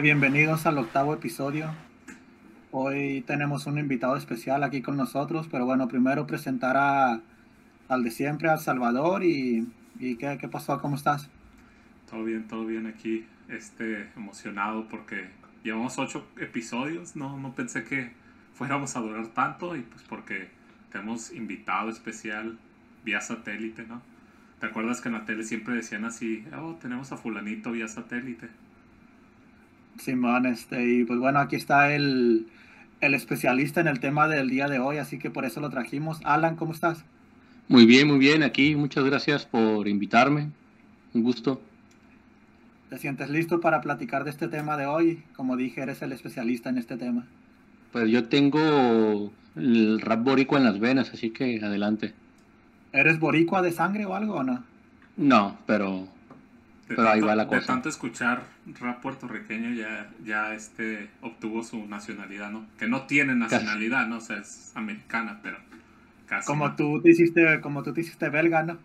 Bienvenidos al octavo episodio. Hoy tenemos un invitado especial aquí con nosotros, pero bueno, primero presentar a, al de siempre, al Salvador. ¿Y, y qué, qué pasó? ¿Cómo estás? Todo bien, todo bien aquí. Este, emocionado porque llevamos ocho episodios. No, no pensé que fuéramos a durar tanto y pues porque tenemos invitado especial vía satélite, ¿no? ¿Te acuerdas que en la tele siempre decían así, oh, tenemos a fulanito vía satélite? Simón, este, y pues bueno, aquí está el, el especialista en el tema del día de hoy, así que por eso lo trajimos. Alan, ¿cómo estás? Muy bien, muy bien, aquí. Muchas gracias por invitarme. Un gusto. ¿Te sientes listo para platicar de este tema de hoy? Como dije, eres el especialista en este tema. Pues yo tengo el rap boricua en las venas, así que adelante. ¿Eres boricua de sangre o algo o no? No, pero, De pero ahí tanto- va la De cosa. tanto escuchar rap puertorriqueño ya, ya este, obtuvo su nacionalidad, ¿no? Que no tiene nacionalidad, ¿no? O sea, es americana, pero casi. Como ¿no? tú te hiciste, como tú te hiciste belga, ¿no?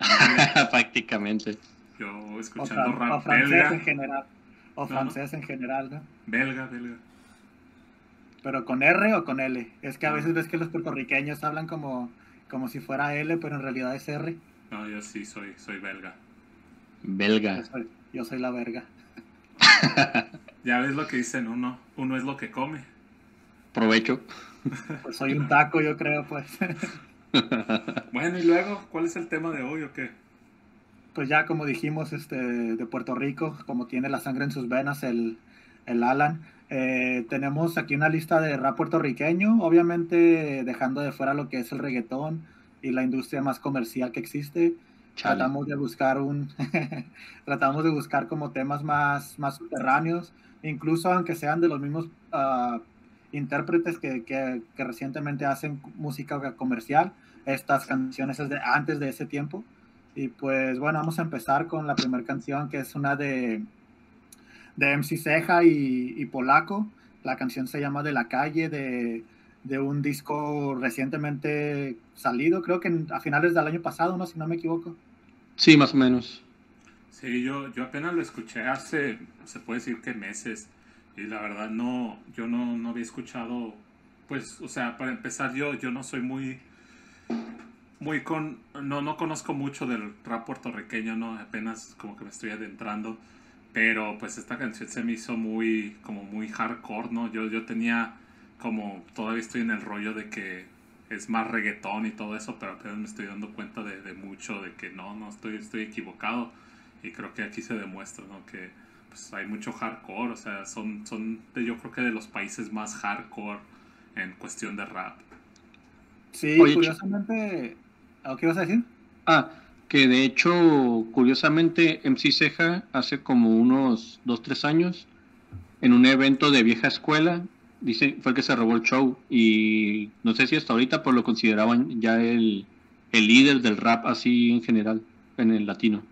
Prácticamente. Yo O, escuchando fran- rap o francés belga, en general. O no. francés en general, ¿no? belga, belga. Pero con R o con L. Es que a veces ves que los puertorriqueños hablan como, como si fuera L, pero en realidad es R. No, yo sí soy, soy belga. Belga. Yo soy, yo soy la verga. Ya ves lo que dicen, uno, uno es lo que come. Provecho. Pues soy un taco, yo creo, pues. Bueno, y luego, ¿cuál es el tema de hoy o qué? Pues ya como dijimos, este, de Puerto Rico, como tiene la sangre en sus venas el, el Alan, eh, tenemos aquí una lista de rap puertorriqueño, obviamente dejando de fuera lo que es el reggaetón y la industria más comercial que existe. Tratamos de buscar un, tratamos de buscar como temas más, más subterráneos, incluso aunque sean de los mismos ah, intérpretes que, que, recientemente hacen música comercial, estas canciones es de antes de ese tiempo. Y pues bueno, vamos a empezar con la primera canción que es una de, de MC Ceja y, y Polaco. La canción se llama De la calle, de, de un disco recientemente salido, creo que a finales del año pasado, ¿no? Si no me equivoco. Sí, más o menos. Sí, yo, yo apenas lo escuché hace, se puede decir que meses, y la verdad no, yo no, no había escuchado, pues, o sea, para empezar yo, yo no soy muy, muy con, no, no conozco mucho del rap puertorriqueño, no, apenas como que me estoy adentrando, pero pues esta canción se me hizo muy, como muy hardcore, ¿no? Yo, yo tenía como, todavía estoy en el rollo de que es más reggaetón y todo eso, pero apenas me estoy dando cuenta de, de mucho, de que no, no, estoy, estoy equivocado. Y creo que aquí se demuestra, ¿no? Que pues, hay mucho hardcore, o sea, son, son de, yo creo que de los países más hardcore en cuestión de rap. Sí, Oye, curiosamente, ¿o ¿qué ibas a decir? Ah, que de hecho, curiosamente, MC Ceja hace como unos 2-3 años, en un evento de vieja escuela, dice, fue el que se robó el show. Y no sé si hasta ahorita, pero lo consideraban ya el, el líder del rap así en general, en el latino.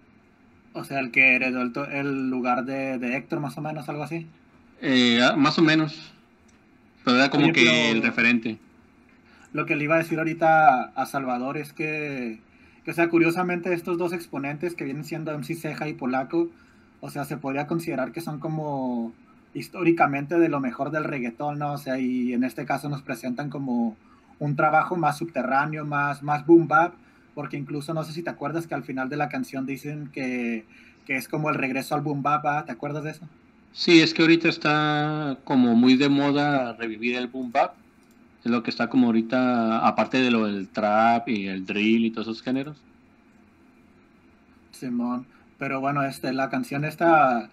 O sea, el que heredó el, lugar de, de Héctor, más o menos, algo así. Eh, ah, más o menos. Pero era como Oye, que el referente. Lo que le iba a decir ahorita a Salvador es que, que, o sea, curiosamente estos dos exponentes que vienen siendo MC Ceja y Polaco, o sea, se podría considerar que son como históricamente de lo mejor del reggaetón, ¿no? O sea, y en este caso nos presentan como un trabajo más subterráneo, más, más boom bap, porque incluso no sé si te acuerdas que al final de la canción dicen que, que es como el regreso al boom bap, ¿ah? ¿te acuerdas de eso? Sí, es que ahorita está como muy de moda revivir el boom bap. Es lo que está como ahorita, aparte de lo del trap y el drill y todos esos géneros. Simón, pero bueno, este, la canción esta,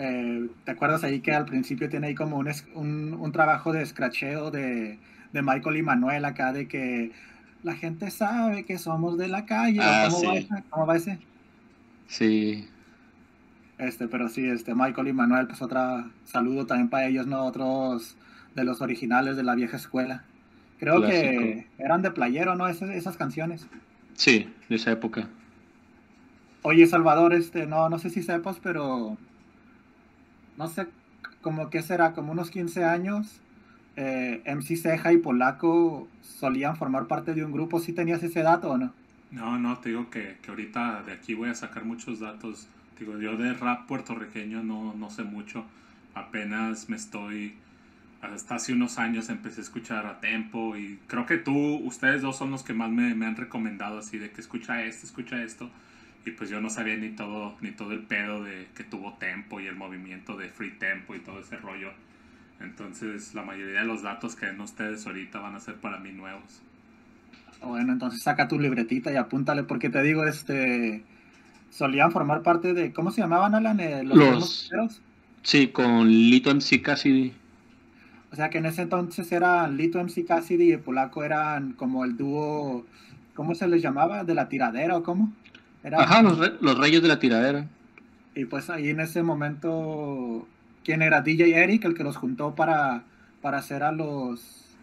eh, ¿te acuerdas ahí que al principio tiene ahí como un, un, un trabajo de escracheo de, de Michael y Manuel acá de que la gente sabe que somos de la calle? ¿o Ah, ¿Cómo, va sí. ese? ¿Cómo va ese? Sí, Este, pero sí, este, Michael y Manuel, pues otra saludo también para ellos, ¿no? Otros de los originales de la vieja escuela. Creo que eran de playero, ¿no? Esas, esas canciones. sí, de esa época. Oye, Salvador, este, no, no sé si sepas, pero no sé, como que será, como unos 15 años, eh, MC Ceja y Polaco solían formar parte de un grupo. ¿Sí tenías ese dato o no? No, no, te digo que, que ahorita de aquí voy a sacar muchos datos. Digo, yo de rap puertorriqueño no, no sé mucho, apenas me estoy, hasta hace unos años empecé a escuchar a Tempo y creo que tú, ustedes dos son los que más me, me han recomendado así de que escucha esto, escucha esto. Y pues yo no sabía ni todo, ni todo el pedo de que tuvo Tempo y el movimiento de Free Tempo y todo ese rollo. Entonces la mayoría de los datos que ven ustedes ahorita van a ser para mí nuevos. Bueno, entonces saca tu libretita y apúntale, porque te digo, este, solían formar parte de, ¿cómo se llamaban, Alan? Eh, los, Sí, con Lito MC Cassidy. O sea que en ese entonces era Lito MC Cassidy y el polaco eran como el dúo, ¿cómo se les llamaba? ¿De la tiradera o cómo? Ajá, los, los reyes de la tiradera. Y pues ahí en ese momento, ¿quién era? DJ Eric, el que los juntó para, para hacer a los...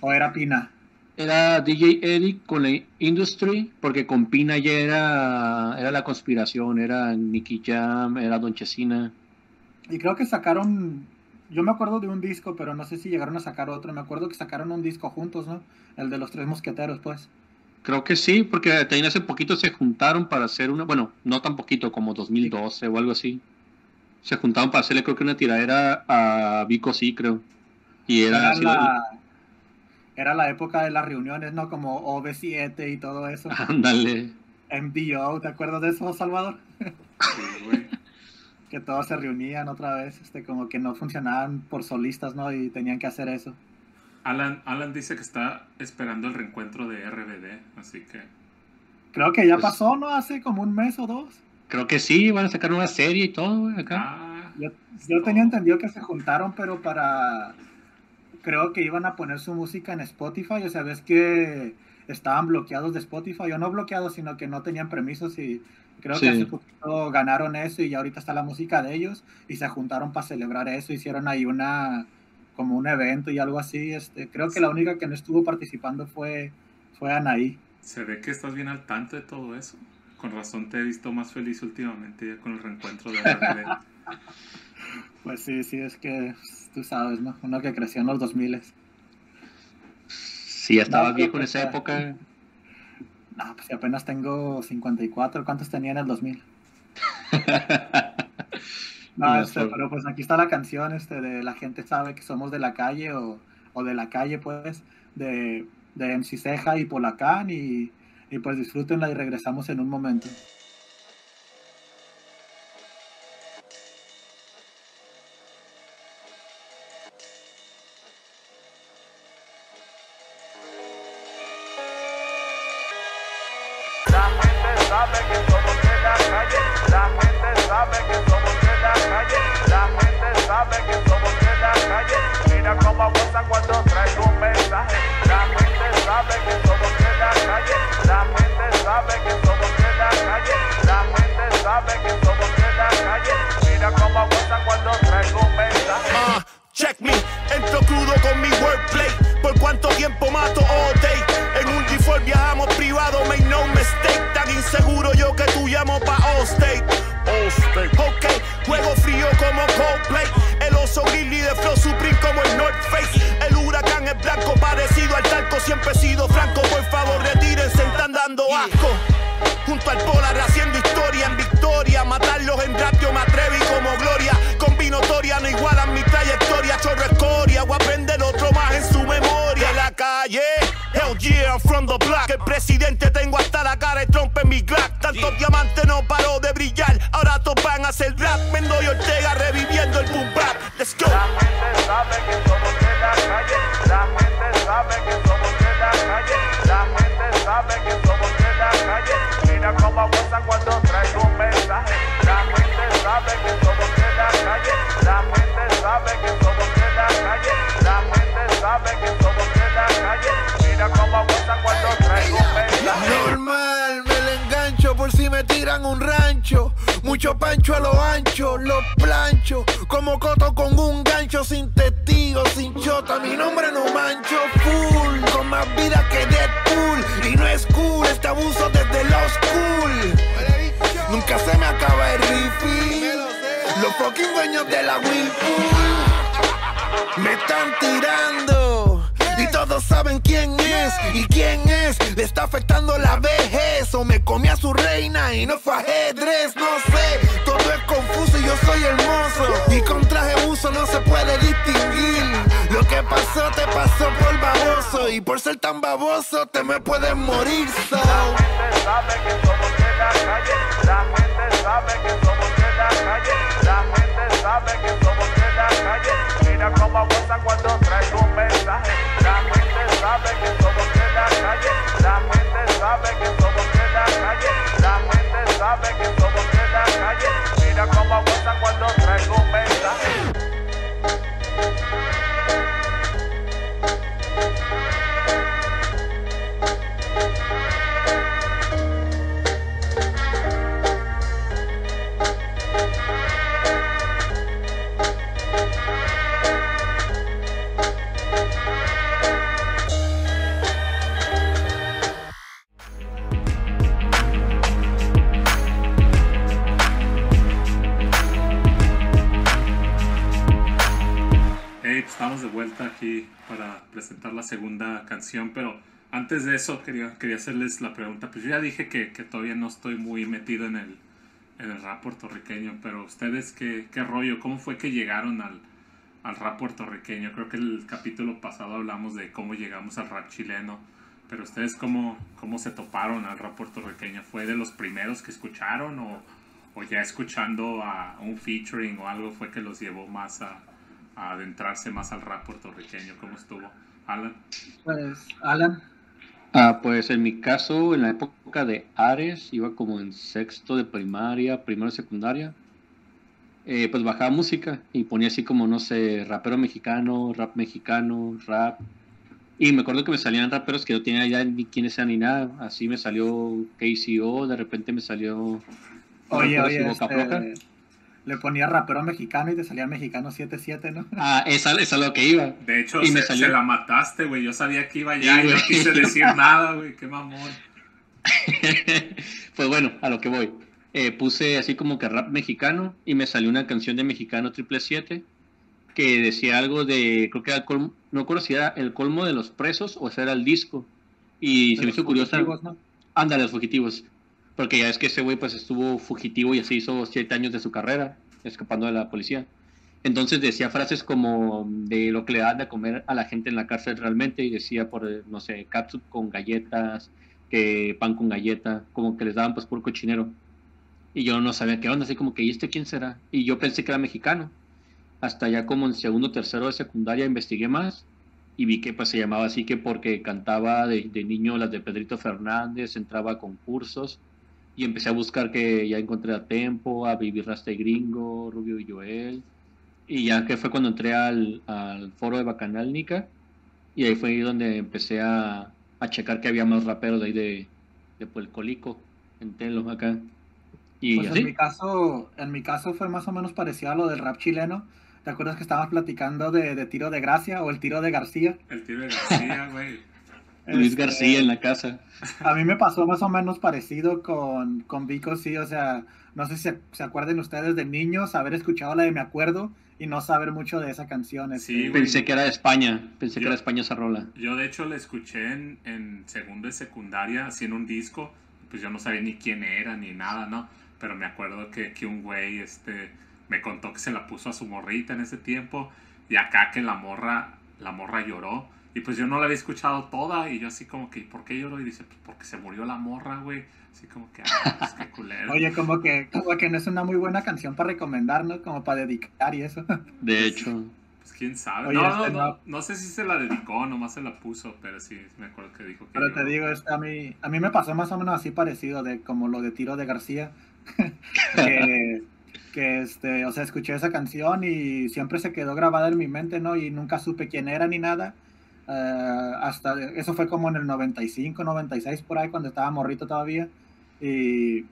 ¿O era Pina? Era DJ Eric con la Industry, porque con Pina ya era, era la conspiración, era Nicky Jam, era Don Chesina. Y creo que sacaron, yo me acuerdo de un disco, pero no sé si llegaron a sacar otro. Me acuerdo que sacaron un disco juntos, ¿no? El de los tres mosqueteros, pues. Creo que sí, porque también hace poquito se juntaron para hacer una, bueno, no tan poquito, como 2012 o algo así. Se juntaron para hacerle creo que una tiradera a Vico sí, creo. Y era, era la, era la época de las reuniones, ¿no? Como OV7 y todo eso. Ándale. MDO, ¿te acuerdas de eso, Salvador? que todos se reunían otra vez, este, como que no funcionaban por solistas, ¿no? Y tenían que hacer eso. Alan, Alan dice que está esperando el reencuentro de RBD, así que... Creo que ya pues pasó, ¿no? Hace como un mes o dos. Creo que sí, van a sacar una serie y todo, acá. Ah, yo, tenía entendido que se juntaron, pero para... Creo que iban a poner su música en Spotify, o sea, ves que estaban bloqueados de Spotify, o no bloqueados, sino que no tenían permisos y creo que hace poquito ganaron eso y ya ahorita está la música de ellos y se juntaron para celebrar eso, hicieron ahí una como un evento y algo así. Este, creo que la única que no estuvo participando fue, fue Anaí. Se ve que estás bien al tanto de todo eso. Con razón te he visto más feliz últimamente ya con el reencuentro de RBD. pues sí, sí, es que tú sabes, ¿no? Uno que creció en los 2000 Sí, estaba no, viejo en esa época. No, pues apenas tengo 54. ¿Cuántos tenía en el 2000? Ah, no, este, pero pues aquí está la canción este, de La gente sabe que somos de la calle o, o de la calle, pues, de, de MC Ceja y Polacán. Y, y pues disfrútenla y regresamos en un momento. La gente sabe que somos de la calle, la gente sabe que somos sabe que somos de la calle. Mira cómo goza cuando traes un mensaje. La gente sabe que somos de la calle. La gente sabe que somos de la calle. La gente sabe que somos de la calle. Mira cómo goza cuando traes un mensaje. Ah, check me, entro crudo con mi wordplay. Por cuánto tiempo mato all day. En un G4 viajamos privado, make no mistake. Tan inseguro yo que tú llamo pa' All State. All State. Ok, juego frío como Coldplay poderoso Gilly de Flow Supreme como el North Face. El huracán es blanco, parecido al talco. Siempre he sido franco, por favor, retírense, están dando asco. Junto al Polar haciendo historia en victoria. Matarlos en rap, yo me atreví como gloria. Combinatoria no igualan mi trayectoria. Chorro escoria, voy a aprender otro más en su memoria. De la calle, hell yeah, I'm from the block. El presidente tengo hasta la cara y trompe en mi Glock. Tantos diamantes no paró de brillar. Ahora todos van a hacer rap. Mendo y Ortega reviviendo el boom -bap. La gente sabe que somos de la calle. La gente sabe que somos de la calle. La gente sabe que somos de la calle. Mira cómo pasa cuando traigo un mensaje. La gente sabe que somos de la calle. La gente sabe que somos de la calle. La gente sabe que somos de la calle. Mira cómo pasa cuando traigo un mensaje. Normal, me la engancho por si me tiran un rancho. Mucho pancho a lo ancho, los plancho. Como coto con un gancho, sin testigo, sin chota. Mi nombre no mancho, full. Con más vida que Deadpool. Y no es cool, este abuso desde los cool. Nunca se me acaba el refill. Los fucking dueños de la Whirlpool. Me están tirando. Y todos saben quién es y quién es. Le está afectando la vejez. O me comí a su reina y no fue ajedrez, no sé. Pasó, te pasó por baboso. Y por ser tan baboso, te me puedes morir. De vuelta aquí para presentar la segunda canción, pero antes de eso quería, quería hacerles la pregunta. Pues yo ya dije que, que todavía no estoy muy metido en el, en el rap puertorriqueño, pero ustedes qué, qué rollo, cómo fue que llegaron al, al rap puertorriqueño. Creo que el capítulo pasado hablamos de cómo llegamos al rap chileno, pero ustedes cómo, cómo se toparon al rap puertorriqueño. ¿Fue de los primeros que escucharon o, o ya escuchando a un featuring o algo fue que los llevó más a, a adentrarse más al rap puertorriqueño? ¿Cómo estuvo? Alan. Pues, Alan. Ah, pues en mi caso, en la época de Ares, iba como en sexto de primaria, primero de secundaria. Eh, pues bajaba música y ponía así como, no sé, rapero mexicano, rap mexicano, rap. Y me acuerdo que me salían raperos que no tenía ya ni quiénes sean ni nada. Así me salió KCO, de repente me salió. Oye, oye, este, le ponía rapero mexicano y te salía mexicano 77, ¿no? Ah, esa, es lo que iba. De hecho, y se, me salió... la mataste, güey. Yo sabía que iba ya y, no quise decir nada, güey. Qué mamón. pues bueno, a lo que voy. Eh, puse así como que rap mexicano y me salió una canción de mexicano triple siete que decía algo de, creo que era el colmo, no recuerdo si era el colmo de los presos o si era el disco. Y se me hizo curioso. ¿no? Ándale, los fugitivos. Porque ya es que ese güey pues estuvo fugitivo y así hizo siete años de su carrera, escapando de la policía. Entonces decía frases como de lo que le dan de comer a la gente en la cárcel realmente y decía por, no sé, catsup con galletas, que pan con galleta, como que les daban pues puro cochinero. Y yo no sabía qué onda, así como que, ¿y este quién será? Y yo pensé que era mexicano. Hasta ya como en segundo tercero de secundaria investigué más y vi que pues se llamaba así que porque cantaba de, de niño las de Pedrito Fernández, entraba a concursos y empecé a buscar que ya encontré a Tempo, a Vivir Raste Gringo, Rubio y Joel. Y ya que fue cuando entré al, al foro de Bacanal Nica. Y ahí fue ahí donde empecé a, a checar que había más raperos de ahí de, de Puelcolico, en Telo, acá. Y pues en mi caso, en mi caso fue más o menos parecido a lo del rap chileno. ¿Te acuerdas que estábamos platicando de, de tiro de gracia o el tiro de García? El tiro de García, güey. Luis este, García en la casa. A mí me pasó más o menos parecido con, con Vico, sí, o sea, no sé si se, acuerden ustedes de niños, haber escuchado la de Me Acuerdo y no saber mucho de esa canción. Sí, este. pensé que era de España, pensé que era de España esa rola. Yo de hecho la escuché en, en segundo y secundaria, así en un disco, pues yo no sabía ni quién era ni nada, ¿no? Pero me acuerdo que, que un güey este, me contó que se la puso a su morrita en ese tiempo y acá que la morra, la morra lloró y pues yo no la había escuchado toda y yo así como que, ¿por qué lloró? Y dice, pues porque se murió la morra, güey. Así como que, ah, pues qué culero. Oye, como que, como que no es una muy buena canción para recomendar, ¿no? Como para dedicar y eso. De hecho. Pues quién sabe. no, este, no, no, no, sé si se la dedicó, nomás se la puso, pero sí, me acuerdo que dijo que... Pero te digo, este, a, mí, a mí me pasó más o menos así parecido, de como lo de Tiro de García. que, que, este, o sea, escuché esa canción y siempre se quedó grabada en mi mente, ¿no? Y nunca supe quién era ni nada eh, hasta eso fue como en el 95, 96 por ahí cuando estaba morrito todavía. Y,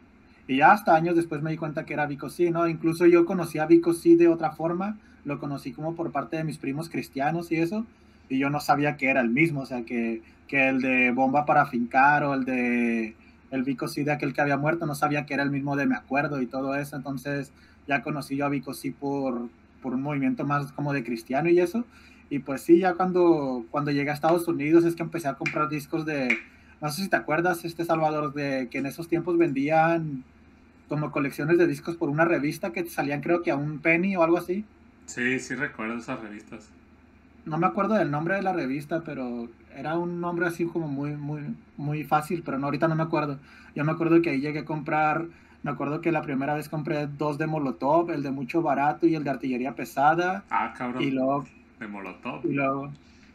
y ya hasta años después me di cuenta que era Vico C, ¿no? Incluso yo conocí a Vico C de otra forma, lo conocí como por parte de mis primos cristianos y eso, y yo no sabía que era el mismo, o sea, que, que el de Bomba para Fincar o el de el Vico C de aquel que había muerto, no sabía que era el mismo de Me Acuerdo y todo eso, entonces ya conocí yo a Vico C por, por un movimiento más como de cristiano y eso, y pues sí, ya cuando, cuando llegué a Estados Unidos es que empecé a comprar discos de, no sé si te acuerdas, este Salvador, de que en esos tiempos vendían como colecciones de discos por una revista que salían creo que a un penny o algo así. Sí, sí recuerdo esas revistas. no me acuerdo del nombre de la revista, pero era un nombre así como muy, muy, muy fácil, pero no, ahorita no me acuerdo. Yo me acuerdo que ahí llegué a comprar, me acuerdo que la primera vez compré dos de Molotov, el de mucho barato y el de artillería pesada, Ah, cabrón. y luego, De Molotov. y luego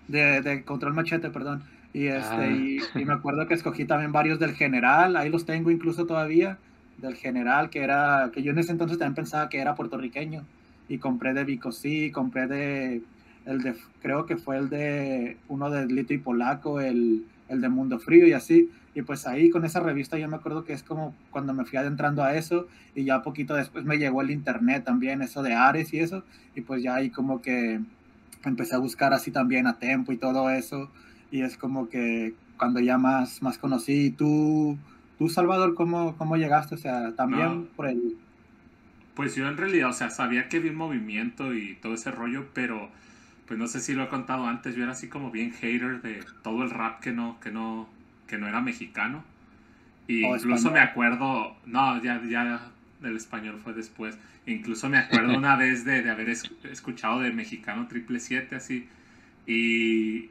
de, de control machete, perdón. Y, este, Ah. y, y me acuerdo que escogí también varios del general, ahí los tengo incluso todavía, del general, que era, que yo en ese entonces también pensaba que era puertorriqueño. Y compré de Vicosí, compré de, el de, creo que fue el de, uno de Lito y Polaco, el, el de Mundo Frío y así. Y pues ahí con esa revista yo me acuerdo que es como cuando me fui adentrando a eso y ya poquito después me llegó el internet también, eso de Ares y eso. Y pues ya ahí como que empecé a buscar así también a Tempo y todo eso. Y es como que cuando ya más, más conocí, ¿Y tú, tú Salvador, ¿cómo, cómo llegaste? O sea, también No. por el... Pues yo en realidad, o sea, sabía que vi movimiento y todo ese rollo, pero pues no sé si lo he contado antes, yo era así como bien hater de todo el rap que no, que no, que no era mexicano. Y O incluso español. me acuerdo, no, ya, ya el español fue después. Incluso me acuerdo una vez de, de haber es- escuchado de Mexicano Triple 7 así. Y,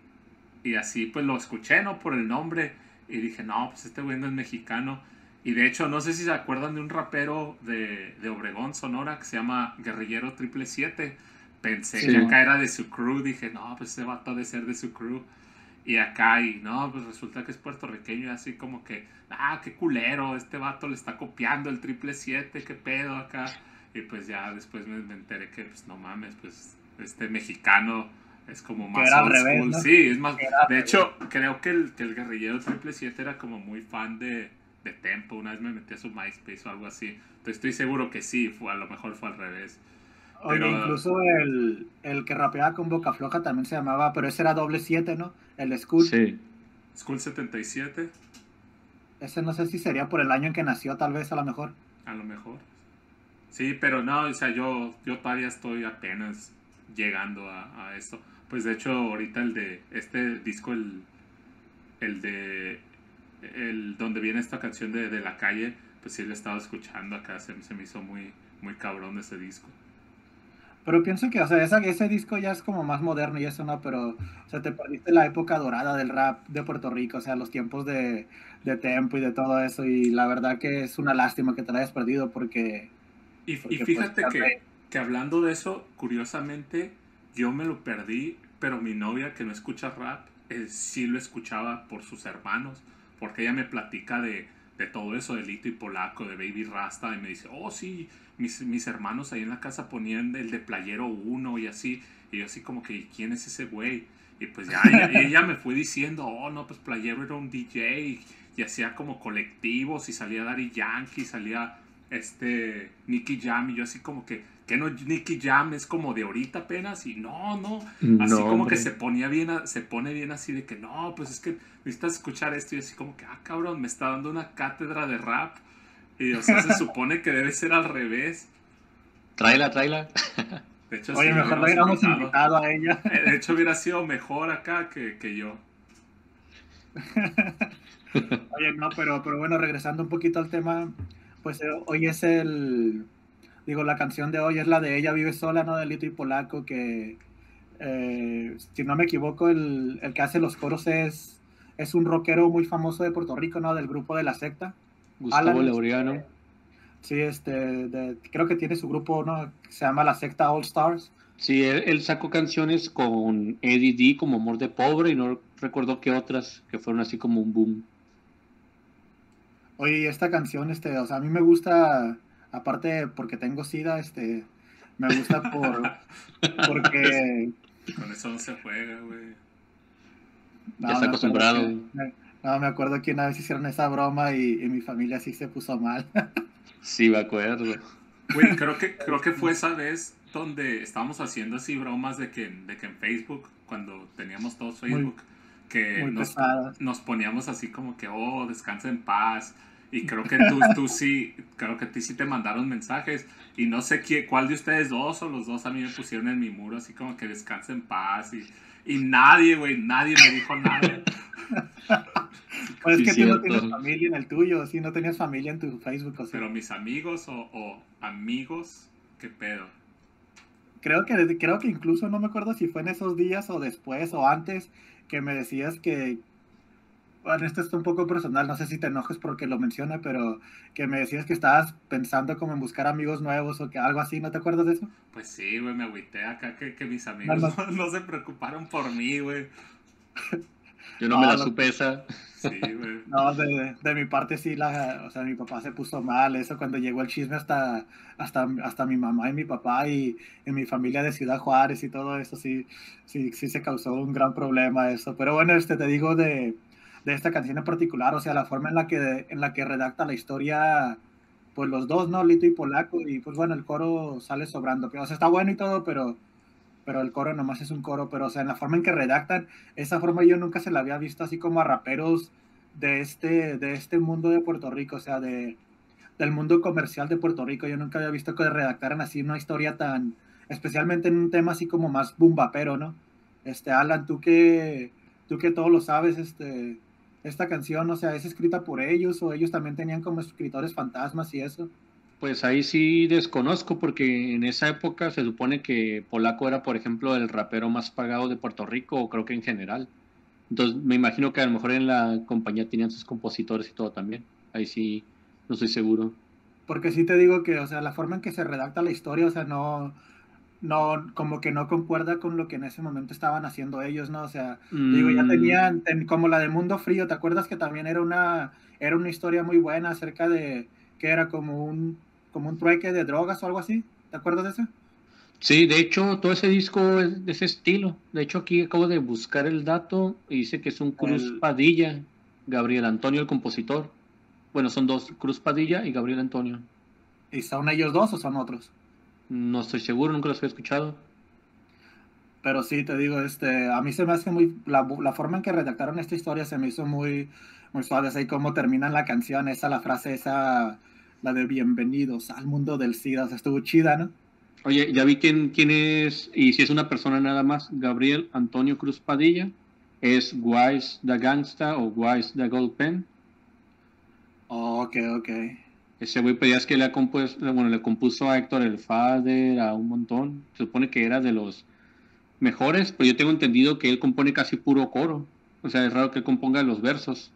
y así pues lo escuché, ¿no? Por el nombre. Y dije, no, pues este güey no es mexicano. Y de hecho, no sé si se acuerdan de un rapero de, de Obregón, Sonora, que se llama Guerrillero Triple 7. Pensé Sí. que acá era de su crew. Dije, no, pues ese vato ha de ser de su crew. Y acá, y no, pues resulta que es puertorriqueño. Y así como que, ah, qué culero, este vato le está copiando el Triple 7, qué pedo acá. Y pues ya después me, me enteré que, pues no mames, pues este mexicano es como más old revés, school. ¿no? Sí, es más. Era De revés. hecho, creo que el, que el guerrillero Triple 7 era como muy fan de, de Tempo. Una vez me metí a su MySpace o algo así. Entonces estoy seguro que sí, fue, a lo mejor fue al revés. Oye, Pero- incluso el, el que rapeaba con Boca Floja también se llamaba, pero ese era doble siete, ¿no? El School. Sí. School 77, Ese no sé si sería por el año en que nació, tal vez, a lo mejor. a lo mejor. Sí, pero no, o sea, yo, yo todavía estoy apenas llegando a, a esto. Pues de hecho, ahorita el de este disco, el, el de. El, donde viene esta canción de, de la calle, pues sí lo he estado escuchando acá. Se, se me hizo muy, muy cabrón ese disco. Pero pienso que, o sea, esa- ese disco ya es como más moderno y eso, ¿no? Pero, o sea, te perdiste la época dorada del rap de Puerto Rico, o sea, los tiempos de, de tempo y de todo eso. Y la verdad que es una lástima que te la hayas perdido porque... Y, porque, y pues, fíjate que, que hablando de eso, curiosamente, yo me lo perdí, pero mi novia que no escucha rap, eh, sí lo escuchaba por sus hermanos, porque ella me platica de, de todo eso, de Lito y Polaco, de Baby Rasta, y me dice, oh sí, mis, mis hermanos ahí en la casa ponían el de Playero 1 y así, y yo así como que, ¿quién es ese güey? Y pues ya ella, me fue diciendo, oh no, pues Playero era un DJ y, y hacía como colectivos y salía Daddy Yankee, salía este Nicky Jam y yo así como que que no Nicky Jam es como de ahorita apenas y no no así No, como hombre. que se ponía bien a- se pone bien así de que no pues es que necesitas escuchar esto y así como que ah cabrón me está dando una cátedra de rap y o sea se supone que debe ser al revés Tráela, tráela. de hecho Oye, sí, mejor lo hubiéramos hubiéramos invitado a ella. Eh, de hecho hubiera sido mejor acá que, que yo Oye, no, pero, pero bueno, regresando un poquito al tema, pues eh, hoy es el, digo, la canción de hoy es la de Ella vive sola, ¿no? De Lito y Polaco, que eh, si no me equivoco, el, el que hace los coros es, es un rockero muy famoso de Puerto Rico, ¿no? Del grupo de la secta. Gustavo Alan, Laureano. Sí, este, de- creo que tiene su grupo, ¿no? Se llama la secta All Stars. Sí, él, él sacó canciones con Eddie D como Amor de Pobre y no recuerdo qué otras que fueron así como un boom. Oye, esta canción, este, o sea, a mí me gusta, aparte porque tengo sida, este, me gusta por, porque... con eso no se juega güey No, Ya está acostumbrado. que- me- no, me acuerdo que una vez hicieron esa broma y, y mi familia sí se puso mal. Sí, me acuerdo. Güey, creo que, creo que fue esa vez donde estábamos haciendo así bromas de que, de que en Facebook, cuando teníamos todos Facebook, que muy nos, nos poníamos así como que, oh, descansa en paz. Y creo que tú, tú sí, creo que a ti sí te mandaron mensajes. Y no sé quién, cuál de ustedes dos o los dos a mí me pusieron en mi muro así como que descansa en paz. Y, y nadie, güey, nadie me dijo nada. Pues Sí, es que tú no tienes familia en el tuyo, sí, no tenías familia en tu Facebook, o sea, Pero mis amigos o, o amigos, ¿qué pedo? creo que, creo que incluso no me acuerdo si fue en esos días o después o antes que me decías que, bueno, esto está un poco personal, no sé si te enojes porque lo menciona, pero que me decías que estabas pensando como en buscar amigos nuevos o que algo así, ¿no te acuerdas de eso? Pues sí, güey, me agüité acá que, que mis amigos no, No, no se preocuparon por mí, güey. Yo no, No, me la no. supe esa. Sí, güey. No, de, de mi parte sí, la, o sea, mi papá se puso mal, eso cuando llegó el chisme hasta, hasta, hasta mi mamá y mi papá y, y mi familia de Ciudad Juárez y todo eso, sí, sí, sí se causó un gran problema eso. Pero bueno, este, te digo de, de esta canción en particular, o sea, la forma en la que, en la que redacta la historia, pues los dos, ¿no? Lito y Polaco, y pues bueno, el coro sale sobrando, o sea, está bueno y todo, pero... Pero el coro nomás es un coro, pero o sea, en la forma en que redactan, esa forma yo nunca se la había visto así como a raperos de este, de este mundo de Puerto Rico, o sea, de, del mundo comercial de Puerto Rico. Yo nunca había visto que redactaran así una historia tan, especialmente en un tema así como más bumbapero, ¿no? Este, Alan, tú que, tú que todo lo sabes, este, esta canción, o sea, es escrita por ellos o ellos también tenían como escritores fantasmas y eso. Pues ahí sí desconozco porque en esa época se supone que Polaco era, por ejemplo, el rapero más pagado de Puerto Rico, o creo que en general. Entonces me imagino que a lo mejor en la compañía tenían sus compositores y todo también. Ahí sí, no estoy seguro. Porque sí te digo que, o sea, la forma en que se redacta la historia, o sea, no, no, como que no concuerda con lo que en ese momento estaban haciendo ellos, ¿no? O sea, digo, ya Mm, tenían, ten- como la de Mundo Frío, ¿te acuerdas que también era una, era una historia muy buena acerca de, que era como un, como un trueque de drogas o algo así? ¿Te acuerdas de eso? Sí, de hecho, todo ese disco es de ese estilo. De hecho, aquí acabo de buscar el dato y dice que es un Cruz El- Padilla, Gabriel Antonio, el compositor. Bueno, son dos, Cruz Padilla y Gabriel Antonio. ¿Y son ellos dos o son otros? No estoy seguro, nunca los había escuchado. Pero sí, te digo, este, a mí se me hace muy, la, la forma en que redactaron esta historia se me hizo muy, muy suave, así como terminan la canción, esa, la frase esa, la de bienvenidos al mundo del SIDA, o sea, estuvo chida, ¿no? Oye, ya vi quién, quién es, y si es una persona nada más, Gabriel Antonio Cruz Padilla, es Wise the Gangsta o Wise the Gold Pen. Oh, ok, ok. Ese güey pedías que le, ha compuesto, bueno, le compuso a Héctor el Fader, a un montón. Se supone que era de los mejores, pero yo tengo entendido que él compone casi puro coro. O sea, es raro que él componga los versos.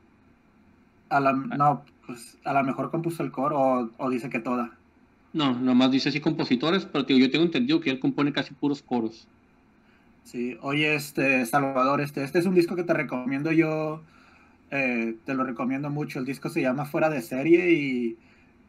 A la, no, pues a lo mejor compuso el coro o, o dice que toda. No, nomás dice así compositores, pero tío, yo tengo entendido que él compone casi puros coros. Sí, oye, este, Salvador, este, este es un disco que te recomiendo yo, eh, te lo recomiendo mucho. El disco se llama Fuera de Serie y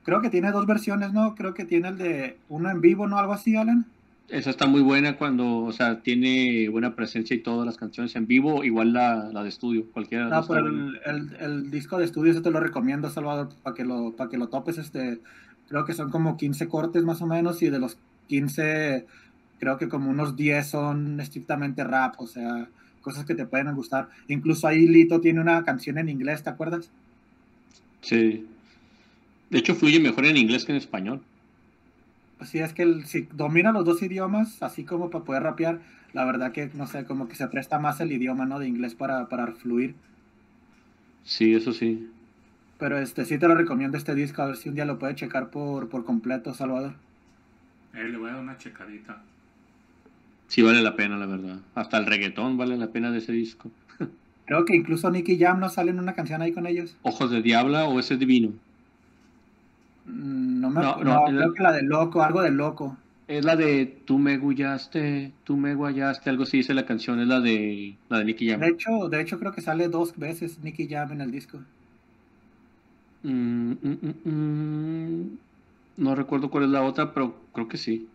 creo que tiene dos versiones, ¿no? Creo que tiene el de uno en vivo, ¿no? Algo así, Alan. Esa está muy buena cuando, o sea, tiene buena presencia y todas las canciones en vivo, igual la, la de estudio, cualquiera No, dos pero el, el, el disco de estudio, ese te lo recomiendo, Salvador, para que lo, para que lo topes. Este, creo que son como 15 cortes más o menos y de los 15, creo que como unos 10 son estrictamente rap, o sea, cosas que te pueden gustar. Incluso ahí Lito tiene una canción en inglés, ¿te acuerdas? Sí. De hecho, fluye mejor en inglés que en español. Pues sí, es que el- si domina los dos idiomas, así como para poder rapear, la verdad que, no sé, como que se presta más el idioma, ¿no? De inglés para, para fluir. Sí, eso sí. Pero este, sí te lo recomiendo este disco, a ver si un día lo puedes checar por, por completo, Salvador. Eh, le voy a dar una checadita. Sí vale la pena, la verdad. Hasta el reggaetón vale la pena de ese disco. Creo que incluso Nicky Jam no sale en una canción ahí con ellos. Ojos de Diabla o ese divino. No me No, creo que la de loco, algo de loco. Es la de Tú me guayaste, tú me guayaste, algo así dice la canción, es la de la de Nicky Jam. De hecho, de hecho creo que sale dos veces Nicky Jam en el disco. Mm, mm, mm. No recuerdo cuál es la otra, pero creo que sí.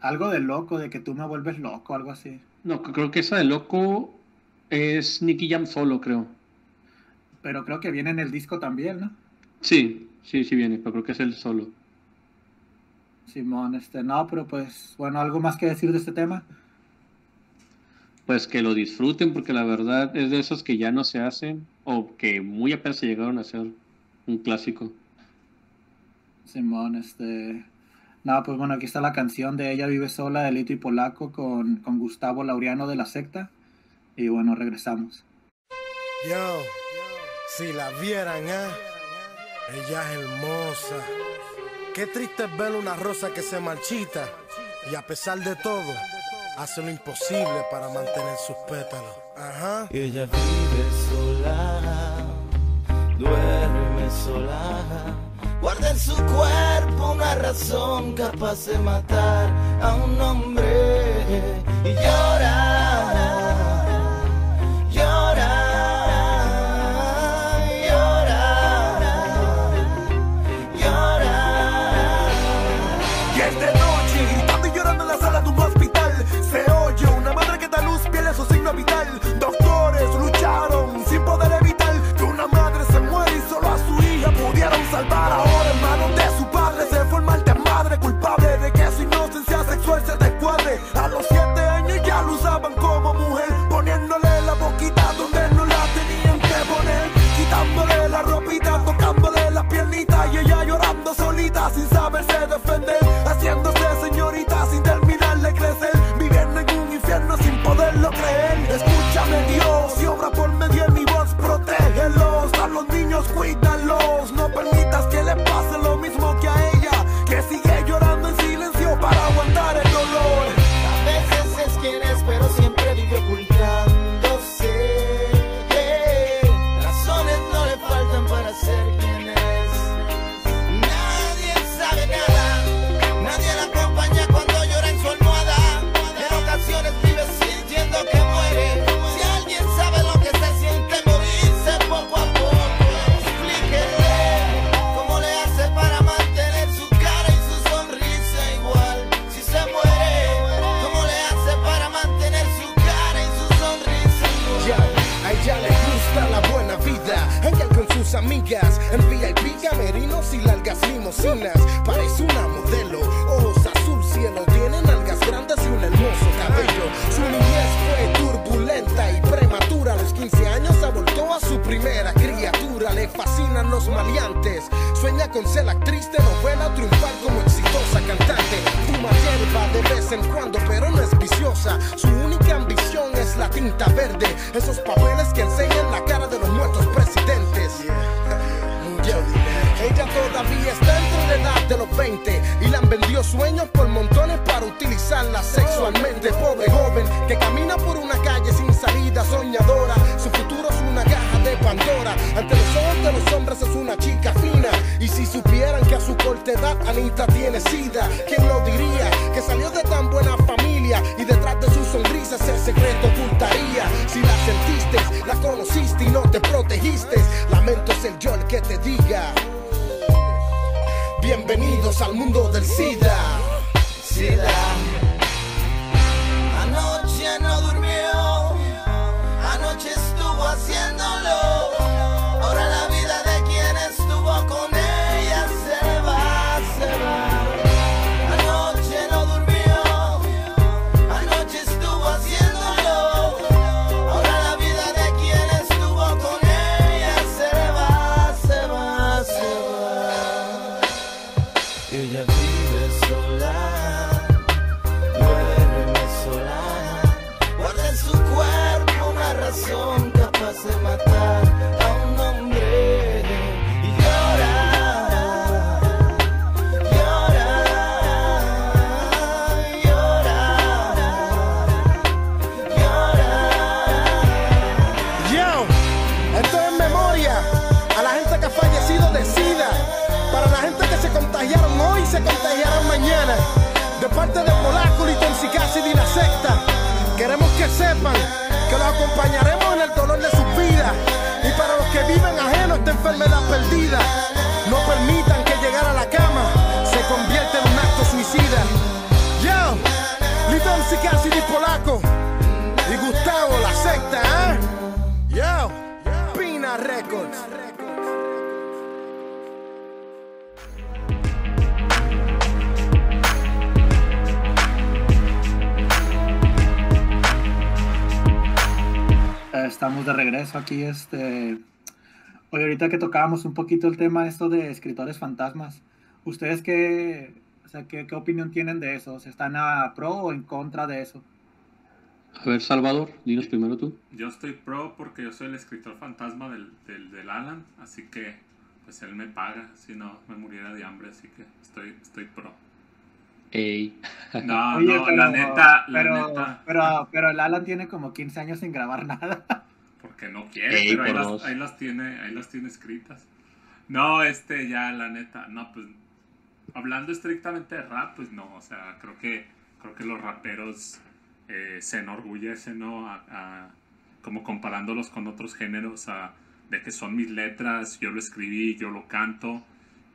Algo de loco, de que tú me vuelves loco, algo así. No, creo que esa de Loco es Nicky Jam solo, creo. Pero creo que viene en el disco también, ¿no? Sí, sí, sí viene, pero creo que es el solo. Simón, este, no, pero pues, bueno, algo más que decir de este tema. Pues que lo disfruten porque la verdad es de esos que ya no se hacen o que muy apenas se llegaron a hacer un clásico. Simón, este. No, pues bueno, aquí está la canción de Ella vive sola de Lito y Polaco con, con Gustavo Laureano de la secta. Y bueno, regresamos. Yo, si la vieran, ¿eh? Ella es hermosa. Qué triste es ver una rosa que se marchita y a pesar de todo hace lo imposible para mantener sus pétalos. Ajá. Y ella vive sola, duerme sola. Guarda en su cuerpo una razón capaz de matar a un hombre y llorar. y detrás de su sonrisa ese secreto ocultaría. Si la sentiste, la conociste y no te protegiste, lamento ser yo el que te diga. Bienvenidos al mundo del SIDA. SIDA. Anoche no durmió, anoche estuvo haciéndolo. acompañaremos en el dolor de sus vidas. Y para los que viven ajeno a esta enfermedad perdida, no permitan que llegar a la cama se convierta en un acto suicida. Yo, estamos de regreso aquí. Este... Hoy ahorita que tocábamos un poquito el tema esto de escritores fantasmas, ¿ustedes qué, o sea, qué, qué, opinión tienen de eso? ¿Están a pro o en contra de eso? A ver, Salvador, dinos primero tú. Yo estoy pro porque yo soy el escritor fantasma del, del, del Alan, así que pues él me paga, si no me muriera de hambre, así que estoy, estoy pro. Ey. No, Oye, no, pero, la neta, la pero, neta, pero, pero el Alan tiene como 15 años sin grabar nada. porque no quiere, Ey, pero ahí las, dos. ahí las tiene, ahí las tiene escritas. No, este, ya, la neta, no, pues, hablando estrictamente de rap, pues no, o sea, creo que, creo que los raperos eh, se enorgullecen, ¿no? A- a- como comparándolos con otros géneros, a- de que son mis letras, yo lo escribí, yo lo canto,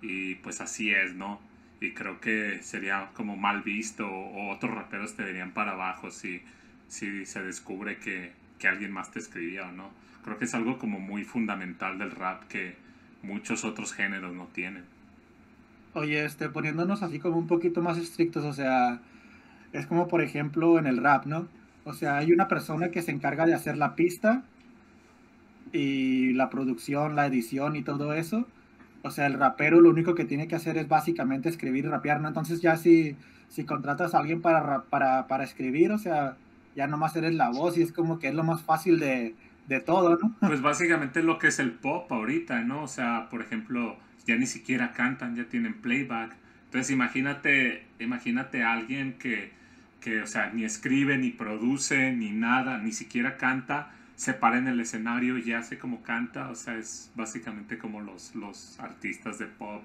y pues así es, ¿no? Y creo que sería como mal visto, o otros raperos te verían para abajo si, si se descubre que, que alguien más te escribía o no. Creo que es algo como muy fundamental del rap que muchos otros géneros no tienen. Oye, este, poniéndonos así como un poquito más estrictos, o sea, es como por ejemplo en el rap, ¿no? O sea, hay una persona que se encarga de hacer la pista y la producción, la edición y todo eso. O sea, el rapero lo único que tiene que hacer es básicamente escribir y rapear, ¿no? Entonces ya si, si contratas a alguien para, ra- para, para escribir, o sea, ya nomás eres la voz y es como que es lo más fácil de, de todo, ¿no? Pues básicamente lo que es el pop ahorita, ¿no? O sea, por ejemplo, ya ni siquiera cantan, ya tienen playback. Entonces imagínate, imagínate a alguien que, que, o sea, ni escribe, ni produce, ni nada, ni siquiera canta, se para en el escenario y hace como canta. O sea, es básicamente como los, los artistas de pop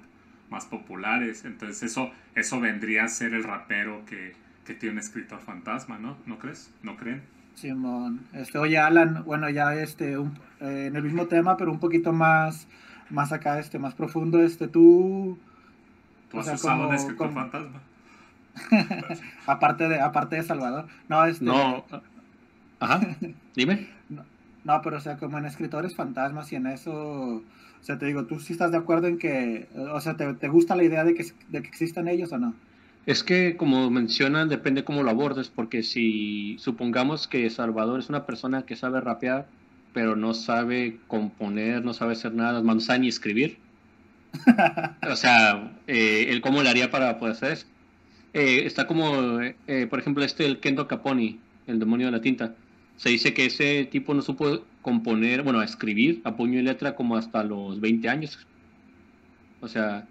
más populares. Entonces eso, eso vendría a ser el rapero que, que tiene un escritor fantasma, ¿no? ¿No crees? ¿No creen? Simón, este, oye Alan, bueno ya este, un- eh, en el mismo tema, pero un poquito más, más acá, este, más profundo, este, tú, ¿Tú O has sea, usado como- un escritor como- fantasma? aparte de, aparte de Salvador, no, este, No. Ajá. Dime. no, pero o sea, como en escritores fantasmas y en eso, o sea, te digo, tú sí estás de acuerdo en que, o sea, ¿te, te gusta la idea de que, de que existan ellos o no? Es que, como mencionan, depende cómo lo abordes, porque si supongamos que Salvador es una persona que sabe rapear, pero no sabe componer, no sabe hacer nada, no sabe ni escribir. o sea, eh, él cómo le haría para poder hacer eso. Eh, está como, eh, por ejemplo, este, el Kendo Caponi, el demonio de la tinta. Se dice que ese tipo no supo componer, bueno, escribir a puño y letra como hasta los 20 años. O sea,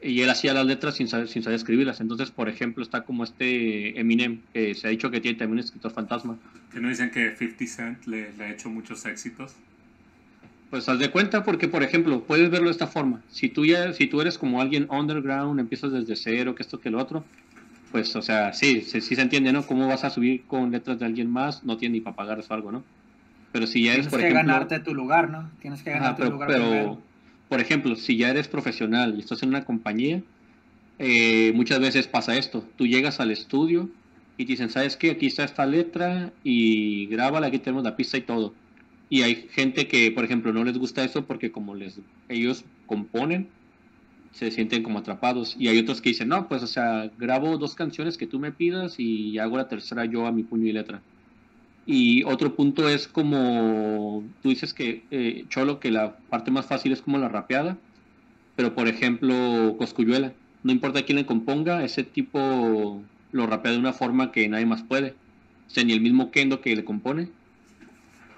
y él hacía las letras sin saber, sin saber escribirlas. Entonces, por ejemplo, está como este Eminem, que se ha dicho que tiene también un escritor fantasma. Que no dicen que 50 Cent le, le ha hecho muchos éxitos. Pues haz de cuenta porque, por ejemplo, puedes verlo de esta forma. Si tú, ya, si tú eres como alguien underground, empiezas desde cero, que esto, que lo otro, pues, o sea, sí, sí, sí se entiende, ¿no? ¿Cómo vas a subir con letras de alguien más? No tiene ni para pagar eso algo, ¿no? Pero si ya eres, Tienes por que ejemplo... ganarte tu lugar, ¿no? Tienes que ganarte tu pero, lugar pero, primero. por ejemplo, si ya eres profesional y estás en una compañía, eh, muchas veces pasa esto. Tú llegas al estudio y te dicen, ¿sabes qué? Aquí está esta letra y grábala, aquí tenemos la pista y todo. Y hay gente que, por ejemplo, no les gusta eso porque como les ellos componen, se sienten como atrapados. Y hay otros que dicen, no, pues, o sea, grabo dos canciones que tú me pidas y hago la tercera yo a mi puño y letra. Y otro punto es como, tú dices que, eh, Cholo, que la parte más fácil es como la rapeada, pero por ejemplo, Coscuyuela, no importa quién le componga, ese tipo lo rapea de una forma que nadie más puede. O sea, ni el mismo Kendo que le compone.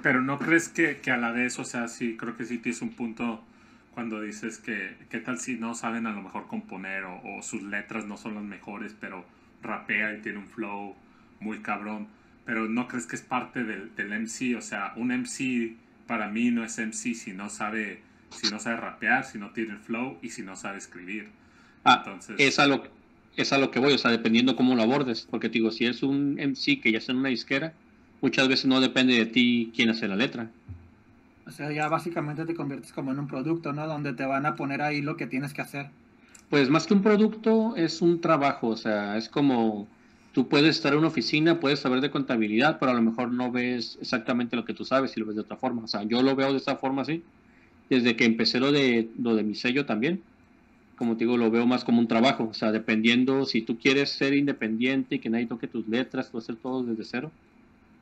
Pero no crees que, que a la vez, o sea, sí, creo que sí tienes un punto cuando dices que, ¿qué tal si no saben a lo mejor componer o, o sus letras no son las mejores, pero rapea y tiene un flow muy cabrón? Pero no crees que es parte del, del MC, o sea, un MC para mí no es MC si no sabe, si no sabe rapear, si no tiene el flow y si no sabe escribir. Ah, Entonces, es a lo, es a lo que voy, o sea, dependiendo cómo lo abordes. Porque te digo, si es un MC que ya está en una disquera, muchas veces no depende de ti quién hace la letra. O sea, ya básicamente te conviertes como en un producto, ¿no? Donde te van a poner ahí lo que tienes que hacer. Pues más que un producto, es un trabajo, o sea, es como tú puedes estar en una oficina, puedes saber de contabilidad, pero a lo mejor no ves exactamente lo que tú sabes y lo ves de otra forma. O sea, yo lo veo de esta forma así, desde que empecé lo de, lo de mi sello también, como te digo, lo veo más como un trabajo, o sea, dependiendo si tú quieres ser independiente y que nadie toque tus letras, tú hacer todo desde cero,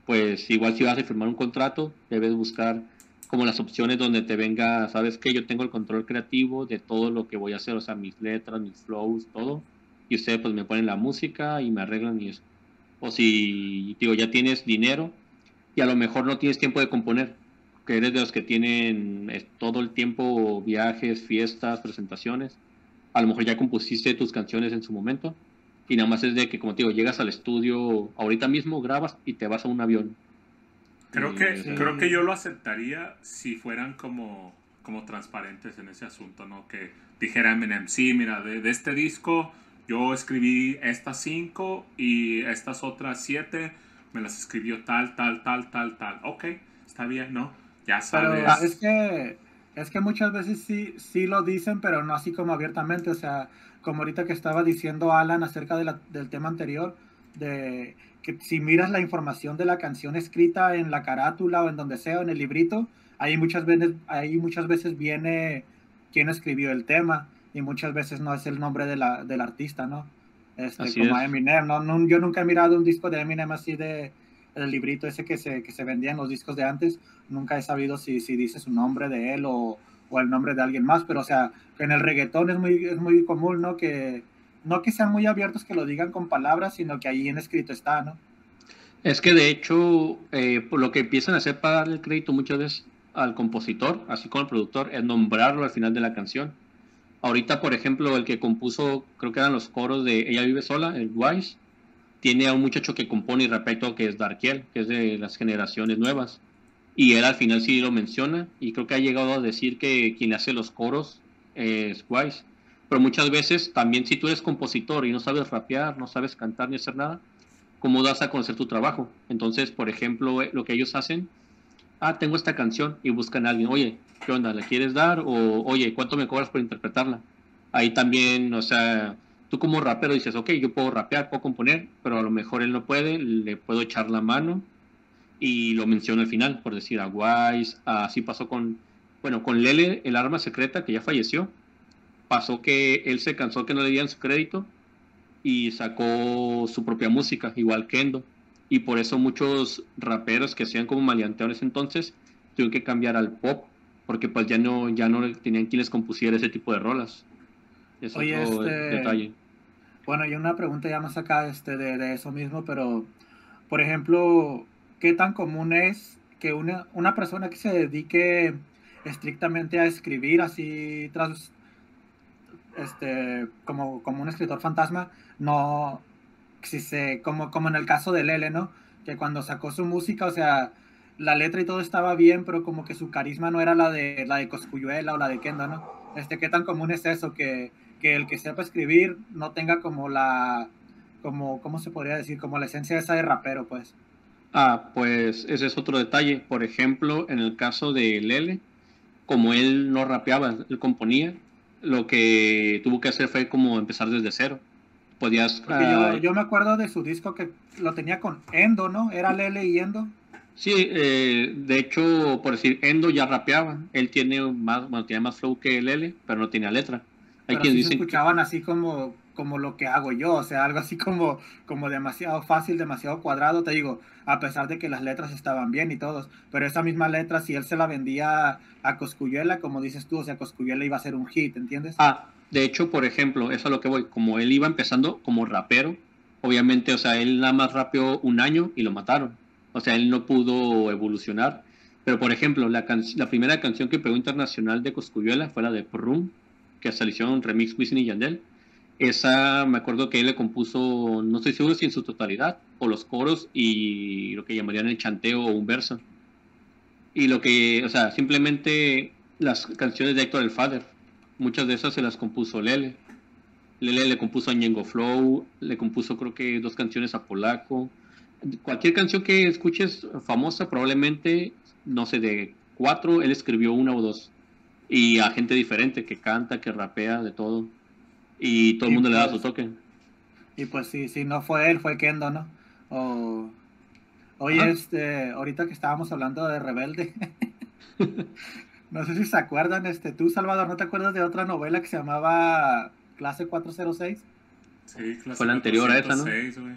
pues igual si vas a firmar un contrato, debes buscar como las opciones donde te venga, sabes que yo tengo el control creativo de todo lo que voy a hacer, o sea, mis letras, mis flows, todo. Y ustedes pues me ponen la música y me arreglan y eso. O si, digo, ya tienes dinero y a lo mejor no tienes tiempo de componer, que eres de los que tienen eh, todo el tiempo viajes, fiestas, presentaciones. A lo mejor ya compusiste tus canciones en su momento. Y nada más es de que, como te digo, llegas al estudio ahorita mismo, grabas y te vas a un avión. Creo que, sí. creo que yo lo aceptaría si fueran como, como transparentes en ese asunto, ¿no? Que dijeran Eminem, sí, mira, de, de este disco yo escribí estas cinco y estas otras siete me las escribió tal, tal, tal, tal, tal. Ok, está bien, ¿no? Ya Pero sabes. ah, es que es que muchas veces sí, sí lo dicen, pero no así como abiertamente. O sea, como ahorita que estaba diciendo Alan acerca de la- del tema anterior, de que si miras la información de la canción escrita en la carátula o en donde sea, o en el librito, ahí muchas veces, ahí muchas veces viene quién escribió el tema y muchas veces no es el nombre de la, del artista, ¿no? Este, Así como es. Eminem, ¿no? No, Yo nunca he mirado un disco de Eminem así de el librito ese que se, que se vendía en los discos de antes, nunca he sabido si, si dice su nombre de él o, o el nombre de alguien más, pero o sea, en el reggaetón es muy, es muy común, ¿no? Que no que sean muy abiertos que lo digan con palabras, sino que ahí en escrito está, ¿no? Es que de hecho, eh, por lo que empiezan a hacer para darle el crédito muchas veces al compositor, así como al productor, es nombrarlo al final de la canción. Ahorita, por ejemplo, el que compuso, creo que eran los coros de Ella vive sola, el Wise, tiene a un muchacho que compone y todo, que es Darkiel, que es de las generaciones nuevas. Y él al final sí lo menciona, y creo que ha llegado a decir que quien hace los coros es Wise. Pero muchas veces también si tú eres compositor y no sabes rapear, no sabes cantar ni hacer nada, ¿cómo das a conocer tu trabajo? Entonces, por ejemplo, eh, lo que ellos hacen, ah, tengo esta canción y buscan a alguien, oye, ¿qué onda? ¿La quieres dar? O, oye, ¿cuánto me cobras por interpretarla? Ahí también, o sea, tú como rapero dices, ok, yo puedo rapear, puedo componer, pero a lo mejor él no puede, le puedo echar la mano y lo menciono al final, por decir a Wise, así pasó con, bueno, con Lele, el arma secreta, que ya falleció, pasó que él se cansó que no le dieran su crédito y sacó su propia música, igual que Endo. Y por eso muchos raperos que hacían como maleanteo en ese entonces tuvieron que cambiar al pop, porque pues ya no, ya no tenían quien les compusiera ese tipo de rolas. Es Oye, otro este, detalle. Bueno, y una pregunta ya más acá este, de, de eso mismo, pero, por ejemplo, ¿qué tan común es que una, una persona que se dedique estrictamente a escribir así tras, este, como, como un escritor fantasma, no, si como, como en el caso de Lele, ¿no? Que cuando sacó su música, o sea, la letra y todo estaba bien, pero como que su carisma no era la de, la de Coscuyuela o la de Kendo, ¿no? Este, ¿qué tan común es eso? Que, que el que sepa escribir no tenga como la, como, ¿cómo se podría decir? Como la esencia esa de rapero, pues. Ah, pues ese es otro detalle. Por ejemplo, en el caso de Lele, como él no rapeaba, él componía, lo que tuvo que hacer fue como empezar desde cero. Podías... Porque ah, yo, yo me acuerdo de su disco que lo tenía con Endo, ¿no? Era Lele y Endo. Sí, eh, de hecho, por decir, Endo ya rapeaba. Él tiene más, bueno, tiene más flow que Lele, pero no tenía letra. Hay Pero quienes sí dicen escuchaban así como, como lo que hago yo, o sea, algo así como, como demasiado fácil, demasiado cuadrado, te digo, a pesar de que las letras estaban bien y todos, pero esa misma letra, si él se la vendía a Coscuyuela, como dices tú, o sea, Coscuyuela iba a ser un hit, ¿entiendes? Ah, de hecho, por ejemplo, eso es lo que voy. Como él iba empezando como rapero, obviamente, o sea, él nada más rapeó un año y lo mataron. O sea, él no pudo evolucionar. Pero, por ejemplo, la primera canción que pegó internacional de Coscuyuela fue la de Prum, que hasta le hicieron un remix Wisin y Yandel. Esa, me acuerdo que él le compuso, no estoy seguro si en su totalidad, o los coros y lo que llamarían el chanteo o un verso. Y lo que, o sea, simplemente las canciones de Héctor el Father, muchas de esas se las compuso Lele. Lele le compuso a Ñengo Flow, le compuso creo que dos canciones a Polaco. Cualquier canción que escuches famosa, probablemente, no sé, de cuatro, él escribió una o dos. Y a gente diferente que canta, que rapea, de todo. Y todo el Y mundo le da su pues- toque. Y pues sí, si no fue él, fue Kendo, ¿no? O... Oye, Ajá. este, ahorita que estábamos hablando de Rebelde, no sé si se acuerdan, este, tú, Salvador, ¿no te acuerdas de otra novela que se llamaba Clase 406? Sí, clase Fue la anterior a esa, ¿no? 406, güey.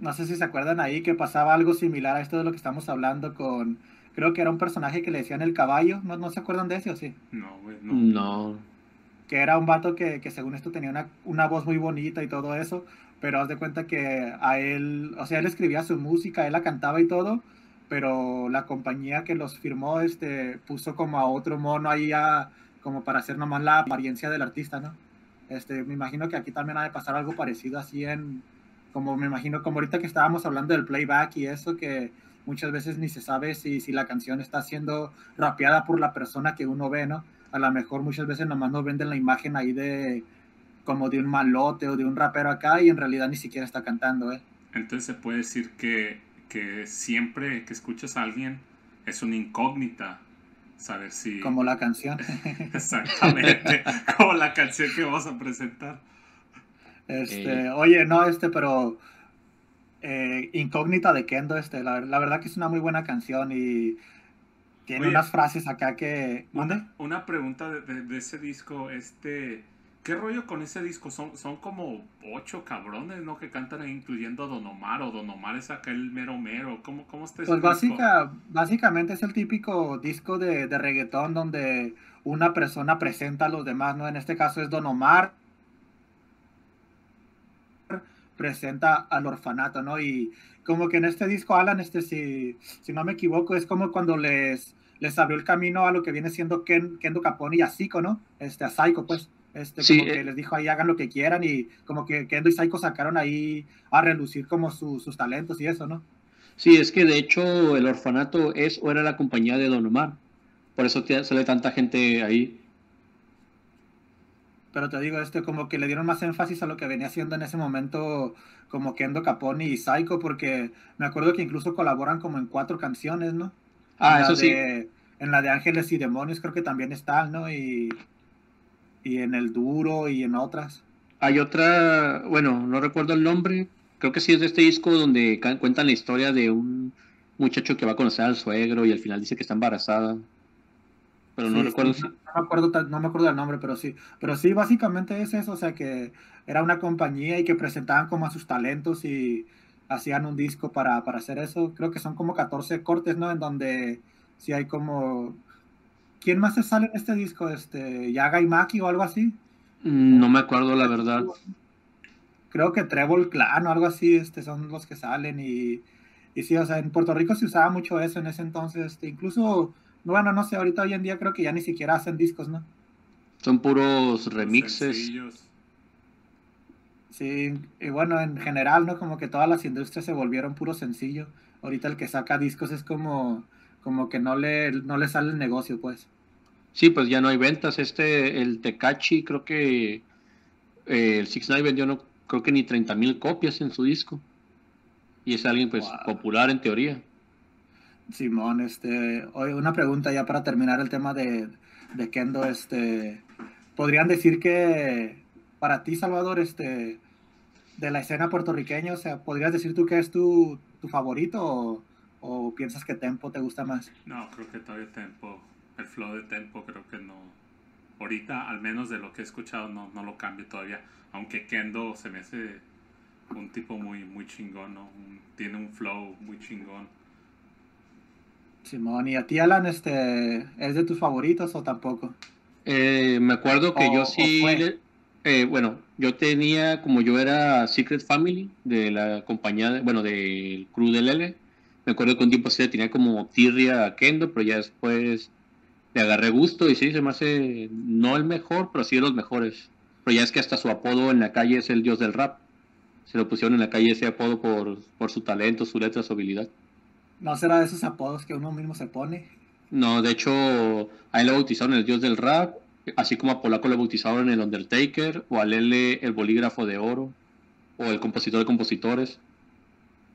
No sé si se acuerdan ahí que pasaba algo similar a esto de lo que estamos hablando con, creo que era un personaje que le decían el caballo, ¿no, no se acuerdan de ese o sí? No, güey, no. No. Que era un vato que, que según esto tenía una, una voz muy bonita y todo eso, pero haz de cuenta que a él, o sea, él escribía su música, él la cantaba y todo, pero la compañía que los firmó, este, puso como a otro mono ahí a, como para hacer nomás la apariencia del artista, ¿no? Este, me imagino que aquí también ha de pasar algo parecido así en, como me imagino, como ahorita que estábamos hablando del playback y eso, que muchas veces ni se sabe si, si la canción está siendo rapeada por la persona que uno ve, ¿no? A lo mejor muchas veces nomás nos venden la imagen ahí de como de un malote o de un rapero acá y en realidad ni siquiera está cantando, ¿eh? Entonces se puede decir que, que siempre que escuchas a alguien es una incógnita saber si... Como la canción. Exactamente, como la canción que vamos a presentar. Este, oye, no, este, pero eh, Incógnita de Kendo, este, la, la verdad que es una muy buena canción y tiene Oye, unas frases acá que... ¿Mande? Una, una pregunta de, de- de ese disco, este... ¿Qué rollo con ese disco? Son, son como ocho cabrones, ¿no? Que cantan incluyendo a Don Omar, o Don Omar es acá el mero mero. ¿Cómo, cómo está ese Pues disco? básicamente es el típico disco de, de reggaetón donde una persona presenta a los demás, ¿no? En este caso es Don Omar, presenta al orfanato, ¿no? Y como que en este disco, Alan, este, si, si no me equivoco, es como cuando les, les abrió el camino a lo que viene siendo Ken, Kendo Capone y a Zico, ¿no? Este, a Psycho, pues. Este, Sí, como que eh. les dijo ahí hagan lo que quieran y como que Kendo y Psycho sacaron ahí a relucir como su- sus talentos y eso, ¿no? Sí, es que de hecho el orfanato es o era la compañía de Don Omar. Por eso sale tanta gente ahí. Pero te digo, este como que le dieron más énfasis a lo que venía haciendo en ese momento como Kendo Capone y Psycho, porque me acuerdo que incluso colaboran como en cuatro canciones, ¿no? Ah, eso sí. En la de Ángeles y Demonios creo que también están, ¿no? Y, y en El Duro y en otras. Hay otra, bueno, no recuerdo el nombre. Creo que sí es de este disco donde cuentan la historia de un muchacho que va a conocer al suegro y al final dice que está embarazada. Pero no Sí, recuerdo sí, no, no me acuerdo, no me acuerdo del nombre, pero sí. Pero sí, básicamente es eso, o sea que era una compañía y que presentaban como a sus talentos y hacían un disco para, para hacer eso. Creo que son como 14 cortes, ¿no? En donde sí hay como... ¿Quién más se sale en este disco? Este, Yaga y Maki o algo así. Mm, No me acuerdo la verdad. Creo que Trevor Clan o algo así, este, son los que salen y, y sí, o sea, en Puerto Rico se usaba mucho eso en ese entonces, este, incluso, bueno, no sé, ahorita hoy en día creo que ya ni siquiera hacen discos, ¿no? Son puros remixes. sencillos. Sí, y bueno, en general, ¿no? Como que todas las industrias se volvieron puro sencillo. Ahorita el que saca discos es como, como que no le, no le sale el negocio, pues. Sí, pues ya no hay ventas. Este, el Tecachi, creo que eh, el Six Nine vendió no, creo que ni 30 mil copias en su disco. Y es alguien pues Wow. popular en teoría. Simón, este, oye, una pregunta ya para terminar el tema de, de Kendo, este, ¿podrían decir que para ti, Salvador, este, de la escena puertorriqueña, o sea, ¿podrías decir tú que es tu, tu favorito o, piensas que Tempo te gusta más? No, creo que todavía Tempo, el flow de Tempo, creo que no. Ahorita, al menos de lo que he escuchado, no, no lo cambio todavía. Aunque Kendo se me hace un tipo muy, muy chingón, ¿no? Tiene un flow muy chingón. Simón, ¿y a ti, Alan, este, es de tus favoritos o tampoco? Eh, me acuerdo que O- yo sí, eh, bueno, yo tenía, como yo era Secret Family de la compañía, de- bueno, del crew del L, me acuerdo que un tiempo sí tenía como tirria a Kendo, pero ya después le agarré gusto y sí, se me hace, no el mejor, pero sí de los mejores. Pero ya es que hasta su apodo en la calle es el dios del rap. Se lo pusieron en la calle ese apodo por, por su talento, su letra, su habilidad. ¿No será de esos apodos que uno mismo se pone? No, de hecho, a él le bautizaron el dios del rap, así como a Polaco le bautizaron el Undertaker, o a Lele el bolígrafo de oro, o el compositor de compositores.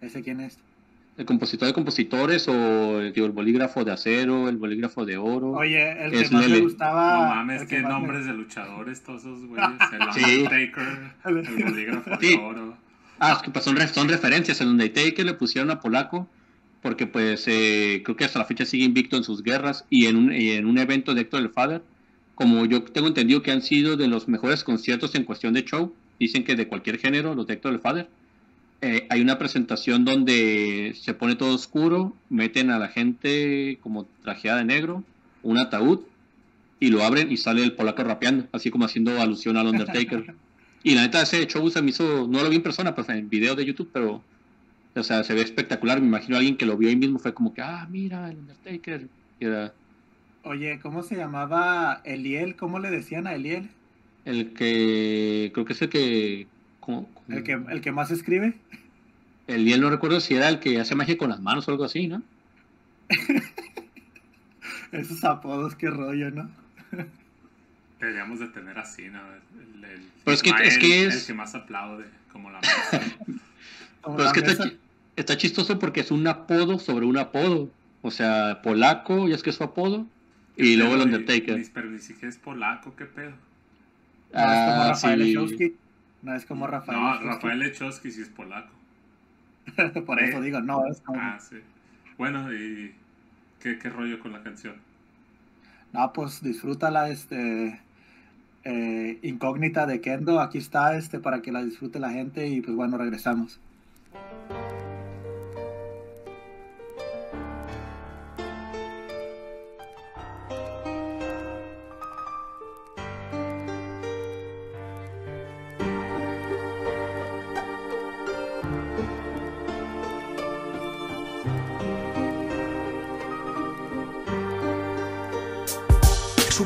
¿Ese quién es? El compositor de compositores, o digo, el bolígrafo de acero, el bolígrafo de oro. Oye, el Es que más Lele. me gustaba... no mames, el que qué me- nombres de luchadores todos esos güeyes. El Sí. Undertaker, el bolígrafo Sí. de oro. Ah, es que pues son, son referencias. El Undertaker le pusieron a Polaco, porque pues eh, creo que hasta la fecha sigue invicto en sus guerras, y en un, en un evento de Héctor el Father, como yo tengo entendido que han sido de los mejores conciertos en cuestión de show, dicen que de cualquier género, los de Héctor el Father, eh, hay una presentación donde se pone todo oscuro, meten a la gente como trajeada de negro, un ataúd, y lo abren y sale el polaco rapeando, así como haciendo alusión al Undertaker. y la neta, ese show se me hizo, no lo vi en persona, pues en video de YouTube, pero, o sea, se ve espectacular. Me imagino a alguien que lo vio ahí mismo, fue como que, ah, mira, el Undertaker. Y era, Oye, ¿cómo se llamaba Eliel? ¿Cómo le decían a Eliel? El que. Creo que es el que. como- El que, el que más escribe. el y él no recuerdo si era el que hace magia con las manos o algo así, ¿no? Esos apodos, qué rollo, ¿no? Deberíamos de tener así, ¿no? El, el Pero es que- es que es- El que más aplaude, como la mesa. Pero es que está, chistoso porque es un apodo sobre un apodo. O sea, polaco, ya es que es su apodo. Y luego el Undertaker. ni- Pero ni siquiera es polaco, ¿qué pedo? No es como Ah, Rafael sí. Lechowski. No es como Rafael No, Lechowski. Rafael Lechowski sí es polaco. Por eso digo, no, es como... Ah, sí. Bueno, ¿y qué, qué rollo con la canción? No, pues disfrútala, este... eh, incógnita de Kendo, aquí está, este, para que la disfrute la gente y pues bueno, regresamos. Thank you.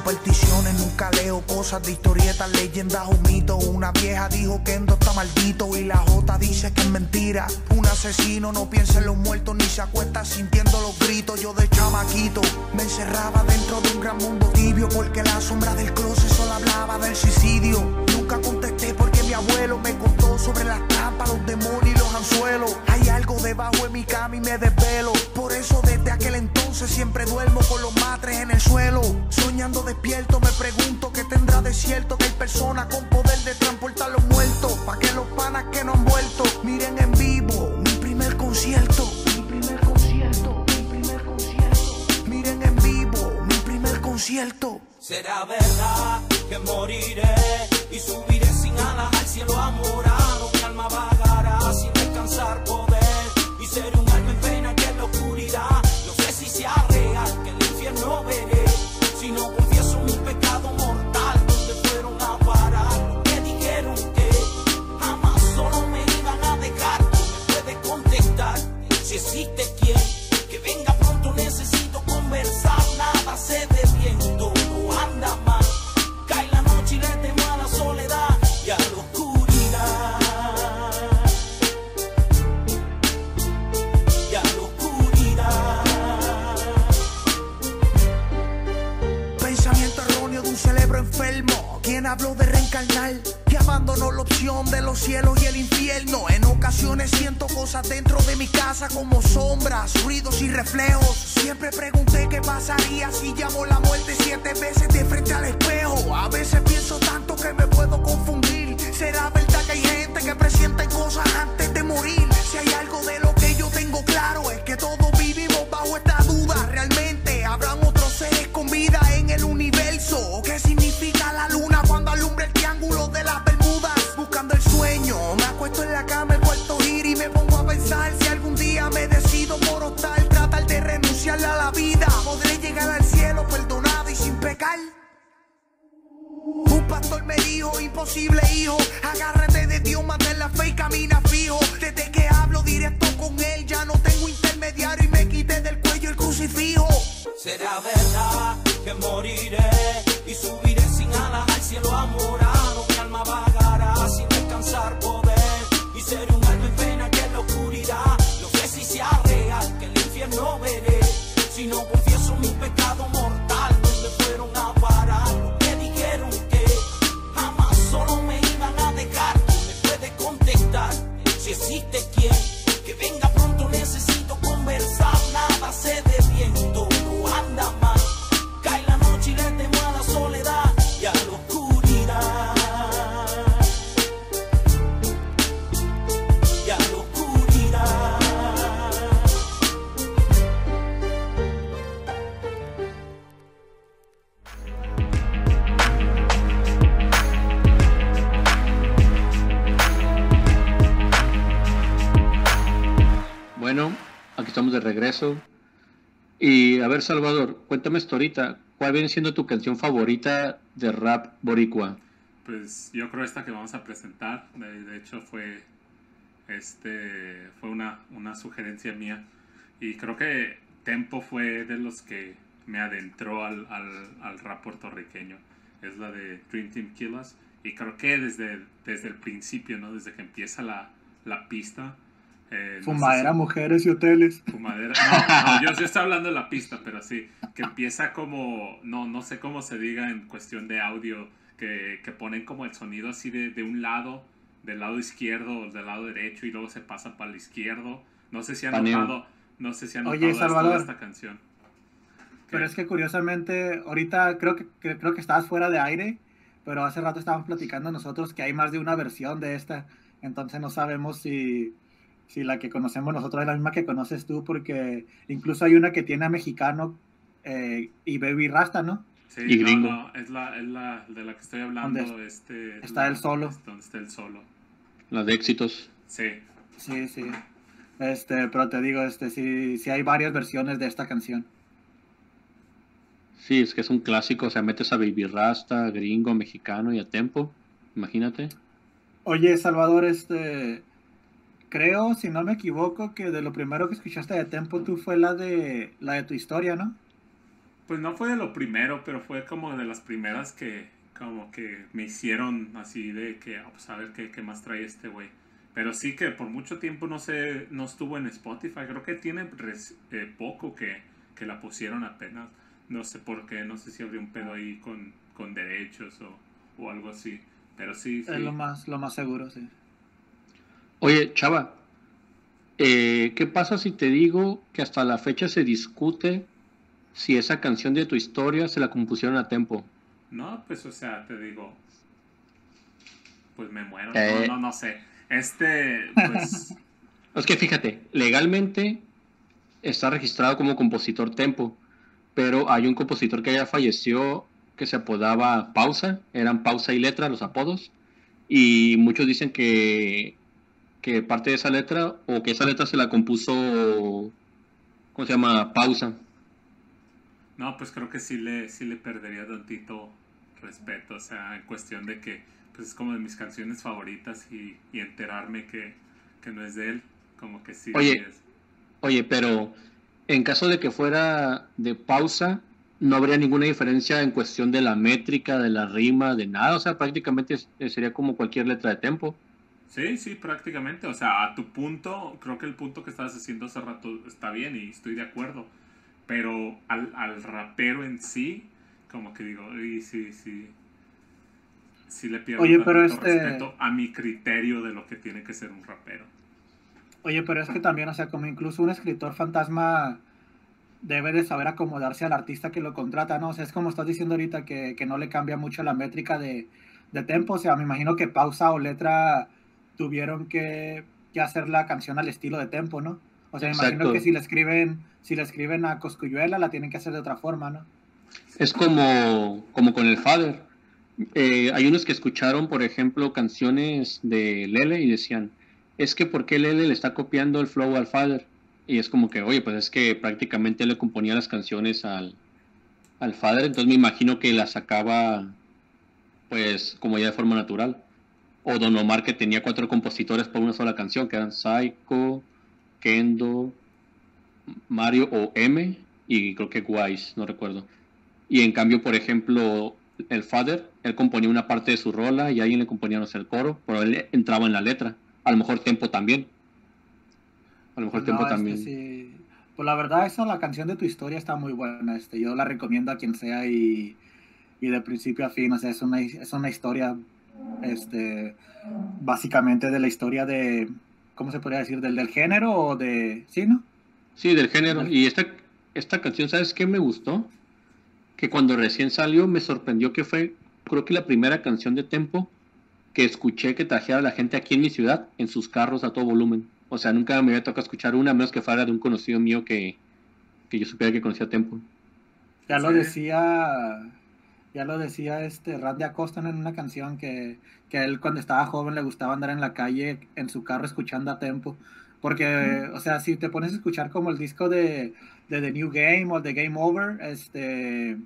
Supersticiones, nunca leo cosas de historietas, leyendas o mitos. Una vieja dijo que Endo está maldito y la J dice que es mentira. Un asesino no piensa en los muertos ni se acuesta sintiendo los gritos. Yo de chamaquito me encerraba dentro de un gran mundo tibio porque la sombra del closet solo hablaba del suicidio. Nunca contesté porque mi abuelo me contó sobre las trampas, los demonios los anzuelos. Hay algo debajo de mi cama y me desvelo. Por eso desde aquel entonces siempre duermo con los matres en el suelo. Soñando despierto me pregunto qué tendrá de cierto que hay personas con poder de transportar los muertos. Pa' que los panas que no han vuelto miren en vivo mi primer concierto. Mi primer concierto, mi primer concierto. Miren en vivo mi primer concierto. Será verdad que moriré y subiré sin alas al cielo amorado. Mi alma vagará sin descansar poder y seré un habló de reencarnar y abandonó la opción de los cielos y el infierno. En ocasiones siento cosas dentro de mi casa como sombras, ruidos y reflejos. Siempre pregunté qué pasaría si llamo la muerte siete veces de frente al espejo. A veces pienso tanto que me puedo confundir. ¿Será verdad que hay gente que presiente cosas antes de morir? Si hay algo de lo que yo tengo claro es que todos vivimos bajo esta duda. Realmente habrán otros seres con vida en el universo. A la vida. Podré llegar al cielo perdonado y sin pecar. Un pastor me dijo, imposible hijo, agárrate de Dios, mantén la fe y camina fijo. Desde que hablo directo con él, ya no tengo intermediario y me quité del cuello el crucifijo. Será verdad que moriré y subiré sin alas al cielo amorado. Mi si no estamos de regreso. Y a ver, Salvador, cuéntame esto ahorita. ¿Cuál viene siendo tu canción favorita de rap boricua? Pues yo creo esta que vamos a presentar, de, hecho fue este fue una, una sugerencia mía y creo que Tempo fue de los que me adentró al, al, al rap puertorriqueño. es la de Dream Team Kill Us. Y creo que desde, desde el principio, ¿no? Desde que empieza la, la pista. Eh, no sé Fumadera, si- mujeres y hoteles. Fumadera. No, no, yo, yo estoy hablando de la pista, pero sí, que empieza como, no, no sé cómo se diga en cuestión de audio, que, que ponen como el sonido así de, de un lado, del lado izquierdo o del lado derecho y luego se pasa para el izquierdo. No sé si han Paneo. notado, no sé si han Oye, notado esta canción. Pero es que curiosamente, ahorita creo que, que- creo que estabas fuera de aire, pero hace rato estábamos platicando nosotros que hay más de una versión de esta. Entonces no sabemos si, si la que conocemos nosotros es la misma que conoces tú, porque incluso hay una que tiene a mexicano eh, y Baby Rasta, ¿no? Sí, Y no, gringo. no, es la, es la de la que estoy hablando. ¿Dónde este, es está la- el solo? es donde está el solo. La de éxitos. Sí, Sí, sí. Este, pero te digo, este, sí, sí hay varias versiones de esta canción. Sí, es que es un clásico. O sea, metes a Baby Rasta, gringo, mexicano y a tempo. Imagínate. Oye, Salvador, este, creo, si no me equivoco, que de lo primero que escuchaste de Tempo tú fue la de la de tu historia, ¿no? Pues no fue de lo primero, pero fue como de las primeras que como que me hicieron así de que, ah, pues a ver qué, qué más trae este güey. Pero sí que por mucho tiempo no sé, no estuvo en Spotify. Creo que tiene res- eh, poco que, que la pusieron apenas. No sé por qué, no sé si habría un pedo ahí con, con derechos o, o algo así. Pero sí, sí. Es lo más, lo más seguro, sí. Oye, Chava, eh, ¿qué pasa si te digo que hasta la fecha se discute si esa canción de tu historia se la compusieron a tempo? No, pues o sea, te digo. Pues me muero. Eh. No, no, no sé. Este, pues. Es que fíjate, legalmente está registrado como compositor tempo, pero hay un compositor que ya falleció que se apodaba Pausa, eran Pausa y Letra los apodos, y muchos dicen que, que parte de esa letra, o que esa letra se la compuso, ¿cómo se llama? Pausa. No, pues creo que sí le, sí le perdería tantito respeto, o sea, en cuestión de que pues es como de mis canciones favoritas y, y enterarme que, que no es de él, como que sí. Oye. es- Oye, pero en caso de que fuera de pausa, no habría ninguna diferencia en cuestión de la métrica, de la rima, de nada. O sea, prácticamente sería como cualquier letra de tempo. Sí, sí, prácticamente, o sea, a tu punto, creo que el punto que estabas haciendo hace rato está bien y estoy de acuerdo, pero al, al rapero en sí, como que digo, sí, sí, sí le pierdo Oye, pero este- respeto a mi criterio de lo que tiene que ser un rapero. Oye, pero es que también, o sea, como incluso un escritor fantasma debe de saber acomodarse al artista que lo contrata, ¿no? O sea, es como estás diciendo ahorita que, que no le cambia mucho la métrica de, de tempo, o sea, me imagino que pausa o letra tuvieron que, que hacer la canción al estilo de tempo, ¿no? O sea, me imagino Exacto. que si le escriben, si le escriben a Coscuyuela, la tienen que hacer de otra forma, ¿no? Es como, como con el Father. Eh, hay unos que escucharon, por ejemplo, canciones de Lele y decían, es que ¿por qué Lele le está copiando el flow al Father? Y es como que, oye, pues es que prácticamente le componía las canciones al, al Father, entonces me imagino que las sacaba, pues, como ya de forma natural. O Don Omar que tenía cuatro compositores por una sola canción, que eran Psycho, Kendo, Mario o M y creo que Wise, no recuerdo. Y en cambio, por ejemplo, el Father, él componía una parte de su rola y alguien le componía, no sé, el coro, pero él entraba en la letra. A lo mejor Tempo también. A lo mejor No, Tempo este también. sí. Pues la verdad, esa, la canción de tu historia está muy buena. Este, yo la recomiendo a quien sea y, y de principio a fin, o sea, es una, es una historia, este, básicamente de la historia de, ¿cómo se podría decir? Del, del género o de, ¿sí, no? Sí, del género. Y esta, esta canción, ¿sabes qué me gustó? Que cuando recién salió me sorprendió que fue, creo que la primera canción de Tempo que escuché que trajera a la gente aquí en mi ciudad en sus carros a todo volumen. O sea, nunca me había tocado escuchar una, a menos que fuera de un conocido mío que, que yo supiera que conocía Tempo. Ya lo decía, ya lo decía este Randy Acosta en una canción que, que él cuando estaba joven le gustaba andar en la calle en su carro escuchando a tempo. Porque, o sea, si te pones a escuchar como el disco de, de The New Game o The Game Over, este,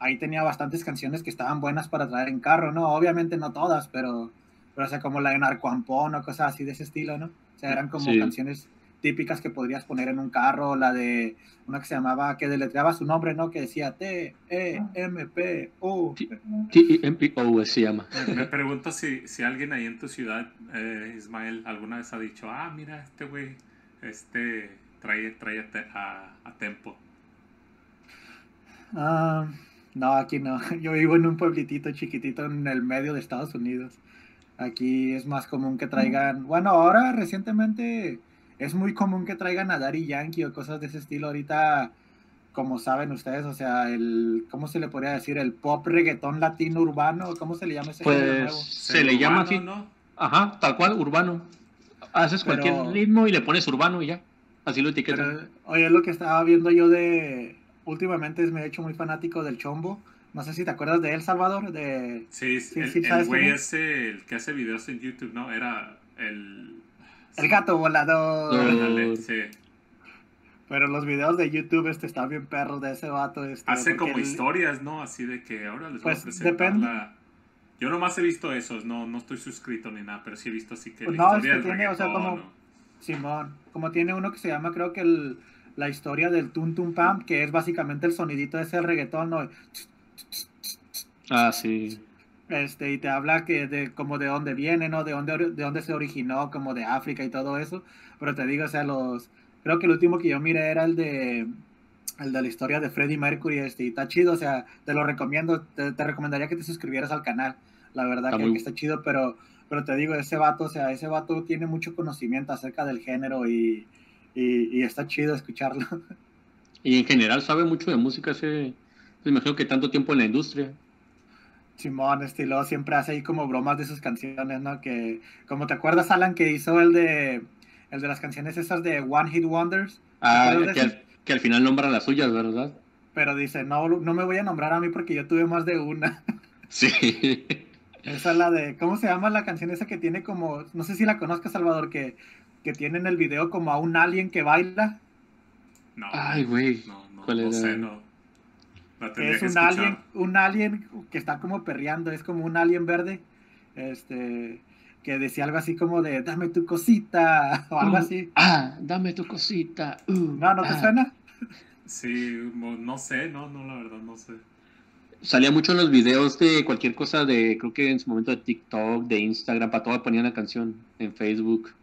ahí tenía bastantes canciones que estaban buenas para traer en carro, ¿no? Obviamente no todas, pero, pero o sea, como la de Narcoampón o cosas así de ese estilo, ¿no? O sea, eran como Sí. canciones típicas que podrías poner en un carro, la de una que se llamaba, que deletreaba su nombre, ¿no? Que decía T, E, M, P, U. T-E-M-P-O se llama. Me pregunto si, si alguien ahí en tu ciudad, eh, Ismael, alguna vez ha dicho, ah, mira, este güey, este trae, trae a, te- a- a Tempo. Ah, no, aquí no. Yo vivo en un pueblitito chiquitito en el medio de Estados Unidos. Aquí es más común que traigan, bueno, ahora recientemente es muy común que traigan a Daddy Yankee o cosas de ese estilo. Ahorita, como saben ustedes, o sea, el, ¿cómo se le podría decir? El pop reggaetón latino urbano, ¿cómo se le llama ese Pues nuevo? se le llama Urbano, así. ¿no? Ajá, tal cual, urbano. Haces Pero- cualquier ritmo y le pones urbano y ya. Así lo etiquetan. Pero, oye, lo que estaba viendo yo de, últimamente me he hecho muy fanático del chombo. No sé si te acuerdas de él, Salvador, de... Sí, Sí, el, sí, el ¿sabes güey ese, el que hace videos en YouTube, ¿no? Era el... El gato volador. Ándale, sí. Pero los videos de YouTube este están bien perros de ese vato. Este, Hace como él- historias, ¿no? Así de que ahora les voy Pues, a presentar depende. la... Yo nomás he visto esos, no, no estoy suscrito ni nada, pero sí he visto así que Pues la no, historia es que del tiene, o sea, reggaetón, como- ¿no? Simón, como tiene uno que se llama, creo que el, la historia del Tum Tum Pam, que es básicamente el sonidito de ese reggaetón, ¿no? Ah, sí. Este, y te habla que de como de dónde viene, ¿no? De dónde, de dónde se originó, como de África y todo eso. Pero te digo, o sea, los... Creo que el último que yo miré era el de... El de la historia de Freddie Mercury, este, y está chido, o sea, te lo recomiendo, te, te recomendaría que te suscribieras al canal, la verdad Está que, muy- que está chido, pero, pero te digo, ese vato, o sea, ese vato tiene mucho conocimiento acerca del género y, y, y está chido escucharlo. Y en general sabe mucho de música ese. Me imagino que tanto tiempo en la industria. Simón, estilo, siempre hace ahí como bromas de sus canciones, ¿no? Que, como te acuerdas, Alan, que hizo el de, el de las canciones esas de One Hit Wonders, Ah, que al, que al final nombran las suyas, ¿verdad? pero dice, no, no me voy a nombrar a mí porque yo tuve más de una. Sí. Esa es la de, ¿cómo se llama la canción esa que tiene como, no sé si la conozcas, Salvador, que, que tiene en el video como a un alien que baila? No, Ay, güey. no, no, ¿Cuál no era? sé, no. Es un alien, un alien que está como perreando, es como un alien verde, este, que decía algo así como de, dame tu cosita, o algo Uh, así. Ah, dame tu cosita. uh, No, ¿no te ah. suena? Sí, no sé, no, no, la verdad, no sé. Salía mucho en los videos de cualquier cosa de, creo que en su momento de TikTok, de Instagram, para todo ponían la canción en Facebook.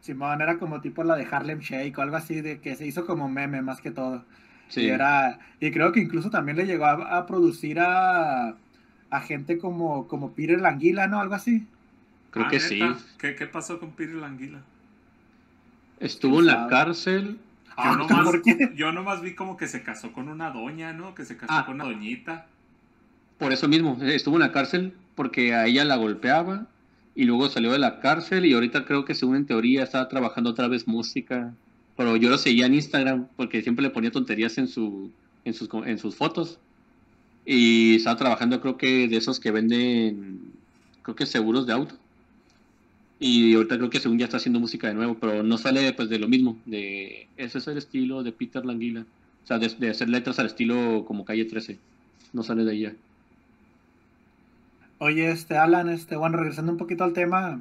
Simón era como tipo la de Harlem Shake o algo así, de que se hizo como meme más que todo. Sí. Y, era, y creo que incluso también le llegó a, a producir a, a gente como, como Peter Languila, ¿no? Algo así. Creo Ah, que ¿neta? sí. ¿Qué, ¿Qué pasó con Peter Languila? Estuvo en la sabe? cárcel. Yo, Ah, nomás, ¿por qué? yo nomás vi como que se casó con una doña, ¿no? Que se casó Ah. con una doñita. Por eso mismo, eh, estuvo en la cárcel porque a ella la golpeaba y luego salió de la cárcel y ahorita creo que según en teoría estaba trabajando otra vez música. Pero yo lo seguía en Instagram porque siempre le ponía tonterías en, su, en, sus, en sus fotos. Y estaba trabajando creo que de esos que venden, creo que seguros de auto. Y ahorita creo que según ya está haciendo música de nuevo, pero no sale pues de lo mismo, de ese es el estilo de Peter Languila. O sea, de, de hacer letras al estilo como Calle 13. No sale de ella. Oye, este, Alan, este, bueno, regresando un poquito al tema,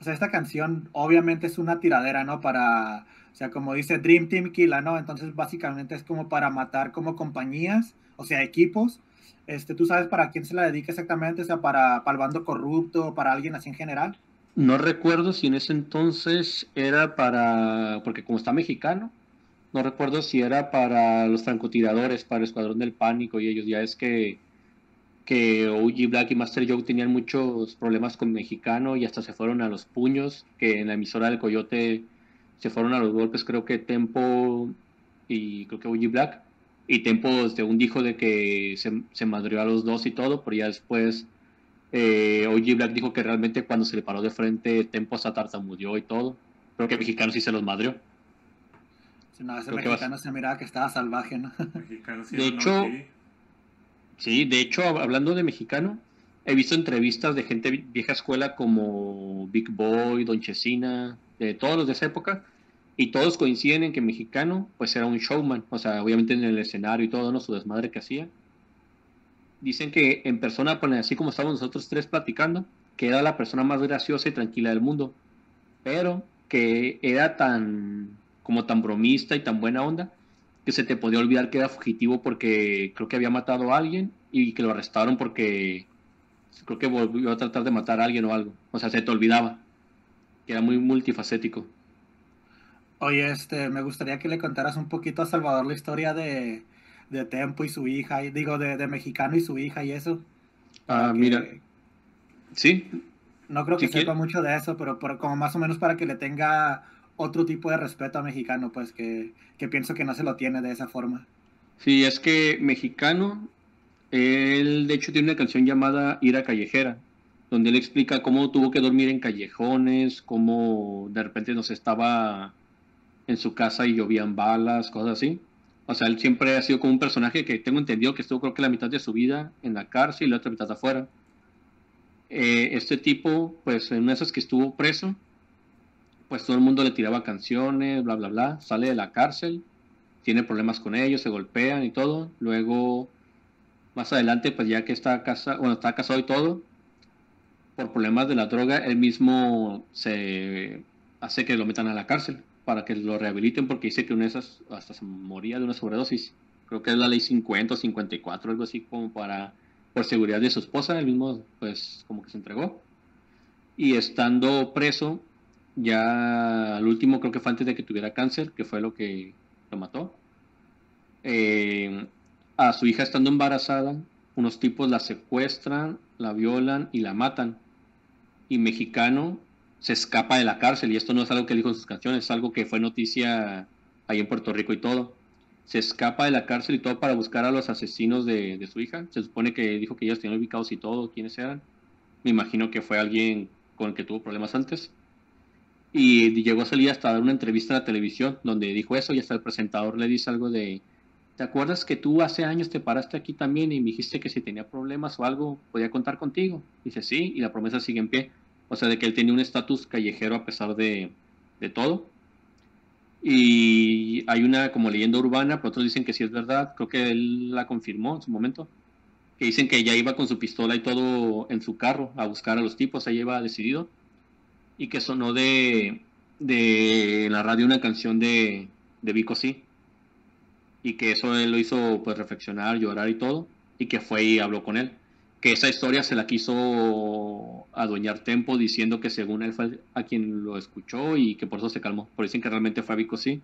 o sea, esta canción obviamente es una tiradera, ¿no? Para, o sea, como dice Dream Team Killa, ¿no? Entonces, básicamente es como para matar como compañías, o sea, equipos. Este, ¿tú sabes para quién se la dedica exactamente? O sea, para, para el bando corrupto, para alguien así en general. No recuerdo si en ese entonces era para, porque como está mexicano, no recuerdo si era para los francotiradores, para el Escuadrón del Pánico y ellos. Ya es que, que OG Black y Master Joe tenían muchos problemas con mexicano y hasta se fueron a los puños, que en la emisora del Coyote se fueron a los golpes, creo que Tempo y creo que OG Black. Y Tempo según dijo de que se, se madrió a los dos y todo, pero ya después eh, OG Black dijo que realmente cuando se le paró de frente, Tempo hasta tartamudeó y todo. Creo que Mexicano sí se los madrió. Si no, ese Creo que vas- mexicano se miraba que estaba salvaje, ¿no? Mexicano, sí, De ¿no? hecho- Sí. Sí, de hecho, hab- hablando de Mexicano, he visto entrevistas de gente vi- vieja escuela como Big Boy, Don Chesina, de todos los de esa época, y todos coinciden en que Mexicano, pues era un showman, o sea, obviamente en el escenario y todo, ¿no? Su desmadre que hacía. Dicen que en persona, pues, así como estábamos nosotros tres platicando, que era la persona más graciosa y tranquila del mundo. Pero que era tan como tan bromista y tan buena onda que se te podía olvidar que era fugitivo porque creo que había matado a alguien y que lo arrestaron porque creo que volvió a tratar de matar a alguien o algo. O sea, se te olvidaba. Que era muy multifacético. Oye, este, me gustaría que le contaras un poquito a Salvador la historia de, de Tempo y su hija, y digo, de, de Mexicano y su hija y eso. Ah, que- mira. Sí, No creo que quiere- sepa mucho de eso, pero, pero como más o menos para que le tenga otro tipo de respeto a Mexicano, pues que, que pienso que no se lo tiene de esa forma. sí, es que mexicano, él de hecho tiene una canción llamada Ira Callejera, donde él explica cómo tuvo que dormir en callejones, cómo de repente no se estaba en su casa y llovían balas, cosas así. O sea, él siempre ha sido como un personaje que tengo entendido que estuvo creo que la mitad de su vida en la cárcel y la otra mitad afuera. Eh, este tipo, pues en una de esas que estuvo preso, pues todo el mundo le tiraba canciones, bla, bla, bla, sale de la cárcel, tiene problemas con ellos, se golpean y todo. Luego, más adelante, pues ya que está, casa, bueno, está casado y todo, por problemas de la droga, él mismo se hace que lo metan a la cárcel para que lo rehabiliten porque dice que una de esas hasta se moría de una sobredosis. Creo que es la ley 50 o 54, algo así como para, por seguridad de su esposa, él mismo pues como que se entregó. Y estando preso, ya al último creo que fue antes de que tuviera cáncer, que fue lo que lo mató. Eh, a su hija estando embarazada, unos tipos la secuestran, la violan y la matan. Y mexicano se escapa de la cárcel, y esto no es algo que dijo en sus canciones, es algo que fue noticia ahí en Puerto Rico y todo. Se escapa de la cárcel y todo para buscar a los asesinos de, de su hija. Se supone que dijo que ellos tenían ubicados y todo, quiénes eran. Me imagino que fue alguien con el que tuvo problemas antes. Y llegó a salir hasta dar una entrevista a la televisión donde dijo eso y hasta el presentador le dice algo de, ¿te acuerdas que tú hace años te paraste aquí también y me dijiste que si tenía problemas o algo podía contar contigo? Dice, sí, y la promesa sigue en pie. O sea, de que él tenía un estatus callejero a pesar de, de todo. Y hay una como leyenda urbana, pero otros dicen que sí es verdad. Creo que él la confirmó en su momento. Que dicen que ya iba con su pistola y todo en su carro a buscar a los tipos, ahí iba decidido. Y que sonó de, de en la radio una canción de, de Vico sí. Y que eso él lo hizo pues reflexionar, llorar y todo. Y que fue y habló con él. Que esa historia se la quiso adueñar Tempo diciendo que según él fue a quien lo escuchó y que por eso se calmó. Por dicen que realmente fue a Vico sí.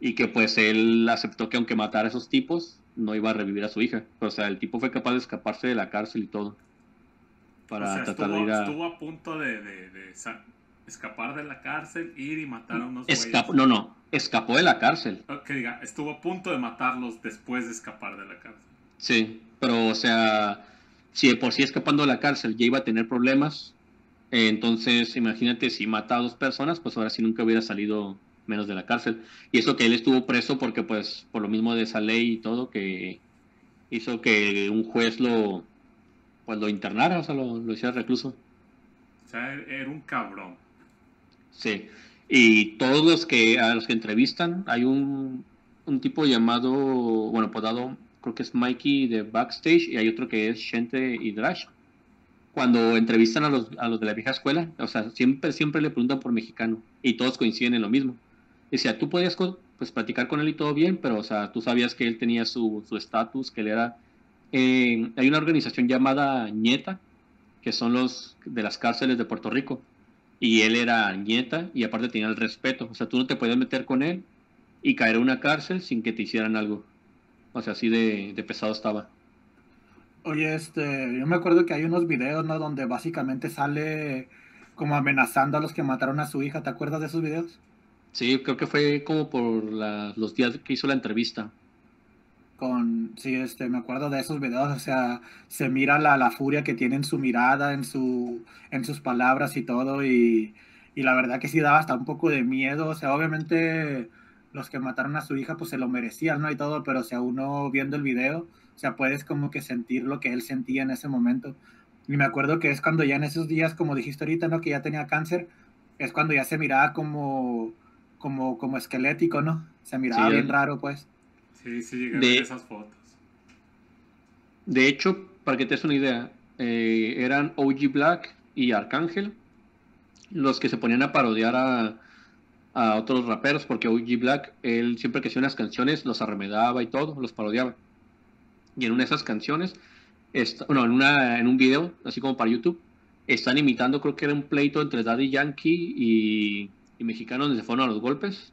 Y que pues él aceptó que aunque matara a esos tipos, no iba a revivir a su hija. O sea, el tipo fue capaz de escaparse de la cárcel y todo. Para o sea, tratar estuvo, de ir a... estuvo a punto de, de- de escapar de la cárcel, ir y matar a unos Escapó, güeyes. no, no, escapó de la cárcel. Que diga, estuvo a punto de matarlos después de escapar de la cárcel. Sí, pero o sea, si de por sí escapando de la cárcel ya iba a tener problemas, eh, entonces imagínate si mata a dos personas, pues ahora sí nunca hubiera salido menos de la cárcel. Y eso que él estuvo preso porque pues por lo mismo de esa ley y todo que hizo que un juez lo pues lo internara, o sea, lo, lo hiciera recluso. O sea, era un cabrón. Sí. Y todos los que a los que entrevistan, hay un, un tipo llamado, bueno, podado, creo que es Mikey de Backstage, y hay otro que es Shente y Drash. Cuando entrevistan a los, a los de la vieja escuela, o sea, siempre, siempre le preguntan por mexicano, y todos coinciden en lo mismo. Decía, tú podías pues platicar con él y todo bien, pero o sea, tú sabías que él tenía su su estatus, que él era... eh, hay una organización llamada Nieta, que son los de las cárceles de Puerto Rico y él era nieta y aparte tenía el respeto. O sea, tú no te podías meter con él y caer a una cárcel sin que te hicieran algo. O sea, así de, de pesado estaba. Oye, este, yo me acuerdo que hay unos videos, ¿no? Donde básicamente sale como amenazando a los que mataron a su hija. ¿Te acuerdas de esos videos? Sí, creo que fue como por la- los días que hizo la entrevista. Con, sí, este, me acuerdo de esos videos, o sea, se mira la, la furia que tiene en su mirada, en su, en sus palabras y todo, y, y la verdad que sí daba hasta un poco de miedo, o sea, obviamente los que mataron a su hija pues se lo merecían, ¿no? Y todo, pero o sea, uno viendo el video, o sea, puedes como que sentir lo que él sentía en ese momento. Y me acuerdo que es cuando ya en esos días, como dijiste ahorita, ¿no? Que ya tenía cáncer, es cuando ya se miraba como, como, como esquelético, ¿no? Se miraba Sí, bien él- raro, pues. Sí, sí, De- esas fotos. De hecho, para que te des una idea, eh, eran OG Black y Arcángel los que se ponían a parodiar a, a otros raperos, porque OG Black, él siempre que hacía unas canciones los arremedaba y todo, los parodiaba. Y en una de esas canciones, está, bueno, en, una, en un video, así como para YouTube, están imitando, creo que era un pleito entre Daddy Yankee y, y Mexicano donde se fueron a los golpes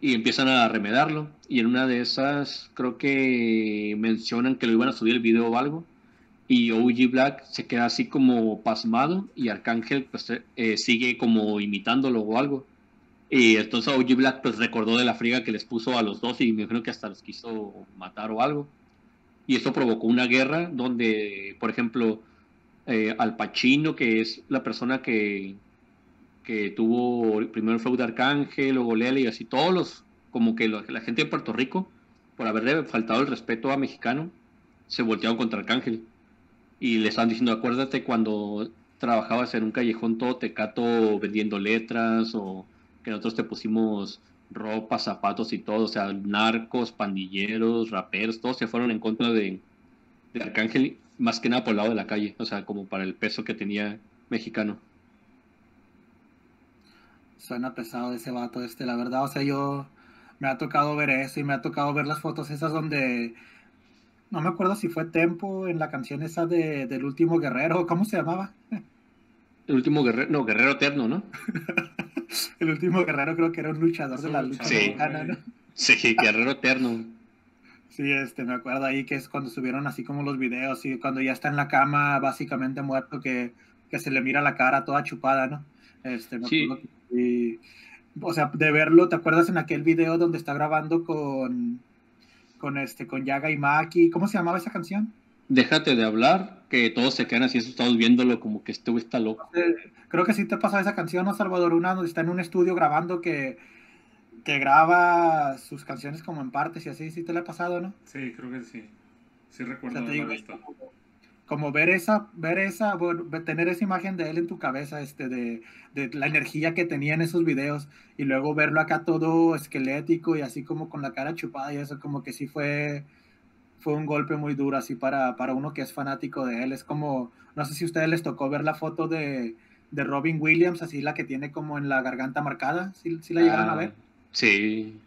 y empiezan a remedarlo. Y en una de esas creo que mencionan que lo iban a subir el video o algo. Y OG Black se queda así como pasmado y Arcángel pues eh, sigue como imitándolo o algo. Y entonces OG Black pues recordó de la friga que les puso a los dos y me imagino que hasta los quiso matar o algo. Y eso provocó una guerra donde, por ejemplo, eh, Al Pacino, que es la persona que, que tuvo primero el feudo de Arcángel, luego Lele y así todos los, como que la gente de Puerto Rico, por haberle faltado el respeto a mexicano, se voltearon contra Arcángel. Y le estaban diciendo, acuérdate cuando trabajabas en un callejón todo tecato vendiendo letras o que nosotros te pusimos ropa, zapatos y todo, o sea, narcos, pandilleros, raperos, todos se fueron en contra de, de Arcángel, más que nada por el lado de la calle, o sea, como para el peso que tenía mexicano. Suena pesado ese vato este, la verdad. O sea, yo me ha tocado ver eso y me ha tocado ver las fotos esas donde... No me acuerdo si fue Tempo en la canción esa de, del último guerrero. ¿Cómo se llamaba? El último guerrero, no, guerrero eterno, ¿no? El último guerrero creo que era un luchador de la lucha Sí. mexicana, ¿no? Sí, guerrero eterno. Sí, este, me acuerdo ahí que es cuando subieron así como los videos y cuando ya está en la cama básicamente muerto que, que se le mira la cara toda chupada, ¿no? Este, me Sí. acuerdo que- y, o sea, de verlo, ¿te acuerdas en aquel video donde está grabando con, con este, con Yaga y Maki? ¿Cómo se llamaba esa canción? Déjate de hablar, que todos se quedan así asustados viéndolo como que este güey está loco. Eh, creo que sí te pasó esa canción, ¿no, Salvador? Una donde está en un estudio grabando que, que graba sus canciones como en partes y así, sí te la ha pasado, ¿no? Sí, creo que sí. Sí O recuerdo sea, digo, visto. Como, ver esa, ver esa, bueno, tener esa imagen de él en tu cabeza, este, de, de la energía que tenía en esos videos, y luego verlo acá todo esquelético y así como con la cara chupada y eso, como que sí fue, fue un golpe muy duro así para, para uno que es fanático de él. Es como, no sé si a ustedes les tocó ver la foto de, de Robin Williams, así la que tiene como en la garganta marcada, si la llegaron a Ah, ver? Sí,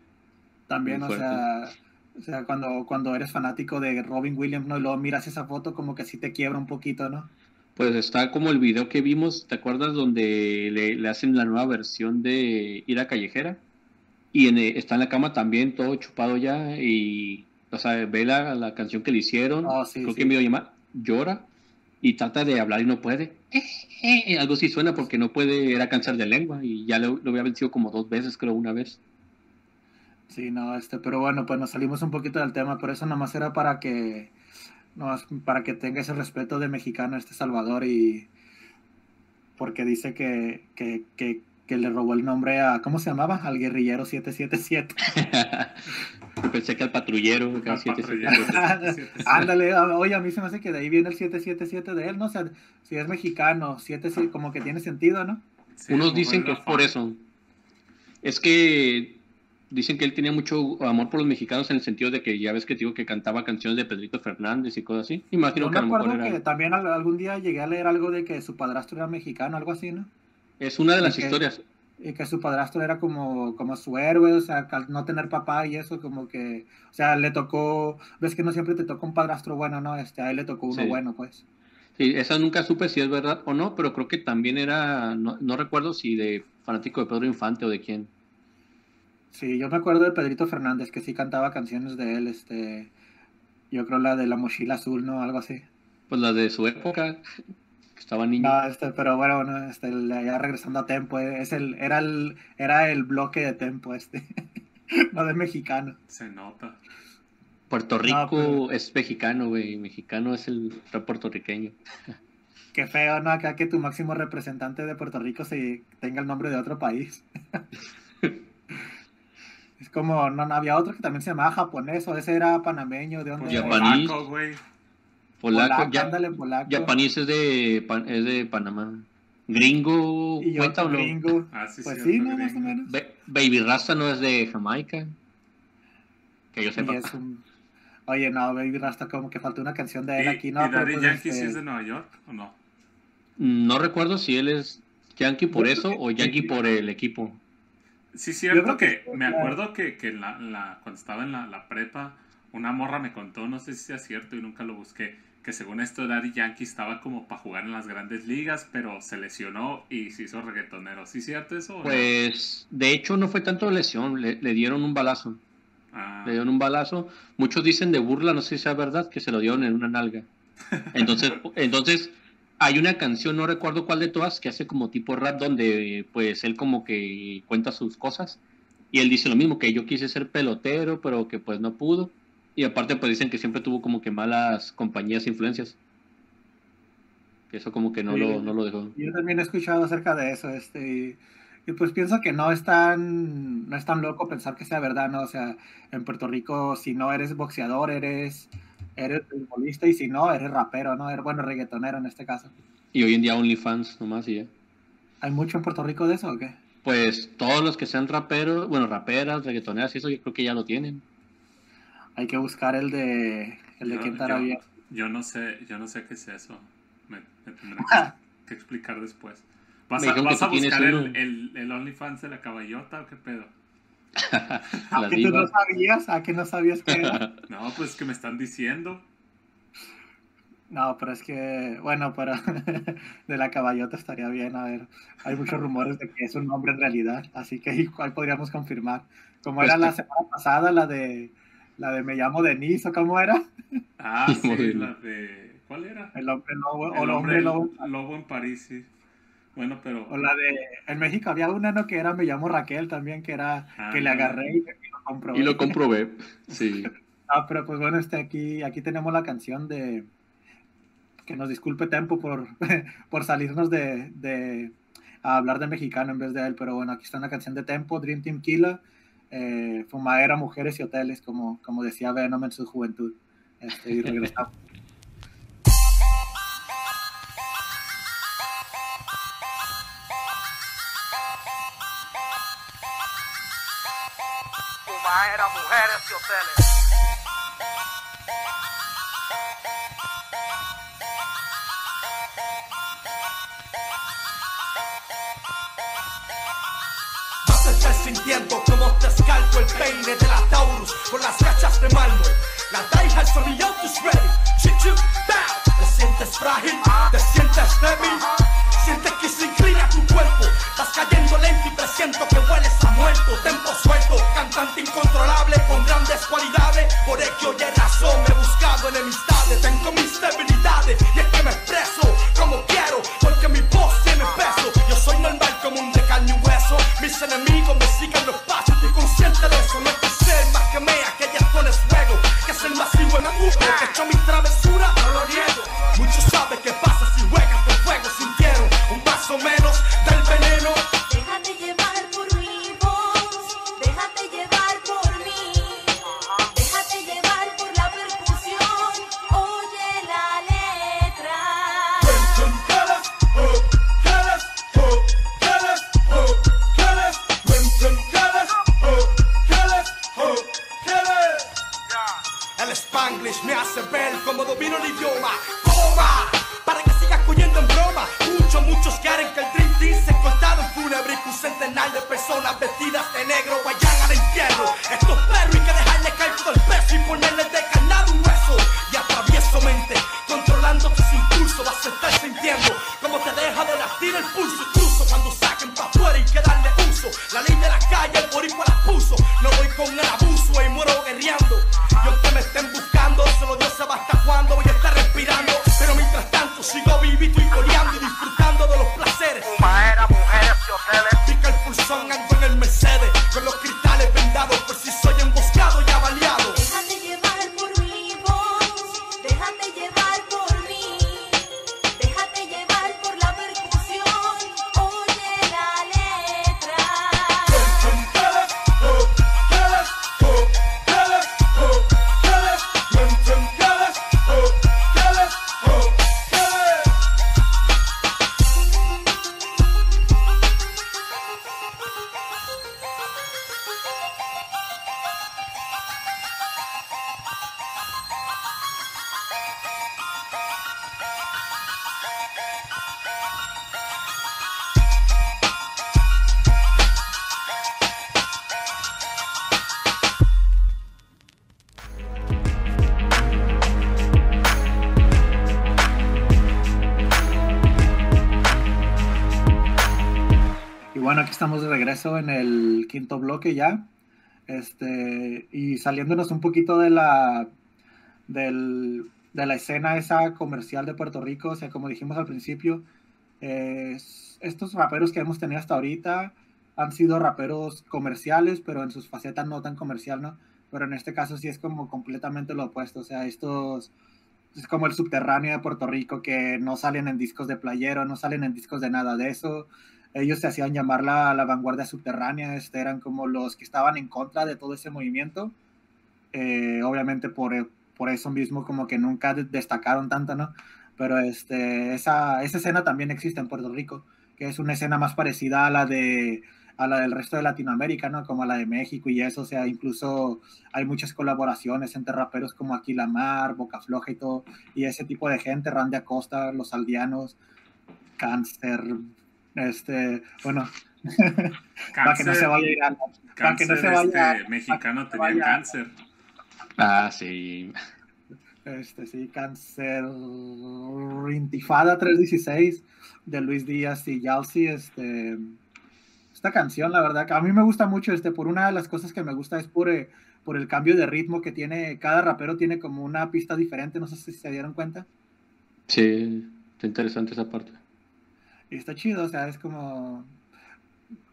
También, o sea, o sea cuando, cuando eres fanático de Robin Williams, ¿no? Y luego miras esa foto como que sí te quiebra un poquito, ¿no? pues está como el video que vimos, ¿te acuerdas? Donde le, le hacen la nueva versión de Ira Callejera. Y en, eh, está en la cama también, todo chupado ya. Y, o sea, ve la, la canción que le hicieron. Oh, sí, creo sí. que video llama Llora. Y trata de hablar y no puede. Eh, eh, algo sí suena porque no puede, era cáncer de lengua. Y ya lo, lo había vencido como dos veces, creo, una vez. Sí, no, este, pero bueno, pues nos salimos un poquito del tema, por eso nomás era para que, nos, para que tenga ese respeto de mexicano este Salvador y porque dice que, que, que, que le robó el nombre a, ¿cómo se llamaba? Al guerrillero 777. Pensé que al patrullero. Al. Ándale, oye, a mí se me hace que de ahí viene el 777 de él, ¿no? O sea, si es mexicano, 7 sí, como que tiene sentido, ¿no? Sí, Unos dicen que es por eso. Es que dicen que él tenía mucho amor por los mexicanos en el sentido de que ya ves que digo que cantaba canciones de Pedrito Fernández y cosas así. Imagino Yo que me a lo mejor acuerdo que era... también al- algún día llegué a leer algo de que su padrastro era mexicano, algo así, ¿no? Es una de las historias. y que su padrastro era como, como su héroe, o sea, al no tener papá y eso, como que, o sea, le tocó, ves que no siempre te toca un padrastro bueno, ¿no? Este, a él le tocó uno Sí. bueno, pues. Sí, esa nunca supe si es verdad o no, pero creo que también era, no, no recuerdo si de fanático de Pedro Infante o de quién. Sí, yo me acuerdo de Pedrito Fernández, que sí cantaba canciones de él, este, yo creo la de la mochila azul, ¿no? Algo así. Pues la de su época, que estaba niño. No, este, pero bueno, bueno, este, ya regresando a Tempo, eh, es el, era el, era el bloque de Tempo, este, no de mexicano. Se nota. Puerto Rico No, pero- es mexicano, güey. Mexicano es el puertorriqueño. Qué feo, ¿no? Acá que tu máximo representante de Puerto Rico se tenga el nombre de otro país. es como, no, no, había otro que también se llamaba japonés, o ese era panameño, ¿de dónde? Pues era? Japanís. polaco, güey. Polaco, Polaco, ya, ándale, polaco. japonés es de, es de Panamá. Gringo, Y cuenta o no? gringo. Ah, sí, Pues sí, ¿no? Más o menos. Ba- Baby Rasta no es de Jamaica. Que yo sepa. es un... Oye, no, Baby Rasta, como que faltó una canción de él ¿Y, aquí, ¿no? y Pero, Daddy pues, Yankee este, sí es de Nueva York o no? No recuerdo si él es Yankee por eso o Yankee por el equipo. Sí, cierto que, que- me acuerdo que, que la, la- cuando estaba en la, la prepa, una morra me contó, no sé si sea cierto y nunca lo busqué, que según esto Daddy Yankee estaba como para jugar en las grandes ligas, pero se lesionó y se hizo reggaetonero. ¿Sí cierto eso? no? Pues, de hecho, no fue tanto lesión, le, le dieron un balazo. Ah, Le dieron un balazo. Muchos dicen de burla, no sé si sea verdad, que se lo dieron en una nalga. Entonces, entonces hay una canción, no recuerdo cuál de todas, que hace como tipo rap donde pues él como que cuenta sus cosas. Y él dice lo mismo, que yo quise ser pelotero, pero que pues no pudo. Y aparte pues dicen que siempre tuvo como que malas compañías e influencias. Que eso como que no, Sí. lo, no lo dejó. Yo también he escuchado acerca de eso, este, y, y pues pienso que no es tan, no es tan loco pensar que sea verdad, ¿no? O sea, en Puerto Rico, si no eres boxeador, eres, eres futbolista, y si no, eres rapero, ¿no? Eres, bueno, reggaetonero en este caso. Y hoy en día OnlyFans nomás y ya. ¿Hay mucho en Puerto Rico de eso o qué? Pues todos los que sean raperos, bueno, raperas, reggaetoneras y eso yo creo que ya lo tienen. Hay que buscar el de, el de Yo- quién estará yo- bien. Yo no sé, yo no sé qué es eso. Me, me tendrán que, que explicar después. ¿Vas a, vas buscar el, el, el OnlyFans de la caballota o qué pedo? A ¿Que tú no sabías? ¿A que no sabías que era? No, pues que me están diciendo. No, pero es que, bueno, pero de la caballota estaría bien, a ver. Hay muchos rumores de que es un nombre en realidad, así que igual podríamos confirmar. Como Pues era la semana pasada, la de la de Me llamo Denise, ¿o cómo era? Ah, sí, la de... ¿Cuál era? El hombre lobo, o El el hombre hombre lobo. lobo en París, sí. Bueno, pero... O la de, en México había una, ¿no? Que era Me llamo Raquel también, que era Ah, que le agarré y, y lo comprobé. Y lo comprobé. Sí. Ah, pero pues bueno, este aquí, aquí tenemos la canción de que nos disculpe Tempo por, por salirnos de, de a hablar de mexicano en vez de él, pero bueno, aquí está una canción de Tempo, Dream Team Killa, eh, Fumadera, Mujeres y Hoteles, como, como decía Venom en su juventud. Este, y regresamos. Y hoteles. Vas a sintiendo como te escalpo el peine de la Taurus con las cachas de mármol. La diehard son mi autos ready. Bow. Te sientes frágil, te sientes débil. Sientes que se inclina tu cuerpo. Estás cayendo lento y presiento que hueles a muerto. Tempo suelto, cantante incontrolable con grandes cualidades. Por ello y razón he buscado enemistades. Tengo mis debilidades y es que me expreso como quiero. Porque mi voz tiene peso. Yo soy normal como un de carne y hueso. Mis enemigos me siguen los pasos. Estoy consciente de eso. Bloque ya. Este, y saliéndonos un poquito de la, del, de la escena esa comercial de Puerto Rico, o sea, como dijimos al principio, eh, estos raperos que hemos tenido hasta ahorita han sido raperos comerciales, pero en sus facetas no tan comercial, ¿no? Pero en este caso sí es como completamente lo opuesto, o sea, estos es como el subterráneo de Puerto Rico que no salen en discos de playero, no salen en discos de nada de eso. Ellos se hacían llamar la, la vanguardia subterránea, este, eran como los que estaban en contra de todo ese movimiento. Eh, obviamente por, por eso mismo como que nunca destacaron tanto, ¿no? Pero este, esa, esa escena también existe en Puerto Rico, que es una escena más parecida a la de a la del resto de Latinoamérica, ¿no? Como a la de México y eso, o sea, incluso hay muchas colaboraciones entre raperos como Aquí Mar, Boca Floja y todo, y ese tipo de gente, Randy Acosta, Los Aldeanos, Cáncer, este, bueno, para que no se vaya a para que no se vaya este, mexicano tenía cáncer. Ah, sí. Este, sí, cáncer, Intifada 316 de Luis Díaz y Yalsi, este esta canción, la verdad, que a mí me gusta mucho, este, por una de las cosas que me gusta es por, eh, por el cambio de ritmo que tiene, cada rapero tiene como una pista diferente, no sé si se dieron cuenta. Sí, está interesante esa parte. Y está chido, o sea, es como...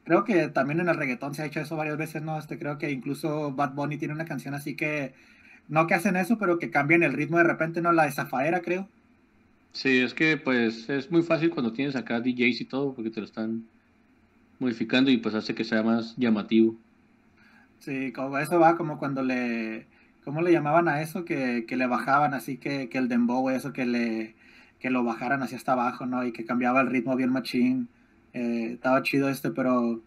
Creo que también en el reggaetón se ha hecho eso varias veces, ¿no? Este, creo que incluso Bad Bunny tiene una canción así que, no que hacen eso, pero que cambian el ritmo de repente, ¿no? La de Zafaera, creo. Sí, es que pues es muy fácil cuando tienes acá DJs y todo, porque te lo están modificando y pues hace que sea más llamativo. Sí, como eso va como cuando le, ¿cómo le llamaban a eso? Que, que le bajaban así que, que el dembow, eso que le, que lo bajaran hacia hasta abajo, ¿no? Y que cambiaba el ritmo bien machín. Eh, estaba chido este, pero,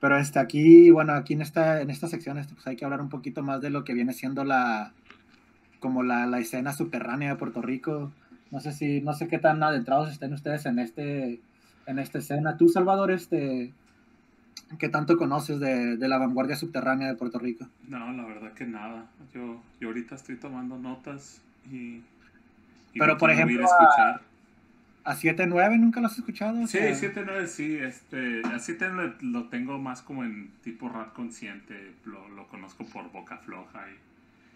pero este aquí, bueno, aquí en esta, en esta sección este, pues hay que hablar un poquito más de lo que viene siendo la, como la, la escena subterránea de Puerto Rico. No sé si, no sé qué tan adentrados estén ustedes en este, en esta escena. Tú, Salvador, este, ¿Qué tanto conoces de, de, la vanguardia subterránea de Puerto Rico? No, la verdad que nada. Yo, yo ahorita estoy tomando notas y... y Pero por ejemplo, a, a 7-9 nunca lo has escuchado. Sí, 7-9 sí. Este, a 7 lo, lo, tengo más como en tipo rap consciente. Lo, lo conozco por boca floja. Y...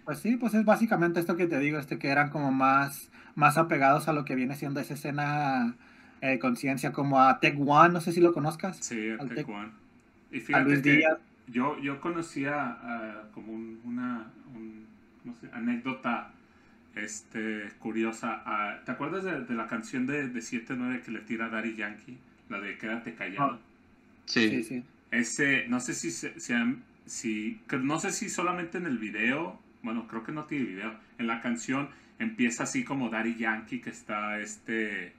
Pues sí, pues es básicamente esto que te digo, este que eran como más, más apegados a lo que viene siendo esa escena eh, conciencia, como a Tech One, no sé si lo conozcas. Sí, a Tech One. Y fíjate que yo, yo conocía uh, como un, una un, no sé, anécdota este, curiosa. Uh, ¿Te acuerdas de, de, la canción de, de 7-9 que le tira Daddy Yankee? La de Quédate callado. Oh. Sí. sí, sí. Ese, no sé si, si, si, no sé si solamente en el video, bueno, creo que no tiene video. En la canción empieza así como Daddy Yankee que está este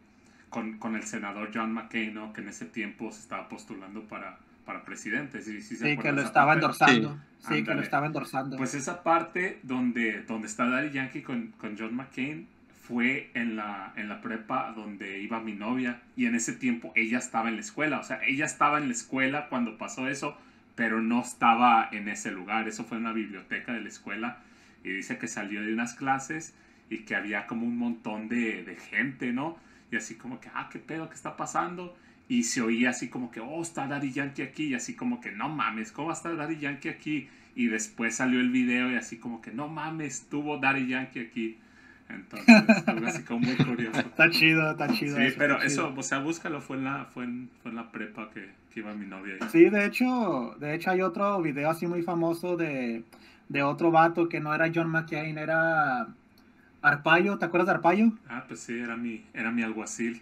con, con el senador John McCain, ¿no? que en ese tiempo se estaba postulando para, para presidente. Sí, sí, sí que lo estaba endorsando. Sí, sí que lo estaba endorsando. Pues esa parte donde, donde está Daddy Yankee con, con John McCain fue en la, en la prepa donde iba mi novia y en ese tiempo ella estaba en la escuela. O sea, ella estaba en la escuela cuando pasó eso, pero no estaba en ese lugar. Eso fue en una biblioteca de la escuela y dice que salió de unas clases y que había como un montón de, de gente, ¿no? Y así como que, ah, qué pedo, qué está pasando y se oía así como que, oh, está Daddy Yankee aquí, y así como que, no mames, ¿cómo va a estar Daddy Yankee aquí? Y después salió el video y así como que, no mames, tuvo Daddy Yankee aquí. Entonces, algo así como muy curioso. Está chido, está chido. Sí, pero eso, o sea, búscalo, fue en la, fue en, fue en la prepa que, que, iba mi novia ahí. Sí, de hecho, de hecho hay otro video así muy famoso de, de otro vato que no era John McCain, era Arpaio, ¿te acuerdas de Arpaio? Ah, pues sí, era mi, era mi alguacil.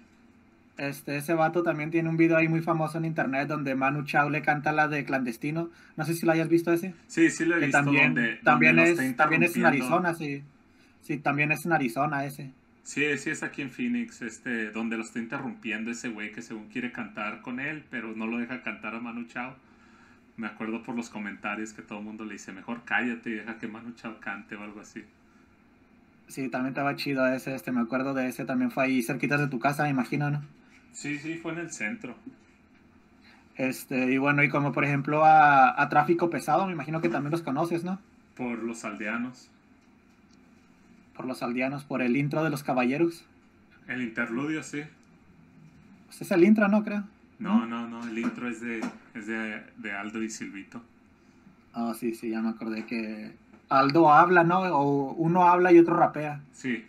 Este, ese vato también tiene un video ahí muy famoso en internet donde Manu Chao le canta la de clandestino. No sé si lo hayas visto ese. Sí, sí lo he visto. También, donde, también, donde es, también es en Arizona, sí. Sí, también es en Arizona ese. Sí, sí es aquí en Phoenix, este, donde lo está interrumpiendo ese güey que según quiere cantar con él, pero no lo deja cantar a Manu Chao. Me acuerdo por los comentarios que todo el mundo le dice, mejor cállate y deja que Manu Chao cante o algo así. Sí, también estaba chido ese, este, me acuerdo de ese, también fue ahí cerquita de tu casa, me imagino, ¿no? Sí, sí, fue en el centro. Este, y bueno, y como por ejemplo a, a Tráfico Pesado, me imagino que también los conoces, ¿no? Por los aldeanos. Por los aldeanos, por el intro de los caballeros. El interludio, sí. Pues es el intro, ¿no? Creo. No, no, no, el intro es de, es de, de Aldo y Silvito. Ah, sí, sí, ya me acordé que Aldo habla, ¿no? O uno habla y otro rapea. Sí,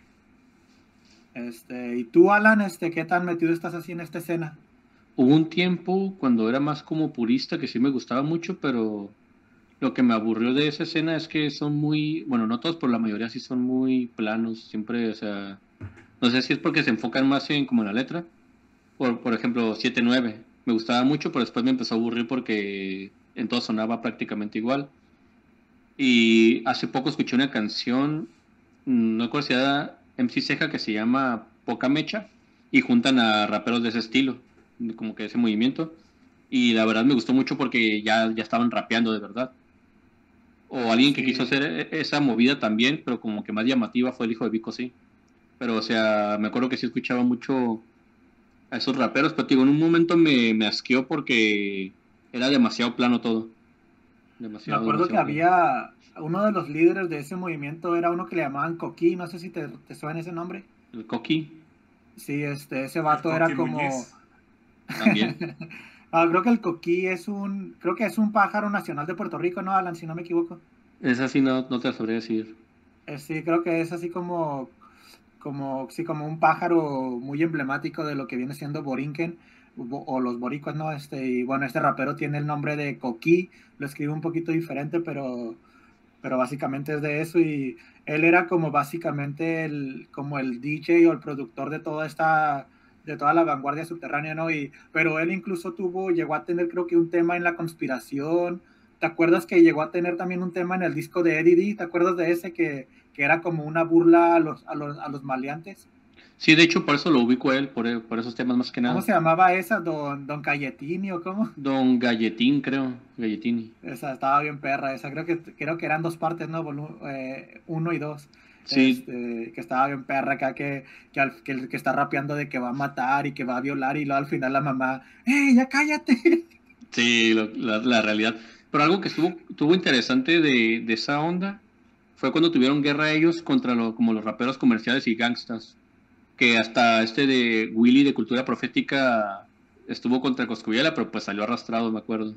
Este, y tú, Alan, este, ¿qué tan metido estás así en esta escena? Hubo un tiempo cuando era más como purista que sí me gustaba mucho, pero lo que me aburrió de esa escena es que son muy, bueno, no todos, pero la mayoría sí son muy planos, siempre, o sea, no sé si es porque se enfocan más en como la letra. Por, por ejemplo, 7-9, me gustaba mucho, pero después me empezó a aburrir porque en todo sonaba prácticamente igual. Y hace poco escuché una canción, no recuerdo si era MC Ceja, que se llama Poca Mecha, y juntan a raperos de ese estilo, como que ese movimiento. Y la verdad me gustó mucho porque ya, ya estaban rapeando de verdad. O alguien que Sí. quiso hacer e- esa movida también, pero como que más llamativa fue el hijo de Vico, sí. Pero, o sea, me acuerdo que sí escuchaba mucho a esos raperos, pero digo, en un momento me, me asqueó porque era demasiado plano todo. Me Demasiado, acuerdo que plano. había uno de los líderes de ese movimiento, era uno que le llamaban Coquí, no sé si te, te suena ese nombre. El Coqui Sí, este, ese vato era como... También. Ah, creo que el coquí es un, creo que es un pájaro nacional de Puerto Rico, ¿no, Alan? Si no me equivoco. Esa sí no, no te la sabría decir. Eh, sí, creo que es así como, como, sí, como un pájaro muy emblemático de lo que viene siendo Borinquen bo- o los boricuas, ¿no? Este, y bueno, este rapero tiene el nombre de Coquí, lo escribe un poquito diferente, pero, pero básicamente es de eso y él era como básicamente el, como el DJ o el productor de toda esta de toda la vanguardia subterránea, ¿no? Y, pero él incluso tuvo, llegó a tener creo que un tema en la conspiración. ¿Te acuerdas que llegó a tener también un tema en el disco de Eddie D? ¿Te acuerdas de ese que, que era como una burla a los, a los, a los maleantes? Sí, de hecho, por eso lo ubico a él, por, por esos temas más que nada. ¿Cómo se llamaba esa? ¿Don, don Cayetini o cómo? Don Galletín, creo. Galletini. Esa estaba bien perra, esa creo que, creo que eran dos partes, ¿no? Volu- eh, uno y dos. Sí, Este, que estaba bien perra acá, que, que, al- que, está rapeando de que va a matar y que va a violar y luego al final la mamá, ¡eh, ya cállate! sí, lo- la, la realidad. Pero algo que estuvo, estuvo interesante de, de esa onda fue cuando tuvieron guerra ellos contra lo- como los raperos comerciales y gangstas. Que hasta este de Willy de Cultura Profética estuvo contra Coscuyela, pero pues salió arrastrado, me acuerdo.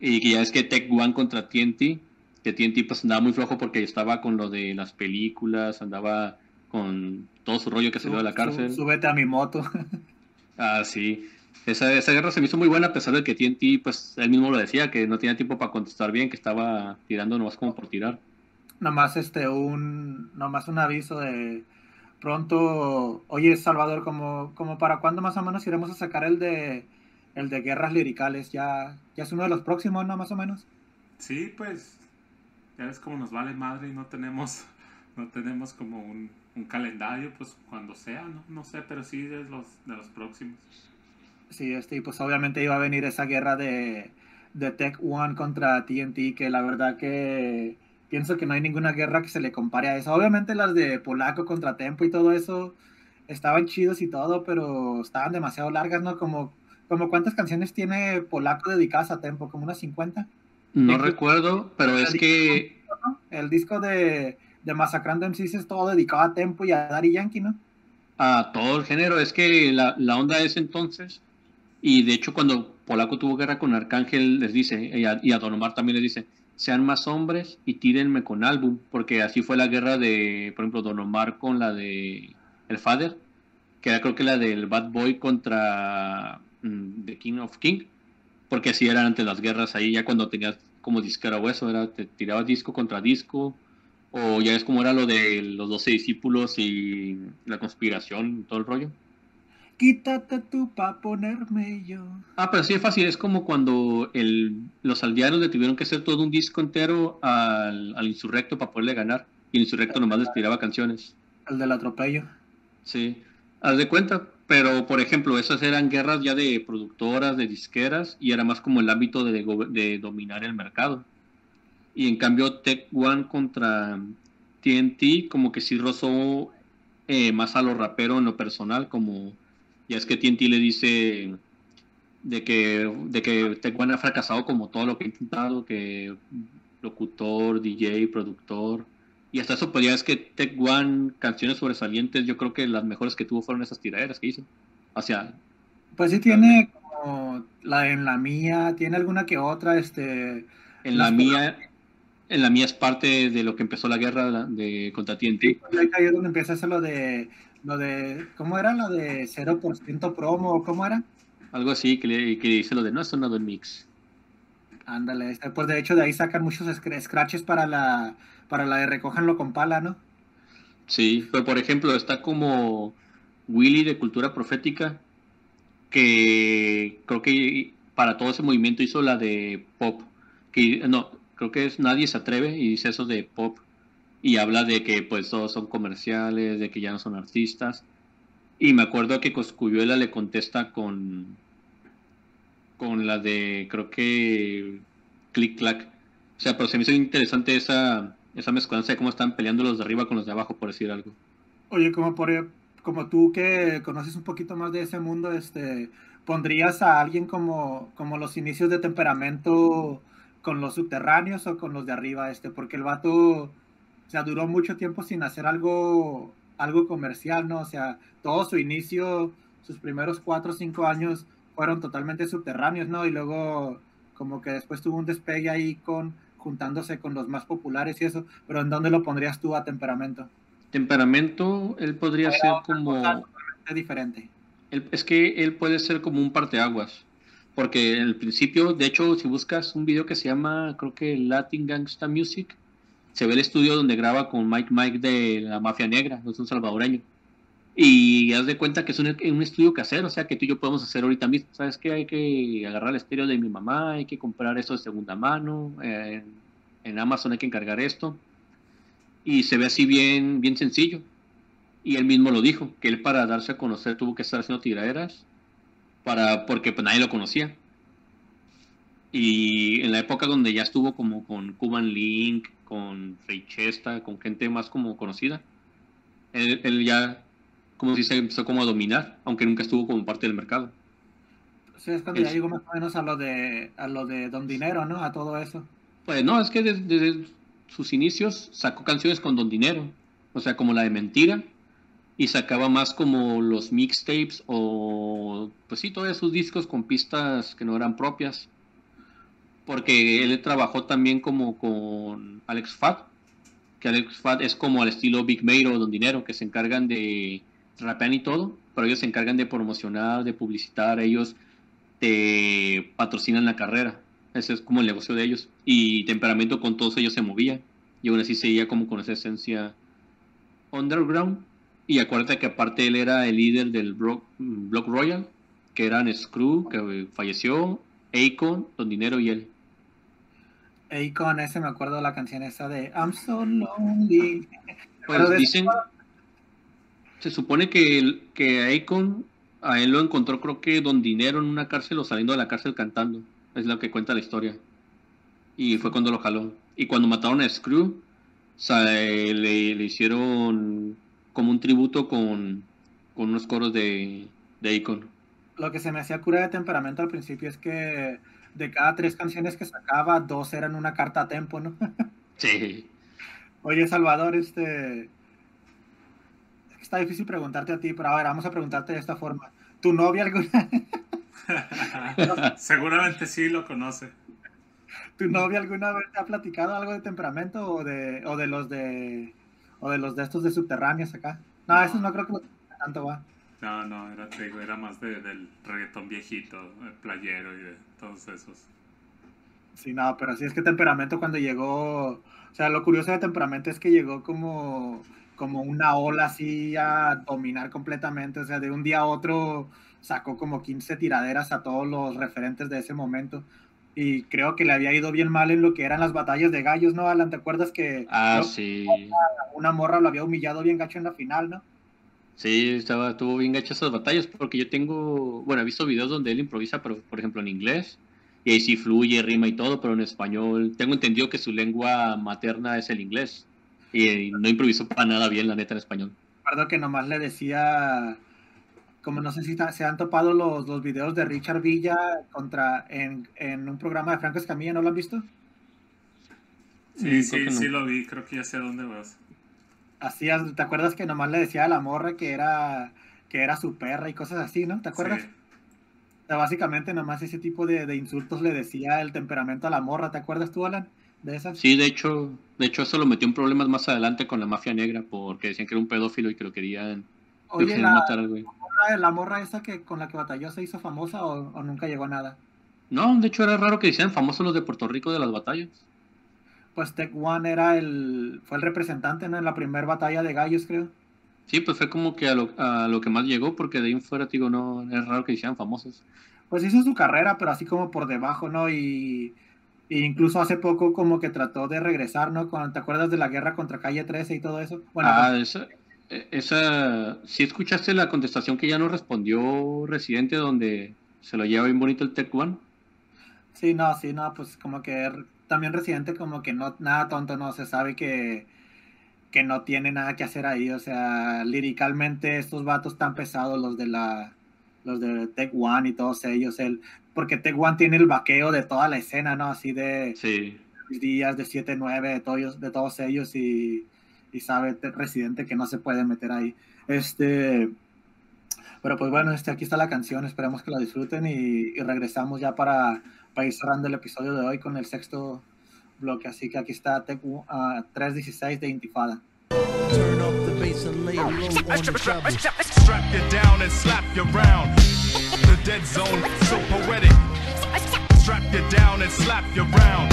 Y que ya es que Tech One contra TNT, que TNT pues andaba muy flojo porque estaba con lo de las películas, andaba con todo su rollo que salió de la cárcel. súbete a mi moto. Ah, sí. Esa, esa guerra se me hizo muy buena a pesar de que TNT, pues él mismo lo decía, que no tenía tiempo para contestar bien, que estaba tirando nomás como por tirar. nomás este un nomás un aviso de pronto oye Salvador como como para cuándo más o menos iremos a sacar el de el de guerras liricales ya ya es uno de los próximos no más o menos. Sí, pues ya ves como nos vale madre y no tenemos no tenemos como un, un calendario, pues cuando sea, no, no sé, pero sí de los de los próximos. sí este y pues obviamente iba a venir esa guerra de de Tech One contra TNT que la verdad que pienso que no hay ninguna guerra que se le compare a eso. Obviamente las de Polaco contra Tempo y todo eso estaban chidos y todo pero estaban demasiado largas no como como cuántas canciones tiene Polaco dedicadas a Tempo como unas 50 No recuerdo, pero es que El disco de, de Masacrando MCs es todo dedicado a Tempo y a Daddy Yankee, ¿no? a todo el género, es que la, la onda es entonces, y de hecho cuando Polaco tuvo guerra con Arcángel les dice, y a, y a Don Omar también les dice, sean más hombres y tírenme con álbum, porque así fue la guerra de, por ejemplo, Don Omar con la de El Father, que era creo que la del Bad Boy contra mm, The King of King, porque así eran antes las guerras ahí, ya cuando tenías como disquera o eso, era, te tirabas disco contra disco, o ya es como era lo de los doce discípulos y la conspiración, todo el rollo. Quítate tú pa' ponerme yo. Ah, pero sí es fácil, es como cuando el, los aldeanos le tuvieron que hacer todo un disco entero al, al insurrecto para poderle ganar, y el insurrecto nomás les tiraba canciones. El del atropello. Sí, haz de cuenta, pero por ejemplo, esas eran guerras ya de productoras, de disqueras, y era más como el ámbito de, dominar el mercado. Y en cambio, Tech One contra TNT, como que sí rozó eh, más a lo rapero en lo personal, como ya es que TNT le dice de que, de que Tech One ha fracasado como todo lo que ha intentado, que locutor, DJ, productor. Y hasta eso, pues ya es que Tech One, canciones sobresalientes, yo creo que las mejores que tuvo fueron esas tiraderas que hizo. O sea, Pues sí tiene como la en la mía, tiene alguna que otra, este... En la mía, en la mía es parte de lo que empezó la guerra de contra TNT. Ahí es donde empieza a hacer lo de, lo de, ¿cómo era? Lo de 0% promo, ¿cómo era? Algo así que, le, que dice lo de no es sonado en mix. Ándale, este, pues de hecho de ahí sacan muchos scr- scratches para la, para la de recójanlo con pala, ¿no? Sí, pero por ejemplo está como Willy de Cultura Profética, que creo que para todo ese movimiento hizo la de pop, que no, creo que es Nadie se atreve y dice eso de pop y habla de que pues todos son comerciales, de que ya no son artistas. Y me acuerdo que Coscuyuela le contesta con con la de creo que Click Clack. O sea, pero se me hizo interesante esa esa mezcolanza de cómo están peleando los de arriba con los de abajo, por decir algo. Oye, como por como tú que conoces un poquito más de ese mundo, este, ¿pondrías a alguien como, como los inicios de temperamento con los subterráneos o con los de arriba? Este, porque el vato, sea, duró mucho tiempo sin hacer algo, algo comercial, ¿no? O sea, todo su inicio, sus primeros cuatro o cinco años fueron totalmente subterráneos, ¿no? Y luego como que después tuvo un despegue ahí con juntándose con los más populares y eso, pero ¿en dónde lo pondrías tú a temperamento? Temperamento, él podría ser como... totalmente diferente. él- es que él puede ser como un parteaguas. Porque en el principio, de hecho, si buscas un video que se llama, creo que Latin Gangsta Music, se ve el estudio donde graba con Mike Mike de la Mafia Negra, es un salvadoreño. Y haz de cuenta que es un, un estudio casero, o sea, que tú y yo podemos hacer ahorita mismo. ¿Sabes qué? Hay que agarrar el estéreo de mi mamá, hay que comprar esto de segunda mano, eh, en Amazon hay que encargar esto. Y se ve así bien, bien sencillo. Y él mismo lo dijo, que él para darse a conocer tuvo que estar haciendo tiraderas, para, porque pues nadie lo conocía. Y en la época donde ya estuvo como con Cuban Link, con Chesta, con gente más como conocida, él, él ya como si se empezó como a dominar, aunque nunca estuvo como parte del mercado. Sí, es cuando ya Es- llegó más o menos a lo de a lo de Don Dinero, ¿no? A todo eso. Pues no, es que desde, desde sus inicios sacó canciones con Don Dinero, o sea, como la de Mentira, y sacaba más como los mixtapes o, pues sí, todos esos discos con pistas que no eran propias, porque él trabajó también como con Alex Fat, que Alex Fat es como al estilo Big Mate o Don Dinero, que se encargan de rapear y todo, pero ellos se encargan de promocionar, de publicitar, ellos te patrocinan la carrera. Ese es como el negocio de ellos. Y temperamento con todos ellos se movía. Y aún así seguía como con esa esencia underground. Y acuérdate que aparte él era el líder del Block, Block Royal, que eran Screw, que falleció, Akon, Don Dinero y él. Y con ese me acuerdo de la canción esa de I'm so lonely. Pues dicen, se supone que, el- que Akon, a él lo encontró creo que Don Dinero en una cárcel o saliendo de la cárcel cantando. Es lo que cuenta la historia. Y fue cuando lo jaló. Y cuando mataron a Screw, eh, le, le hicieron como un tributo con, con unos coros de, de Akon. Lo que se me hacía cura de temperamento al principio es que de cada tres canciones que sacaba, dos eran una carta a tempo, ¿no? Sí. Oye, Salvador, este. es que Está difícil preguntarte a ti, pero a ver, vamos a preguntarte de esta forma. ¿Tu novia alguna, Seguramente sí lo conoce. tu novia alguna vez te ha platicado algo de temperamento o de, o de los de o de los de estos de subterráneos acá? No, esos no creo que los tanto va. No, no, era, te digo, era más de- del reggaetón viejito, el playero y de todos esos. Sí, no, pero sí es que temperamento cuando llegó, o sea, lo curioso de temperamento es que llegó como, como una ola así a dominar completamente, o sea, de un día a otro sacó como 15 tiraderas a todos los referentes de ese momento. Y creo que le había ido bien mal en lo que eran las batallas de gallos, ¿no, Alan? ¿Te acuerdas que Ah, sí. que una morra lo había humillado bien gacho en la final, ¿no? Sí, estaba, estuvo bien gacho esas batallas porque yo tengo, bueno, he visto videos donde él improvisa, pero por ejemplo en inglés, y ahí sí fluye, rima y todo, pero en español tengo entendido que su lengua materna es el inglés, y no improvisó para nada bien, la neta, en español. Recuerdo que nomás le decía, como no sé si se han topado los, los videos de Richard Villa contra en, en un programa de Franco Escamilla, ¿no lo han visto? Sí, Mm, sí, no. sí lo vi, creo que ya sé a dónde vas. Así, ¿te acuerdas que nomás le decía a la morra que era que era su perra y cosas así, ¿no? ¿Te acuerdas? Sí. sea, básicamente nomás ese tipo de, de insultos le decía el temperamento a la morra, ¿te acuerdas tú, Alan? De esas. Sí, de hecho, de hecho eso lo metió en problemas más adelante con la mafia negra porque decían que era un pedófilo y que lo querían, lo Oye, querían la, matar al güey. la morra esa que con la que batalló se hizo famosa o, o nunca llegó a nada. No, de hecho era raro que hicieran famosos los de Puerto Rico de las batallas. Pues Tech One era el, fue el representante, ¿no? En la primera batalla de gallos, creo. Sí, pues fue como que a lo, a lo que más llegó porque de ahí en fuera, digo, no, es raro que hicieran famosos. Pues hizo su carrera, pero así como por debajo, ¿no? Y, y incluso hace poco como que trató de regresar, ¿no? Cuando, ¿Te acuerdas de la guerra contra Calle 13 y todo eso? Bueno, ah, pues, esa, e- esa, sí escuchaste la contestación que ya no respondió Residente donde se lo lleva bien bonito el Tech One. sí, no, sí, no, pues como que también Residente como que no, nada tonto, no, se sabe que, que no tiene nada que hacer ahí, o sea, líricamente estos vatos tan pesados, los de la, los de Tech One y todos ellos, el, porque Tech One tiene el vaqueo de toda la escena, ¿no? Así de... Sí, días de 7-9 de todos, de todos ellos y, y sabe te- Residente que no se puede meter ahí. Este, pero pues bueno, este, aquí está la canción, esperemos que la disfruten y, y regresamos ya para, para ir cerrando el episodio de hoy con el sexto bloque. Así que aquí está One, ah, 316 de Intifada. Turn up the bass and lay low on the treble. Strap you down and slap you round. The dead zone, so poetic. Strap you down and slap you round.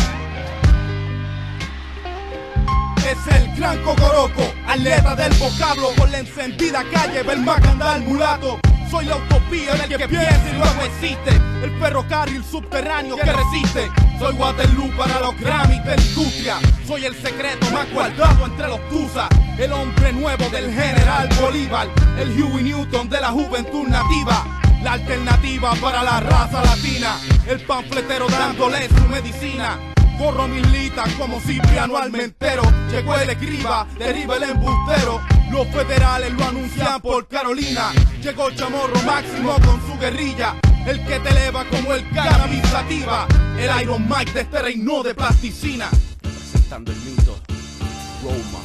Es el gran Cocoroco, atleta del vocablo Con la encendida calle, andar mulato Soy la utopía del que piensa y luego existe. El ferrocarril subterráneo que resiste. Soy Waterloo para los Grammys de industria. Soy el secreto más guardado entre los Tusa. El hombre nuevo del general Bolívar. El Huey Newton de la juventud nativa. La alternativa para la raza latina, el panfletero dándole su medicina. Corro mis litas como Cipriano Almentero. Llegó el escriba, deriva el embustero. Los federales lo anuncian por Carolina. Llegó chamorro máximo con su guerrilla. El que te eleva como el cannabis sativa. El Iron Mike de este reino de plasticina. Presentando el mito, Roma.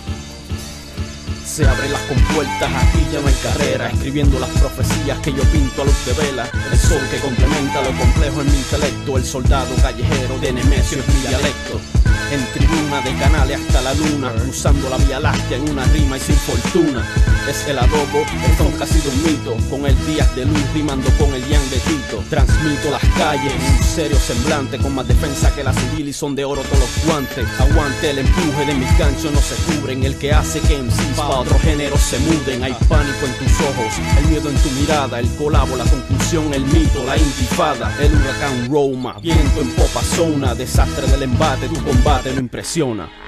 Se abren las compuertas, aquí ya no hay carrera Escribiendo las profecías que yo pinto a luz de vela El sol que complementa lo complejo en mi intelecto El soldado callejero de Nemesio es mi dialecto En tribuna de canales hasta la luna Cruzando la vía láctea en una rima y sin fortuna. Es el adobo, el tronco ha sido un mito Con el días de luz rimando con el yang de Tito. Transmito las calles, un serio semblante Con más defensa que la civil y son de oro todos los guantes. Aguante el empuje de mis ganchos no se cubren El que hace que MCs pa' otro género se muden. Hay pánico en tus ojos, el miedo en tu mirada El colabo, la conclusión, el mito, la intifada. El huracán Roma, viento en popa zona Desastre del embate, tu combate no impresiona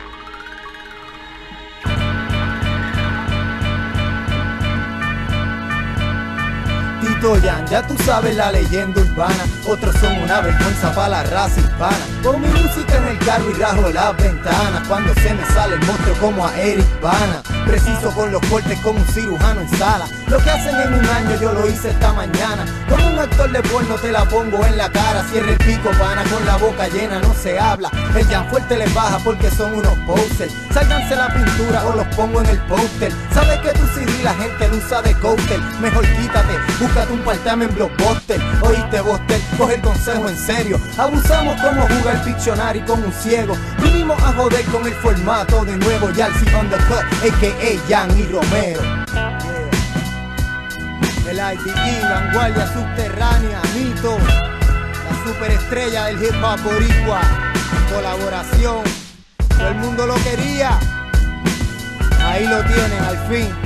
Ya tú sabes la leyenda urbana. Otros son una vergüenza para la raza hispana. Con mi música en el carro y rajo las ventanas. Cuando se me sale el monstruo como a Eric Bana. Preciso con los cortes como un cirujano en sala. Lo que hacen en un año yo lo hice esta mañana. Como un actor de porno te la pongo en la cara. Cierre el pico, pana, con la boca llena no se habla. El Jan fuerte les baja porque son unos posters. Sálganse la pintura o los pongo en el póster. Sabes que tu CD la gente lo usa de cóctel. Mejor quítate, búscate un part-time en Blockbuster. Oíste, Buster, coge el consejo en serio. Abusamos como jugar Pictionary con un ciego. Vinimos a joder con el formato de nuevo. Yalsi Undercut, a.k.a. Jan y Romero. El IDG, vanguardia subterránea, mito. La superestrella del hip hop boricua. Colaboración. Todo el mundo lo quería. Ahí lo tienen, al fin.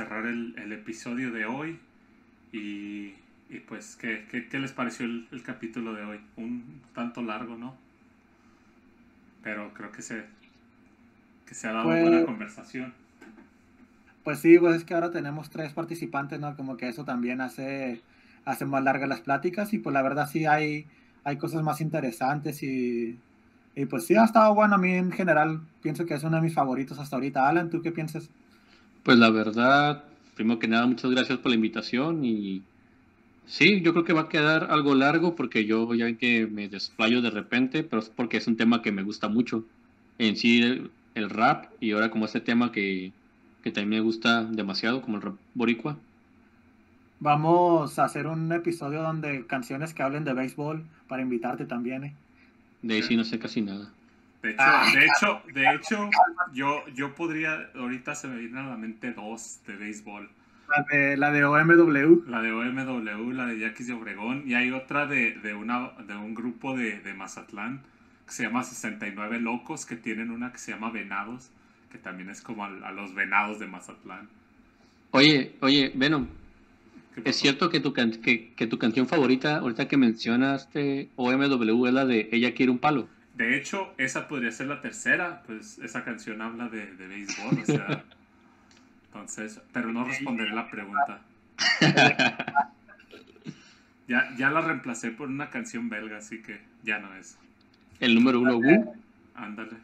Cerrar el, el episodio de hoy. Y, y pues, ¿qué, qué, qué les pareció el, el capítulo de hoy? Un tanto largo, ¿no? Pero creo que se, que se ha dado Pues- buena conversación. Pues sí, pues es que ahora tenemos tres participantes, ¿no? Como que eso también hace, hace más largas las pláticas y pues la verdad sí hay, hay cosas más interesantes y, Y pues sí, ha estado bueno. A mí en general pienso que es uno de mis favoritos hasta ahorita. Alan, ¿tú qué piensas? Pues la verdad, primero que nada, muchas gracias por la invitación y sí, yo creo que va a quedar algo largo porque yo ya ven que me desplayo de repente, pero es porque es un tema que me gusta mucho. En sí, el, el rap y ahora como este tema que, que también me gusta demasiado, como el rap boricua. Vamos a hacer un episodio donde canciones que hablen de béisbol para invitarte también, ¿eh? De ahí sí no sé casi nada. De hecho, Ah. de hecho, de hecho, yo, yo podría, ahorita se me vienen a la mente dos de béisbol. La de, la de OMW. La de OMW, la de Yaquis de Obregón, y hay otra de, de, una, de un grupo de, de Mazatlán que se llama 69 Locos, que tienen una que se llama Venados, que también es como a, a los venados de Mazatlán. Oye, oye, Venom, ¿Qué ¿es cierto que tu, can- que, que tu canción favorita, ahorita que mencionaste OMW, es la de Ella quiere un palo? De hecho, esa podría ser la tercera, pues esa canción habla de, de béisbol, o sea. Entonces, pero no responderé la pregunta. Ya, ya la reemplacé por una canción belga, así que ya no es. El número uno, Wu. Ándale.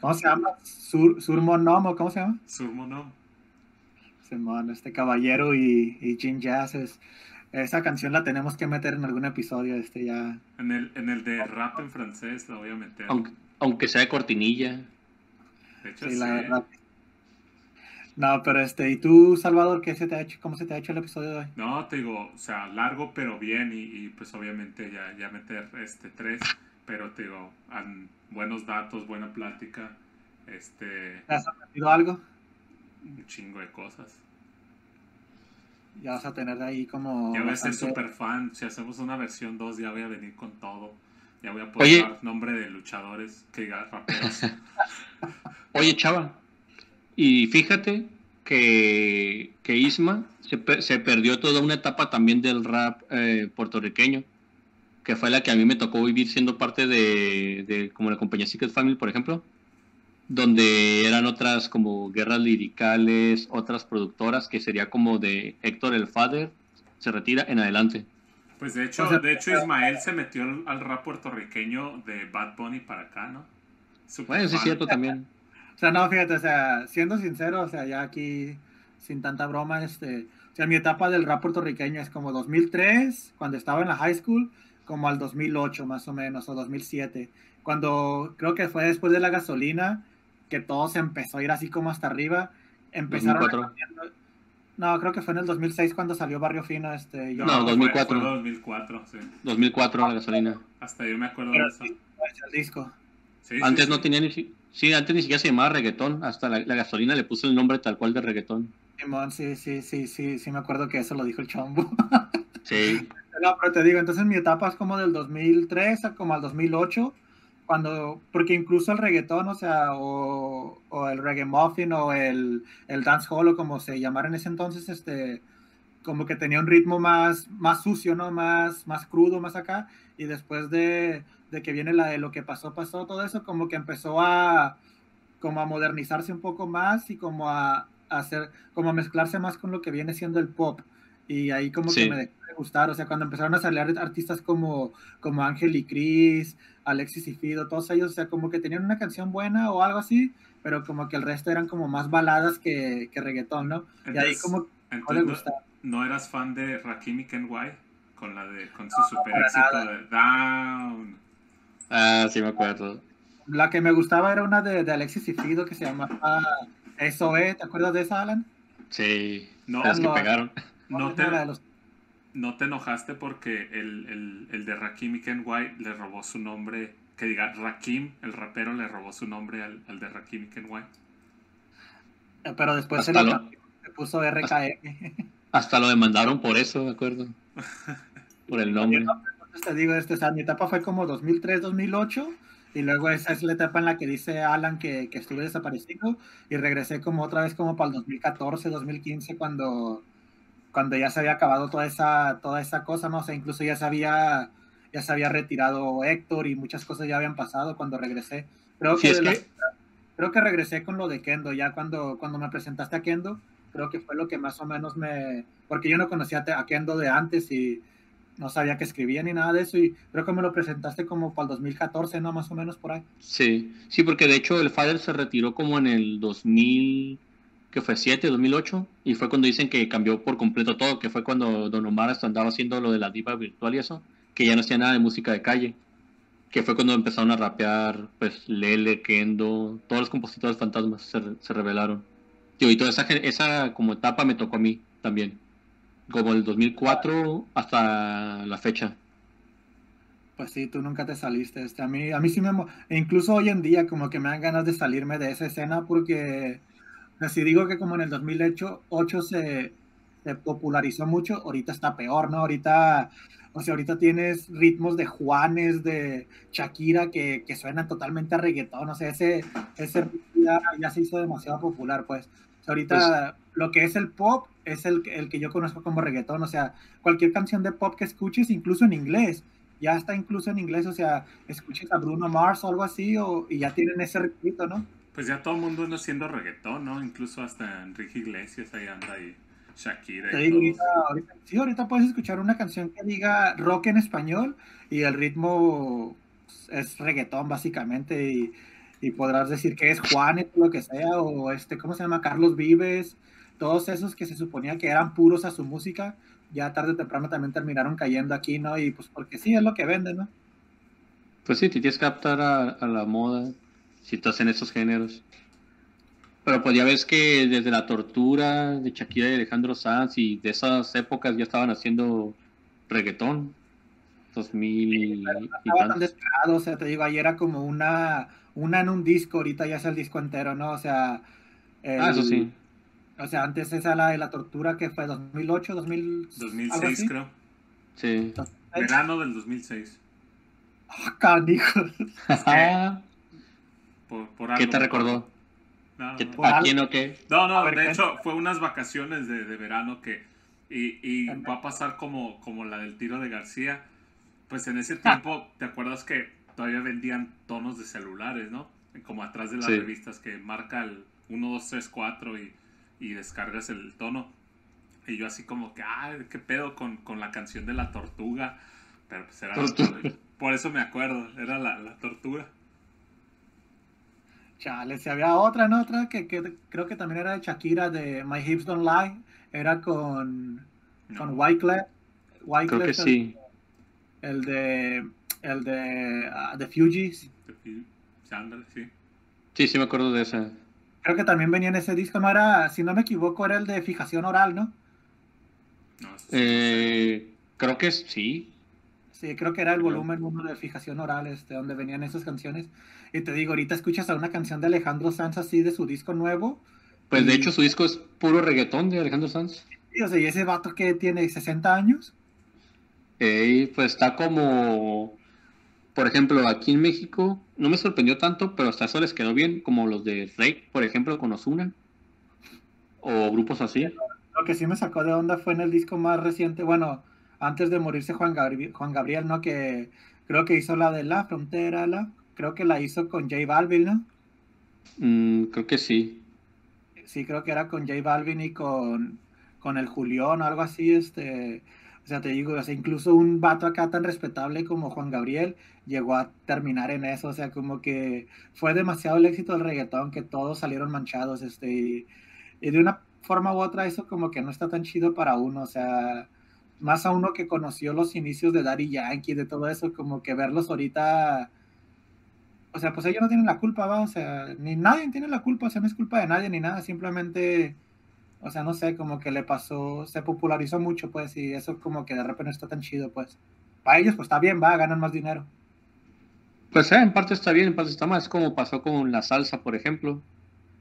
¿Cómo se llama? Sur, Surmonomo, ¿cómo se llama? Surmo no. Simón, este caballero y, y Jim Jazz. es- esa canción la tenemos que meter en algún episodio. Este ya. En el, en el de rap en francés la voy a meter. Aunque, aunque sea de cortinilla. De hecho, Sí, la sí. verdad. No, pero este, ¿y tú, Salvador, qué se te ha hecho? ¿Cómo se te ha hecho el episodio de hoy? No, te digo, o sea, largo pero bien y, y, pues obviamente ya, ya meter este tres, pero te digo, han- buenos datos, buena plática, este, ¿Te has aprendido algo? un chingo de cosas. Ya vas a tener ahí como. Ya voy a ser super fan, si hacemos una versión 2 ya voy a venir con todo. Ya voy a Oye. dar nombre de luchadores que diga raperos. Oye, chava, y fíjate que, que Isma se, se perdió toda una etapa también del rap eh, puertorriqueño, que fue la que a mí me tocó vivir siendo parte de, de como la compañía Secret Family, por ejemplo, donde eran otras como guerras liricales, otras productoras, que sería como de Héctor el Father, se retira en adelante. Pues de hecho, O sea, de hecho Ismael se metió al, rap puertorriqueño de Bad Bunny para acá, ¿no? Super Bueno, sí es cierto también. O sea, no, fíjate, o sea, siendo sincero, o sea, ya aquí, sin tanta broma, este, o sea, mi etapa del rap puertorriqueño es como 2003, cuando estaba en la high school, como al 2008 más o menos, o 2007, cuando creo que fue después de la gasolina, que todo se empezó a ir así como hasta arriba, empezaron... 2004. No, creo que fue en el 2006 cuando salió Barrio Fino, este, yo No, fue- 2004. Fue, 2004, sí. 2004 la gasolina. Hasta yo me acuerdo de Pero eso. sí, el disco. Sí, Antes sí. no tenía ni si- sí, antes ni siquiera se llamaba reggaetón, hasta la, la gasolina le puso el nombre tal cual de reggaetón. Simón, sí, sí, sí, sí, sí, me acuerdo que eso lo dijo el chombo. Sí. No, pero te digo, entonces mi etapa es como del 2003 a como al 2008, cuando, porque incluso el reggaetón, o sea, o, el reggae muffin o el, el dancehall o como se llamara en ese entonces, este, como que tenía un ritmo más, más sucio, ¿no? Más, más crudo, más acá, y después de, de que viene la de lo que pasó, pasó, todo eso, como que empezó a, como a modernizarse un poco más y como a hacer, como a mezclarse más con lo que viene siendo el pop. Y ahí como Sí. que me dejó de gustar, o sea, cuando empezaron a salir artistas como, como Ángel y Cris, Alexis y Fido, todos ellos, o sea, como que tenían una canción buena o algo así, pero como que el resto eran como más baladas que, que reggaetón, ¿no? y ahí Entonces- como que no le Entonces, gustaba. ¿no, eras fan de Rakim y Kenway? Con, la de, con su super éxito nada. de Down. Ah, sí me acuerdo. La que me gustaba era una de, de Alexis y Fido que se llamaba SOE, ¿te acuerdas de esa, Alan? Sí. No, las que pegaron. No te, de los- no te enojaste porque el, el, el de Rakim y Kenway le robó su nombre. Que diga, Rakim, el rapero, le robó su nombre al, al de Rakim y Kenway. eh, Pero después se Hasta lo cambió, se puso RKM. Hasta lo demandaron por eso, me acuerdo. Por el nombre. Te digo, este, o sea, mi etapa fue como 2003, 2008, y luego esa es la etapa en la que dice Alan que, que estuve desaparecido, y regresé como otra vez como para el 2014, 2015, cuando, cuando ya se había acabado toda esa, toda esa cosa, no o sé, incluso ya se había, ya se había retirado Héctor y muchas cosas ya habían pasado cuando regresé. Creo Sí, que, es de la- que- creo que regresé con lo de Kendo, ya cuando, cuando me presentaste a Kendo, creo que fue lo que más o menos me, porque yo no conocía a Kendo de antes y no sabía que escribía ni nada de eso y creo que me lo presentaste como para el 2014, ¿no? Más o menos por ahí. Sí, sí, porque de hecho el Father se retiró como en el 2000, que fue 7, 2008, y fue cuando dicen que cambió por completo todo, que fue cuando Don Omar hasta andaba haciendo lo de la diva virtual y eso, que ya no hacía nada de música de calle, que fue cuando empezaron a rapear, pues Lele, Kendo, todos los compositores fantasmas se, se revelaron. y toda esa, esa como etapa me tocó a mí también, como el 2004 hasta la fecha. Pues sí, tú nunca te saliste. Este, a mí, a mí sí me... e incluso hoy en día como que me dan ganas de salirme de esa escena porque si digo que como en el 2008 ocho se, se popularizó mucho, ahorita está peor, ¿no? Ahorita, o sea, ahorita tienes ritmos de Juanes, de Shakira que, que suenan totalmente a reggaetón, o sea, ese, ese ritmo ya, ya se hizo demasiado popular, pues. O sea, ahorita lo que es el pop es el, que- el que yo conozco como reggaetón, o sea, cualquier canción de pop que escuches, incluso en inglés, ya está incluso en inglés, o sea, escuches a Bruno Mars o algo así, o, y ya tienen ese ritmo, ¿no? Pues ya todo el mundo anda haciendo reggaetón, ¿no? Incluso hasta Enrique Iglesias ahí anda ahí. Shakira y todos. ahorita, ahorita- sí, ahorita puedes escuchar una canción que diga rock en español y el ritmo es reggaetón básicamente y, y podrás decir que es Juanes o lo que sea o este, ¿cómo se llama? Carlos Vives, todos esos que se suponía que eran puros a su música, ya tarde o temprano también terminaron cayendo aquí, ¿no? Y pues porque sí, es lo que venden, ¿no? Pues sí, te tienes que adaptar a, a la moda si estás en esos géneros. Pero pues ya ves que desde la tortura de Shakira y Alejandro Sanz y de esas épocas ya estaban haciendo reggaetón. 2000 y estaba tan descarado, o sea, te digo, ahí era como una, una en un disco, ahorita ya es el disco entero, ¿no? O sea, el- Ah, eso sí. O sea, antes esa la de la tortura que fue 2008, 2000, algo 2006 así. creo. Sí. Verano del 2006. Ah, canijo. Por, por ¿Qué te recordó? No, ¿Qué- ¿A algo. quién o qué? No, no, ver, de hecho fue unas vacaciones de, de verano que y, y va a pasar como, como la del tiro de García. Pues en ese tiempo, ¿te acuerdas que todavía vendían tonos de celulares, no? Como atrás de las Sí. revistas que marca el 1, 2, 3, 4 y, y descargas el tono. Y yo así como que, ah, qué pedo con, con la canción de la tortuga. Pero pues era... Tortuga. Por eso me acuerdo, era la, la tortuga. Chale, si había otra, ¿no? Otra que, que creo que también era de Shakira, de My Hips Don't Lie. Era con, con Wyclef. Wyclef, Creo que el- sí. El de, el de ah, The Fugees. Sí. Sí, sí me acuerdo de esa. Creo que también venía en ese disco, no era, si no me equivoco, era el de Fijación Oral, ¿no? Eh, creo que sí. Sí, creo que era el volumen uno de Fijación Oral, este, donde venían esas canciones. Y te digo, ahorita escuchas a una canción de Alejandro Sanz así de su disco nuevo. Pues de hecho su disco es puro reggaetón de Alejandro Sanz. y, o sea, y ese vato que tiene 60 años. Ey, pues está como, por ejemplo, aquí en México, no me sorprendió tanto, pero hasta eso les quedó bien, como los de Rake, por ejemplo, con Ozuna. O grupos así. Lo que sí me sacó de onda fue en el disco más reciente, bueno, antes de morirse Juan Gabriel, Juan Gabriel ¿no? Que creo que hizo la de La Frontera, la, creo que la hizo con J Balvin, ¿no? Mm, creo que sí. Sí, creo que era con J Balvin y con, con el Julión o algo así, este, o sea, te digo, o sea, incluso un vato acá tan respetable como Juan Gabriel llegó a terminar en eso, o sea, como que fue demasiado el éxito del reggaetón que todos salieron manchados, este, y, y de una forma u otra eso como que no está tan chido para uno, o sea, más a uno que conoció los inicios de Daddy Yankee, de todo eso, como que verlos ahorita, o sea, pues ellos no tienen la culpa, va, o sea, ni nadie tiene la culpa, o sea, no es culpa de nadie ni nada, simplemente, o sea, no sé, como que le pasó, se popularizó mucho, pues, y eso como que de repente no está tan chido, pues. Para ellos, pues está bien, va, ganan más dinero. Pues eh, en parte está bien, en parte está mal. Es como pasó con la salsa, por ejemplo.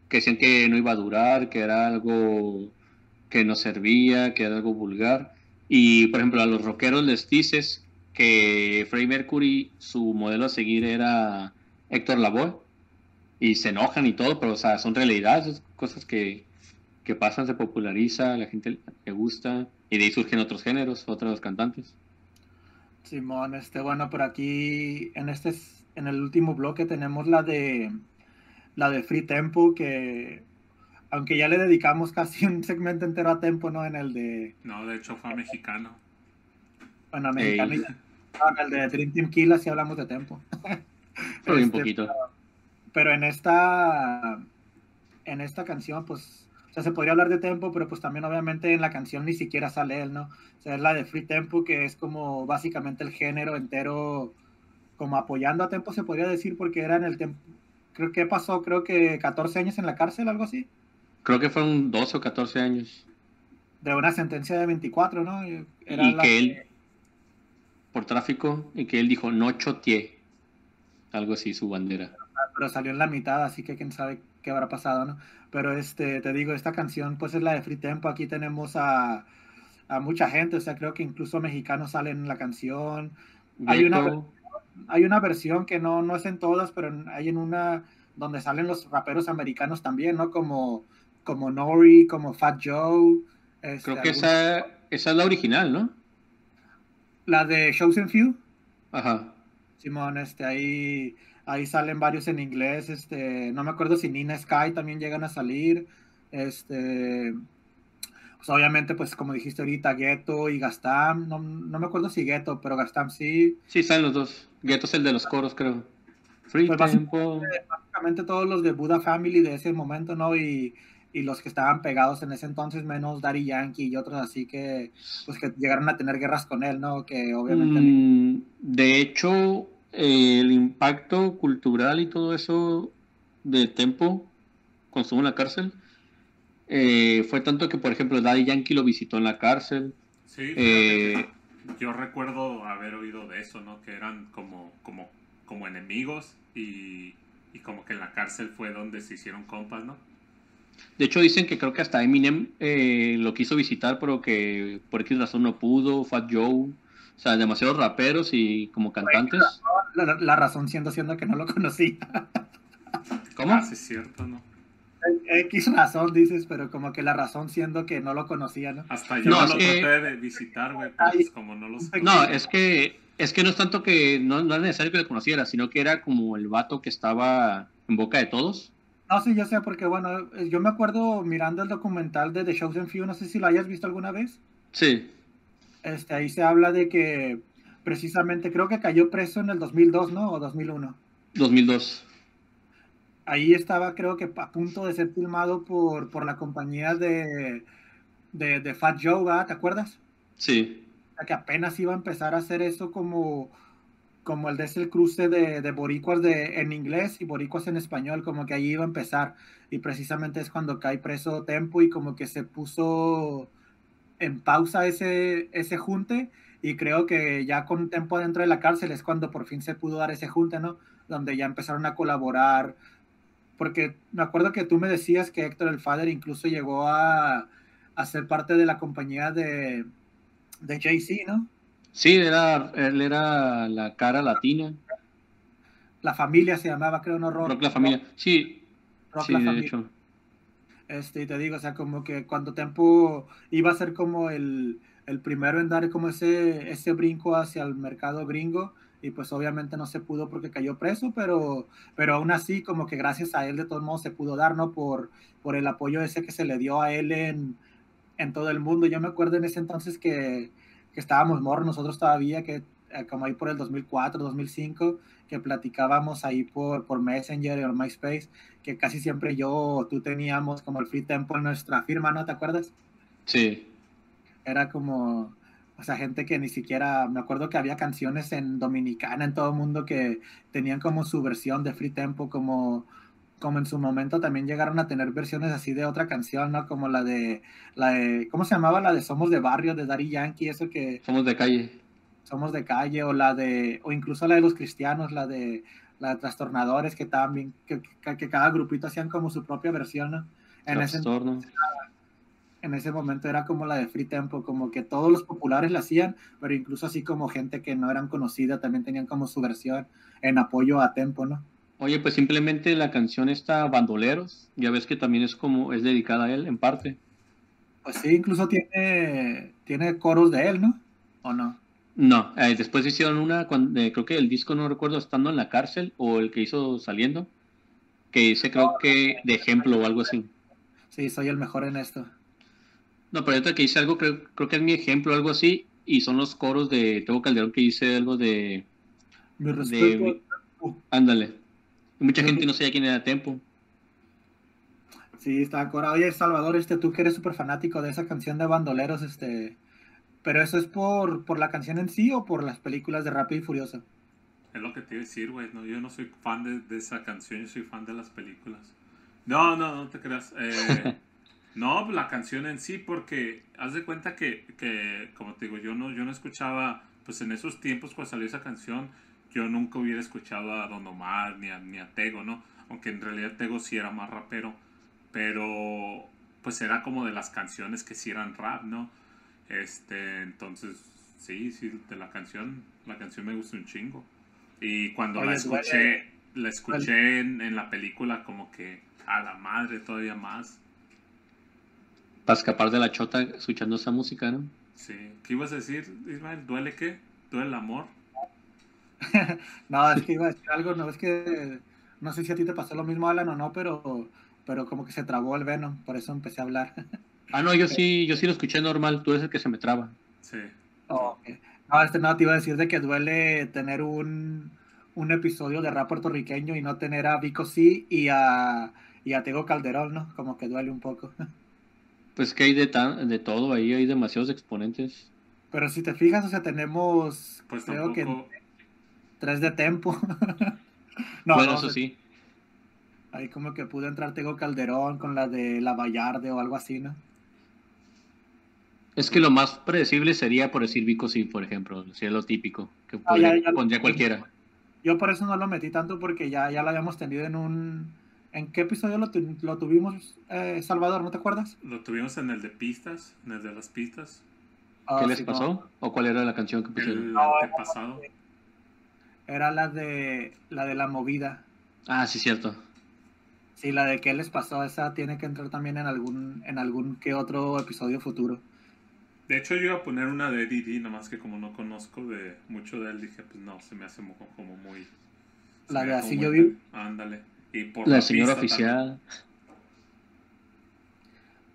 Que decían que no iba a durar, que era algo que no servía, que era algo vulgar. Y, por ejemplo, a los rockeros les dices que Freddie Mercury, su modelo a seguir era Héctor Lavoe. Y se enojan y todo, pero, o sea, son realidades, cosas que, que pasan, se populariza, la gente le gusta. Y de ahí surgen otros géneros, otros cantantes. Simón, este, bueno, por aquí en este, en el último bloque tenemos la de, la de Free Tempo, que aunque ya le dedicamos casi un segmento entero a Tempo, ¿no? En el de, No, de hecho fue mexicano. Bueno, Ey. mexicanita. No, en el de Dream Team Killa sí hablamos de tempo. Pero un Este, poquito. pero en esta en esta canción pues o sea, se podría hablar de tempo pero pues también obviamente en la canción ni siquiera sale él no o sea es la de free tempo que es como básicamente el género entero como apoyando a tempo se podría decir porque era en el tempo creo que pasó creo que 14 años en la cárcel algo así Creo que fueron 12 o 14 años. de una sentencia de 24 no Y era y la que él, por tráfico, y que él dijo, no choteé. Algo así, su bandera. pero salió en la mitad, así que quién sabe qué habrá pasado, ¿no? Pero este, te digo, esta canción pues es la de Free Tempo, aquí tenemos a, a mucha gente, o sea, creo que incluso mexicanos salen en la canción. Hay una, hay una versión que no, no es en todas, pero hay en una donde salen los raperos americanos también, ¿no? Como, como Nori, como Fat Joe. este, creo que esa, esa es la original, ¿no? La de Chosen Few. Ajá. Simón, este, ahí, ahí salen varios en inglés, este, no me acuerdo si Nina Sky también llegan a salir, este, pues obviamente, pues como dijiste ahorita, Ghetto y Gastam, no, no me acuerdo si Ghetto, pero Gastam sí, Sí, salen los dos. Ghetto es el de los coros, creo. Free Pues Tempo. básicamente todos los de Buddha Family de ese momento, ¿no? Y, y los que estaban pegados en ese entonces, menos Daddy Yankee y otros así que, pues que llegaron a tener guerras con él, ¿no? Que obviamente... Mm, de hecho, eh, el impacto cultural y todo eso de Tempo, cuando estuvo en la cárcel, eh, fue tanto que, por ejemplo, Daddy Yankee lo visitó en la cárcel. Sí, Eh, yo recuerdo haber oído de eso, ¿no? Que eran como, como, como enemigos y, y como que en la cárcel fue donde se hicieron compas, ¿no? De hecho, dicen que creo que hasta Eminem eh, lo quiso visitar, pero que por X razón no pudo. Fat Joe, o sea, demasiados raperos y como cantantes. La, la razón siendo siendo que no lo conocía. ¿Cómo? Ah, sí, es cierto, ¿no? X razón dices, pero como que la razón siendo que no lo conocía, ¿no? Hasta yo No, lo que- traté de visitar, güey, pues como no los... No, es que es que no es tanto que no, no es necesario que lo conociera, sino que era como el vato que estaba en boca de todos. No, sí, yo sé, porque bueno, eh, yo me acuerdo mirando el documental de The Chosen Few, no sé si lo hayas visto alguna vez. Sí, Este, ahí se habla de que precisamente creo que cayó preso en el 2002, ¿no? O 2001. 2002. Ahí estaba, creo que a punto de ser filmado por, por la compañía de, de, de Fat Joe, ¿verdad? ¿te acuerdas? Sí. O sea, que apenas iba a empezar a hacer eso como, como el de ese cruce de, de boricuas de, en inglés y boricuas en español, como que ahí iba a empezar. Y precisamente es cuando cae preso Tempo y como que se puso en pausa ese, ese junte y creo que ya con Tempo dentro de la cárcel es cuando por fin se pudo dar ese junte, ¿no? Donde ya empezaron a colaborar. Porque me acuerdo que tú me decías que Héctor el Father incluso llegó a, a ser parte de la compañía de, de Jay-Z, ¿no? Sí, era, él era la cara latina. La familia se llamaba, creo, no Rock. Rock la familia. Sí, Rock sí, la de familia. hecho. Este, y te digo, o sea, como que cuando Tempo iba a ser como el, el primero en dar como ese, ese brinco hacia el mercado gringo, y pues obviamente no se pudo porque cayó preso, pero, pero aún así como que gracias a él de todos modos se pudo dar, ¿no? Por, por el apoyo ese que se le dio a él en, en todo el mundo. Yo me acuerdo en ese entonces que, que estábamos morros nosotros todavía, que eh, como ahí por el 2004, 2005, que platicábamos ahí por, por Messenger o MySpace, que casi siempre yo o tú teníamos como el free tempo en nuestra firma, ¿no? ¿Te acuerdas? Sí. Era como, o sea, gente que ni siquiera, me acuerdo que había canciones en Dominicana, en todo el mundo, que tenían como su versión de free tempo, como, como en su momento también llegaron a tener versiones así de otra canción, ¿no? Como la de, la de, ¿cómo se llamaba? La de Somos de Barrio, de Daddy Yankee, eso que Somos de calle. somos de calle o la de o incluso la de los cristianos la de la de trastornadores que también que, que, que cada grupito hacían como su propia versión ¿no? en ese en ese momento era como la de Free Tempo como que todos los populares la hacían pero incluso así como gente que no eran conocida también tenían como su versión en apoyo a Tempo no Oye, pues simplemente la canción está Bandoleros. Ya ves que también es como, es dedicada a él en parte. pues sí incluso tiene tiene coros de él no o no No, eh, después hicieron una, cuando, eh, creo que el disco no recuerdo estando en la cárcel o el que hizo saliendo, que dice creo que de ejemplo o algo así. sí soy el mejor en esto No, pero ahorita que hice algo, creo, creo que es mi ejemplo o algo así, y son los coros de Tego Calderón que dice algo de... Mi respeto. ándale. Y mucha gente no sabía quién era Tempo. Sí, está cora. Oye, Salvador, este, tú que eres súper fanático de esa canción de bandoleros, este, pero eso es por, por la canción en sí o por las películas de Rápido y Furioso. Es lo que te iba a decir, güey. No, yo no soy fan de, de esa canción, yo soy fan de las películas. No, no, no te creas. Eh, no, la canción en sí, porque haz de cuenta que, que, como te digo, yo no, yo no escuchaba, pues en esos tiempos cuando salió esa canción, yo nunca hubiera escuchado a Don Omar ni a, ni a Tego, ¿no? Aunque en realidad Tego sí era más rapero, pero pues era como de las canciones que sí eran rap, ¿no? Este, entonces, sí, sí, de la canción, la canción me gusta un chingo. Y cuando la escuché, duele. la escuché en, en la película como que a la madre todavía más. Para escapar de la chota escuchando esa música, ¿no? Sí. ¿Qué ibas a decir, Ismael? ¿Duele qué? ¿Duele el amor? No, es que iba a decir algo, no, es que no sé si a ti te pasó lo mismo, Alan, o no, pero, pero como que se trabó el Venom, por eso empecé a hablar. Ah, no, yo sí, yo sí lo escuché normal, tú eres el que se me traba. Sí. Oh. No, este no, te iba a decir de que duele tener un, un episodio de rap puertorriqueño y no tener a Vico C y a, y a Tego Calderón, ¿no? Como que duele un poco. Pues que hay de, tan, de todo ahí, hay demasiados exponentes. Pero si te fijas, o sea, tenemos, Pues creo que. Tres de tempo. no, bueno, no, eso sí. Ahí como que pudo entrar Tego Calderón con la de La Vallarde o algo así, ¿no? Es que lo más predecible sería por decir Vico sí, por ejemplo, sería lo típico, que Ah, podría- ya, ya. pondría cualquiera. Yo por eso no lo metí tanto porque ya, ya lo habíamos tenido en un... ¿En qué episodio lo, tu- lo tuvimos, eh, Salvador? ¿No te acuerdas? Lo tuvimos en el de pistas, en el de las pistas. Ah, ¿Qué les sí, no. pasó? ¿O cuál era la canción que pusieron? El No, antepasado. Era la de la de la movida. Ah, sí, cierto. Sí, la de qué les pasó, esa tiene que entrar también en algún en algún que otro episodio futuro. De hecho, yo iba a poner una de Didi, nomás que como no conozco de mucho de él, dije, pues no, se me hace mo- como muy. La de Así yo vi. Ándale. Y por La señora pista también. oficial.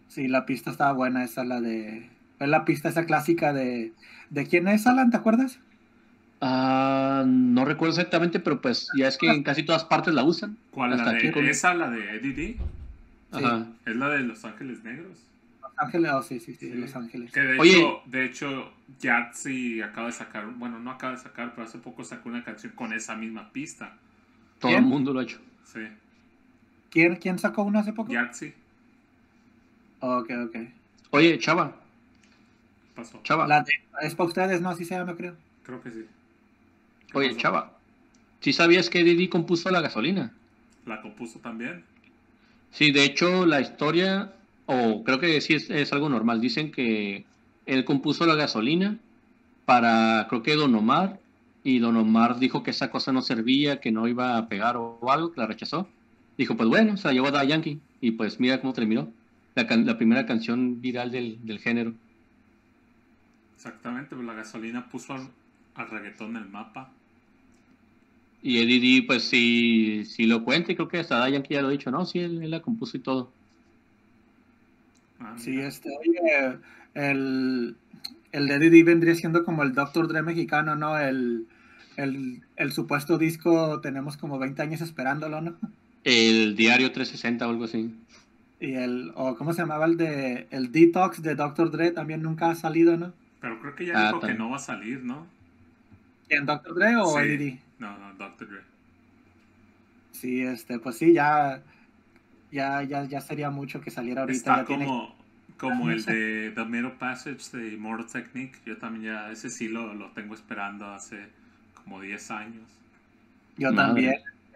Sí, la pista estaba buena, esa la de es la pista esa clásica de ¿de quién es Alan? ¿Te acuerdas? Ah, no recuerdo exactamente, pero pues ya es que en casi todas partes la usan. ¿Cuál? La Hasta aquí de, con- esa, la de Eddie D. Ajá. Es la de Los Ángeles Negros. Los Ángeles, oh, sí, sí, sí, Sí. Los Ángeles. Que de Oye. hecho, de hecho, Yahtzee acaba de sacar, bueno, no acaba de sacar, pero hace poco sacó una canción con esa misma pista. Todo ¿Quién? el mundo lo ha hecho. Sí. ¿Quién, quién sacó uno hace poco? Yahtzee Ok, ok. Oye, Chava, pasó. Chava, La de, es para ustedes, no, así se llama, creo. Creo que sí. ¿Qué oye? Chava. ¿Sí sabías que Didi compuso la gasolina? La compuso también. Sí, de hecho, la historia, o creo que sí es, es algo normal. Dicen que él compuso la gasolina para, creo que Don Omar, y Don Omar dijo que esa cosa no servía, que no iba a pegar o, algo, que la rechazó. Dijo, pues bueno, se la llevó a Da Yankee, y pues mira cómo terminó. La, can- la primera canción viral del, del género. Exactamente, pues la gasolina puso al, al reggaetón en el mapa. Y Eddie D, pues sí, sí lo cuenta, y creo que hasta Da Yankee ya lo ha dicho, no, sí, él, él la compuso y todo. Ah, Sí, este, oye, el, el de Didi vendría siendo como el Dr. Dre mexicano, ¿no? El, el, el supuesto disco, tenemos como 20 años esperándolo, ¿no? El diario 360 o algo así. Y el, o ¿cómo se llamaba el de, el Detox de Dr. Dre también nunca ha salido, ¿no? Pero creo que ya Ah, dijo que no va a salir, ¿no? ¿En Dr. Dre o Sí. Didi? No, no, Dr. Dre. Sí, este, pues sí, ya, ya, ya, ya sería mucho que saliera ahorita. Está ya tiene- como, como el de The Middle Passage de Immortal Technique. Yo también ya, ese sí lo, lo tengo esperando hace como 10 años. Yo Madre. también.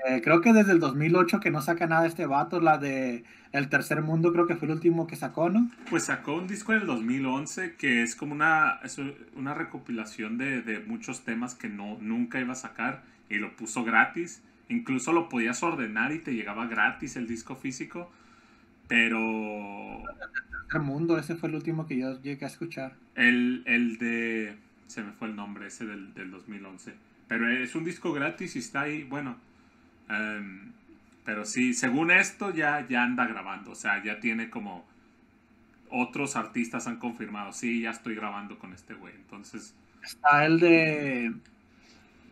Eh, creo que desde el 2008 que no saca nada este vato, la de El Tercer Mundo creo que fue el último que sacó, ¿no? Pues sacó un disco en el 2011 que es como una, es una recopilación de, de muchos temas que no, nunca iba a sacar y lo puso gratis. Incluso lo podías ordenar y te llegaba gratis el disco físico. Pero Tercer Mundo, ese fue el último que yo llegué a escuchar. el, el de... Se me fue el nombre ese del, del 2011. Pero es un disco gratis y está ahí, bueno. em, pero sí, según esto ya, ya anda grabando. O sea, ya tiene como otros artistas han confirmado, sí, ya estoy grabando con este güey. Entonces, Está el de.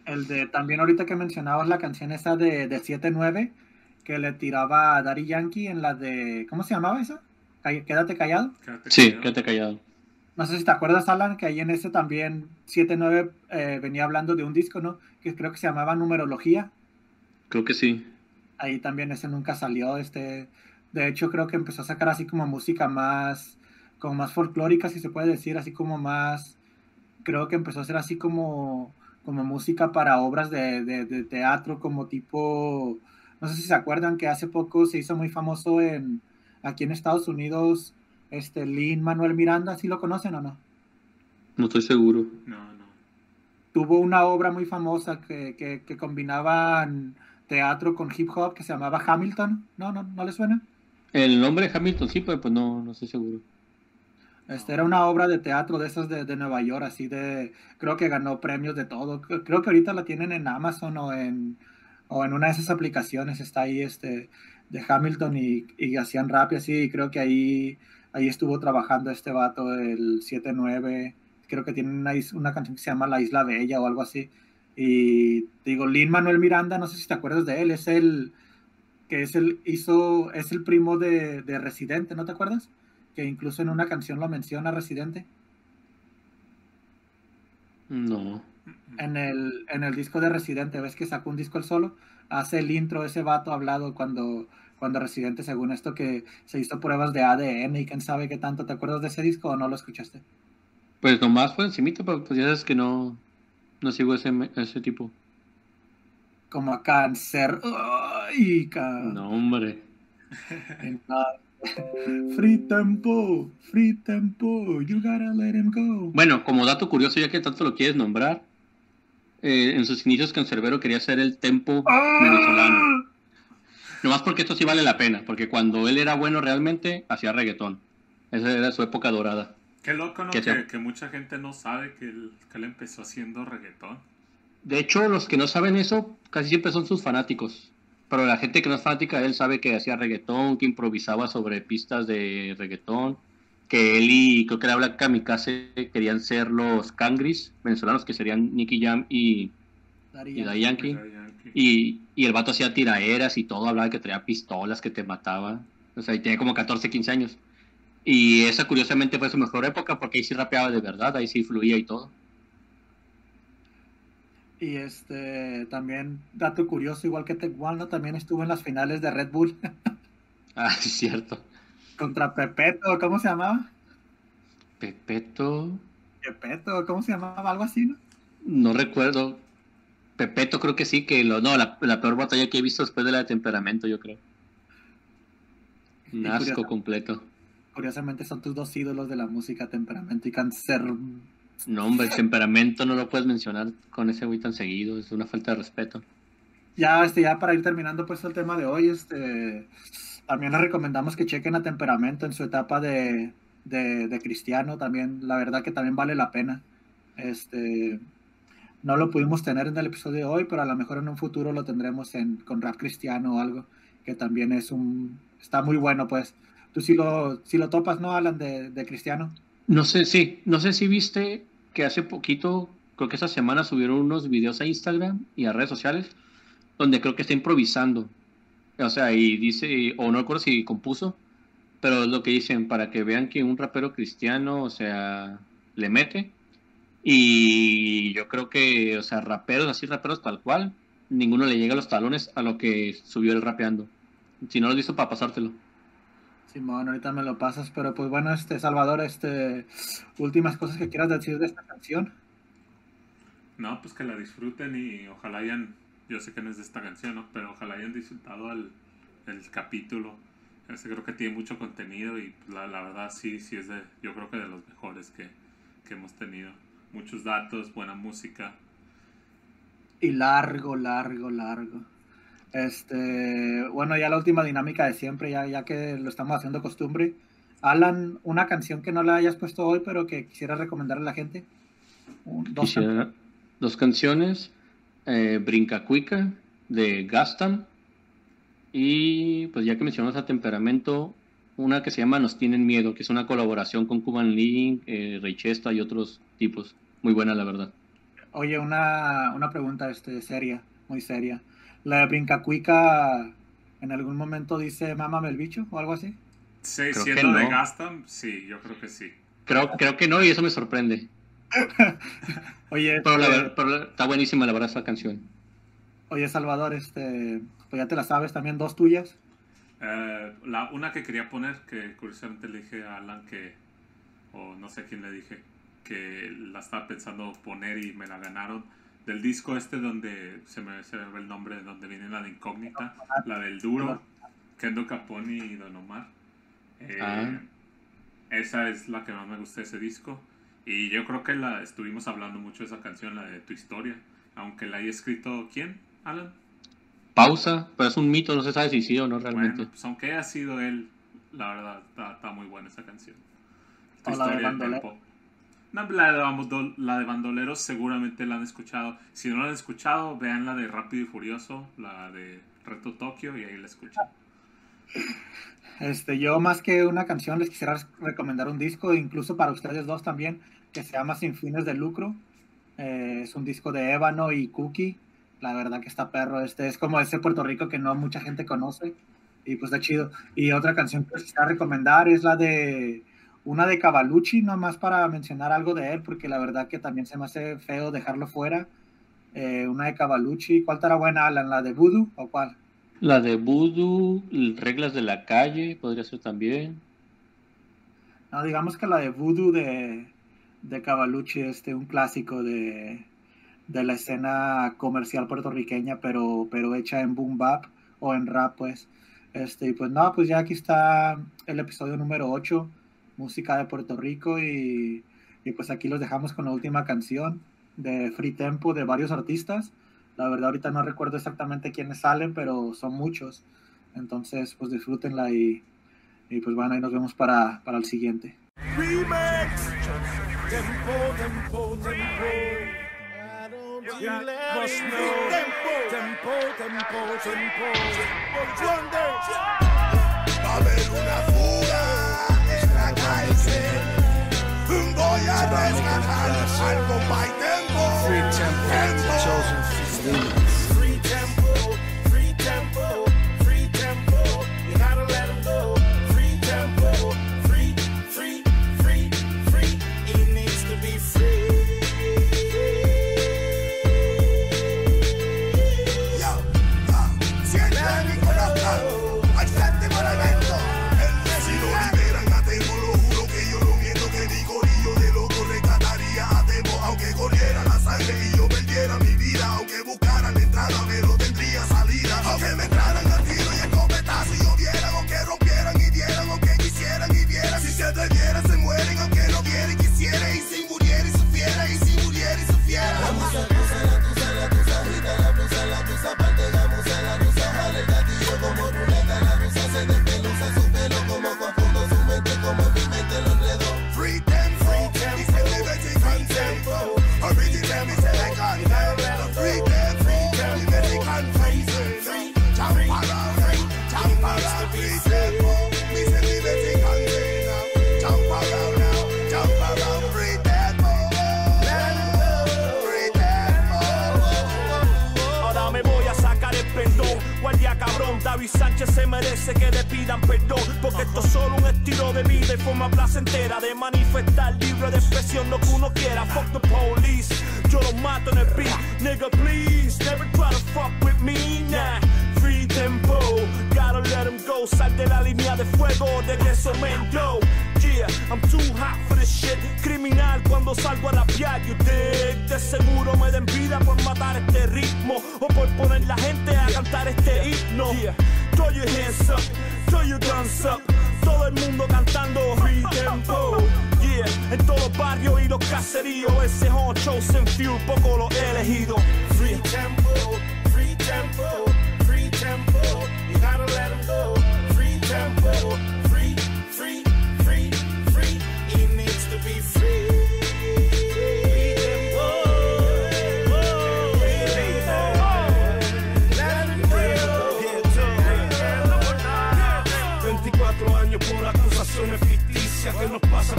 El de. También ahorita que mencionabas la canción esa de, de 7-9, que le tiraba a Daddy Yankee en la de. ¿Cómo se llamaba esa? Quédate callado. quédate Sí, callado. quédate callado. No sé si te acuerdas, Alan, que ahí en ese también 7-9 eh, venía hablando de un disco, ¿no? Que creo que se llamaba Numerología. Creo que sí. Ahí también ese nunca salió. Este, de hecho, creo que empezó a sacar así como música más, como más folclórica, si se puede decir, así como más, creo que empezó a ser así como, como música para obras de, de- de teatro, como tipo, no sé si se acuerdan que hace poco se hizo muy famoso en, aquí en Estados Unidos, este, Lin Manuel Miranda, ¿sí lo conocen o no? No estoy seguro. No, no. tuvo una obra muy famosa que, que, que combinaban teatro con hip hop que se llamaba Hamilton. ¿No, no, no le suena? El nombre de Hamilton sí, pero pues no, no estoy seguro. Este era una obra de teatro de esas de, de Nueva York, así de, creo que ganó premios de todo. Creo que ahorita la tienen en Amazon o en, o en una de esas aplicaciones, está ahí este de Hamilton y, y hacían rap y así, y creo que ahí, ahí estuvo trabajando este vato del 7-9, creo que tiene una, una canción que se llama La Isla Bella o algo así. Y digo, Lin Manuel Miranda, no sé si te acuerdas de él, es el que es el hizo, es el primo de, de Residente, ¿no te acuerdas? Que incluso en una canción lo menciona Residente. No. En el, en el disco de Residente, ves que sacó un disco el solo, hace el intro ese vato hablado cuando, cuando Residente, según esto, que se hizo pruebas de ADN y quién sabe qué tanto. ¿Te acuerdas de ese disco o no lo escuchaste? Pues nomás fue encimita, pero pues ya sabes que no, no sigo ese, ese tipo. Como cáncer. ¡Ay, ca- No, hombre. nada. Free tempo, free tempo, you gotta let him go. Bueno, como dato curioso, ya que tanto lo quieres nombrar, eh, en sus inicios Cancerbero quería ser el tempo venezolano. Nomás porque esto sí vale la pena, porque cuando él era bueno realmente, hacía reggaetón. Esa era su época dorada. Qué loco, ¿no? Que Que, que mucha gente no sabe que él, que él empezó haciendo reggaetón. De hecho, los que no saben eso, casi siempre son sus fanáticos. Pero la gente que no es fanática de él sabe que hacía reggaetón, que improvisaba sobre pistas de reggaetón, que él y creo que era Black Kamikaze querían ser los Cangris venezolanos, que serían Nicky Jam y, Daddy y Yankee. Daddy Yankee. Daddy Yankee. Y, y el vato hacía tiraeras y todo, hablaba que traía pistolas, que te mataba. O sea, y tenía como 14, 15 años. Y esa curiosamente fue su mejor época porque ahí sí rapeaba de verdad, ahí sí fluía y todo. Y este también, dato curioso, igual que Teguano, también estuvo en las finales de Red Bull Ah, sí, es cierto. contra Pepeto, ¿cómo se llamaba? Pepeto, Pepeto, ¿cómo se llamaba? Algo así, ¿no? no recuerdo. Pepeto creo que sí, que lo, no, la, la peor batalla que he visto después de la de temperamento, yo creo. Un asco completo. Curiosamente son tus dos ídolos de la música, temperamento y cáncer. No, hombre, temperamento no lo puedes mencionar con ese güey tan seguido, es una falta de respeto. Ya, este, ya para ir terminando pues el tema de hoy, este, también les recomendamos que chequen a Temperamento en su etapa de, de, de cristiano, también, la verdad que también vale la pena. Este, no lo pudimos tener en el episodio de hoy, pero a lo mejor en un futuro lo tendremos en, con rap cristiano o algo, que también es un, está muy bueno pues. Tú sí lo, sí lo topas, ¿no, Alan, de, de cristiano? No sé, sí, no sé si viste que hace poquito, creo que esta semana subieron unos videos a Instagram y a redes sociales, donde creo que está improvisando. O sea, y dice, o no recuerdo si compuso, pero es lo que dicen, para que vean que un rapero cristiano, o sea, le mete. Y yo creo que, o sea, raperos, así raperos tal cual, ninguno le llega a los talones a lo que subió el rapeando. Si no lo hizo para pasártelo. Simón, ahorita me lo pasas, pero pues bueno, este Salvador, este últimas cosas que quieras decir de esta canción. No, pues que la disfruten y ojalá hayan, yo sé que no es de esta canción, ¿no? Pero ojalá hayan disfrutado el, el capítulo. Ese creo que tiene mucho contenido y pues, la, la verdad sí, sí es de, yo creo que de los mejores que, que hemos tenido. Muchos datos, buena música. Y largo, largo, largo. Este, bueno, ya la última dinámica de siempre, ya, ya que lo estamos haciendo costumbre. Alan, una canción que no la hayas puesto hoy, pero que quisiera recomendarle a la gente. Dos Quisiera dos canciones, eh, Brinca Cuica de Gastan y pues ya que mencionamos a Temperamento, una que se llama Nos Tienen Miedo, que es una colaboración con Cuban Link, eh, Ray Chesta y otros tipos. Muy buena, la verdad. Oye, una, una pregunta este, seria, muy seria. ¿La de Brincacuica en algún momento dice mámame el bicho o algo así? Sí, Creo siendo que de no. Gastam, sí, yo creo que sí. Creo, creo que no y eso me sorprende. Oye, Pero, la este, pero está buenísima la verdad esa canción. oye Salvador, este, pues ya te la sabes también, dos tuyas. Eh, la, una que quería poner, que curiosamente le dije a Alan que, o no sé quién le dije, que la estaba pensando poner y me la ganaron. Del disco este donde se me, se me ve el nombre, donde viene la de Incógnita, la del Duro, Kendo Caponi y Don Omar. Eh, Ah. Esa es la que más me gusta de ese disco. Y yo creo que la estuvimos hablando mucho de esa canción, la de Tu Historia. Aunque la haya escrito, ¿quién? Alan. Pausa, pero es un mito, no se sabe si sí o no realmente. Bueno, pues aunque haya sido él, la verdad, está, está muy buena esa canción. Tu historia del tiempo. La, de, la de Bandoleros seguramente la han escuchado. Si no la han escuchado, vean la de Rápido y Furioso, la de Reto Tokio, y ahí la escuchan. Este, yo más que una canción les quisiera recomendar un disco, incluso para ustedes dos también, que se llama Sin fines de lucro. Eh, es un disco de Ébano y Cookie. La verdad que está perro. Este es como ese Puerto Rico que no mucha gente conoce. Y pues está chido. Y otra canción que les quisiera recomendar es la de una de Cavalucci, nomás para mencionar algo de él, porque la verdad que también se me hace feo dejarlo fuera. Eh, una de Cavalucci. ¿Cuál estará buena, Alan? ¿La de Voodoo o cuál? La de Voodoo, Reglas de la Calle, podría ser también. No, digamos que la de Voodoo de, de Cavalucci, este, un clásico de, de la escena comercial puertorriqueña, pero, pero hecha en boom bap o en rap, pues. Este, y pues no, pues ya aquí está el episodio número 8, música de Puerto Rico, y, y pues aquí los dejamos con la última canción de Free Tempo de varios artistas. La verdad ahorita no recuerdo exactamente quiénes salen, pero son muchos. Entonces, pues disfrútenla y, y pues bueno, ahí nos vemos para, para el siguiente. Remix. Tempo, tempo, tempo. You must know. Tempo, tempo, tempo. Va Voy a rescatar algo by tempo. Free tempo. Tempo. Free Se merece que le pidan perdón. Porque esto es solo un estilo de vida y forma placentera de manifestar libre de expresión lo que uno quiera. Fuck the police, yo los mato en el beat. Nigga, please, never try to fuck with me, nah. Free tempo, gotta let him go. Sal de la línea de fuego, de eso man, yo. Yeah, I'm too hot for this shit. Criminal cuando salgo a rapear, you dig. De seguro me den vida por matar este ritmo o por poner la gente a cantar este himno. Yeah, throw your hands up, throw your guns up. Todo el mundo cantando free tempo. Yeah, en todos los barrios y los caseríos. Ese on chosen few, poco lo he elegido. Free tempo, free tempo,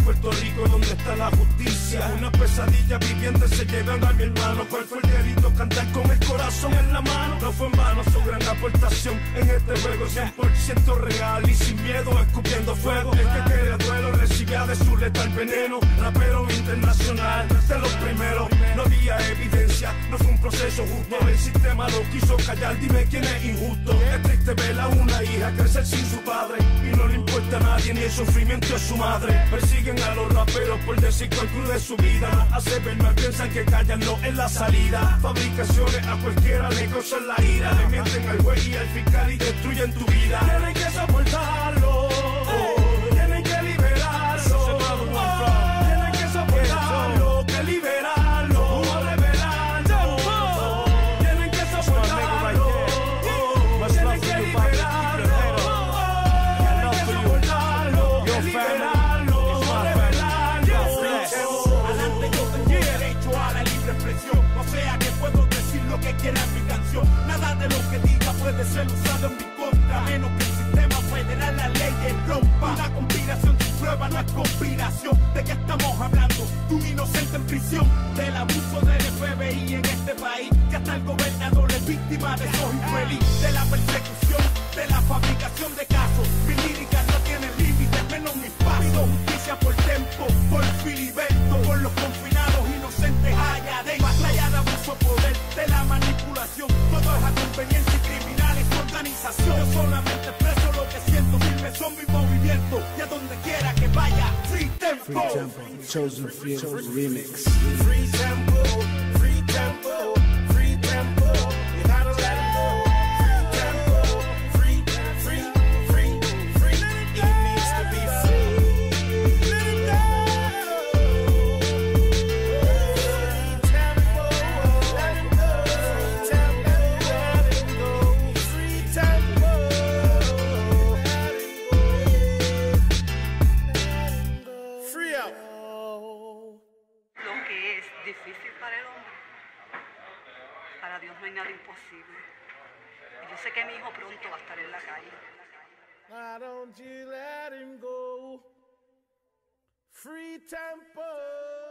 Puerto Rico donde está la justicia. Una pesadilla viviente se llevan a mi hermano. ¿Cuál fue el delito? Cantar con el corazón en la mano. No fue en vano su gran aportación en este juego 100% real y sin miedo escupiendo fuego. El que quería duelo recibía de su letal veneno. Rapero internacional de los primeros. No había evidencia, no fue un proceso justo. El sistema lo quiso callar, dime quién es injusto. Es triste ver a una hija crecer sin su padre y no le importa a nadie ni el sufrimiento de su madre. Persiguen a los raperos por decir cuál cruz de su vida. No piensan que callan, no en la salida. Fabricaciones a cualquiera le causan la ira. Le mienten al güey y al fiscal y destruyen tu vida. Tienen que. Puede ser usado en mi contra Menos que el sistema federal la ley rompa Una conspiración sin prueba no es conspiración. ¿De qué estamos hablando? De un inocente en prisión Del abuso del FBI en este país. Que hasta el gobernador es víctima de esos infeliz. De la persecución, de la fabricación de casos. Mi lírica no tiene límites, menos mis pasos. Justicia por tempo, por filiberto Por los confinados inocentes allá de Batalla de abuso de poder, de la manipulación. Todo es a conveniencia su organización Yo solamente expreso lo que siento Firme son mis movimientos Y a donde quiera que vaya, free tempo Free Tempo, Chosen Few Remix. Free tempo, free tempo. Why don't you let him go? Free tempo.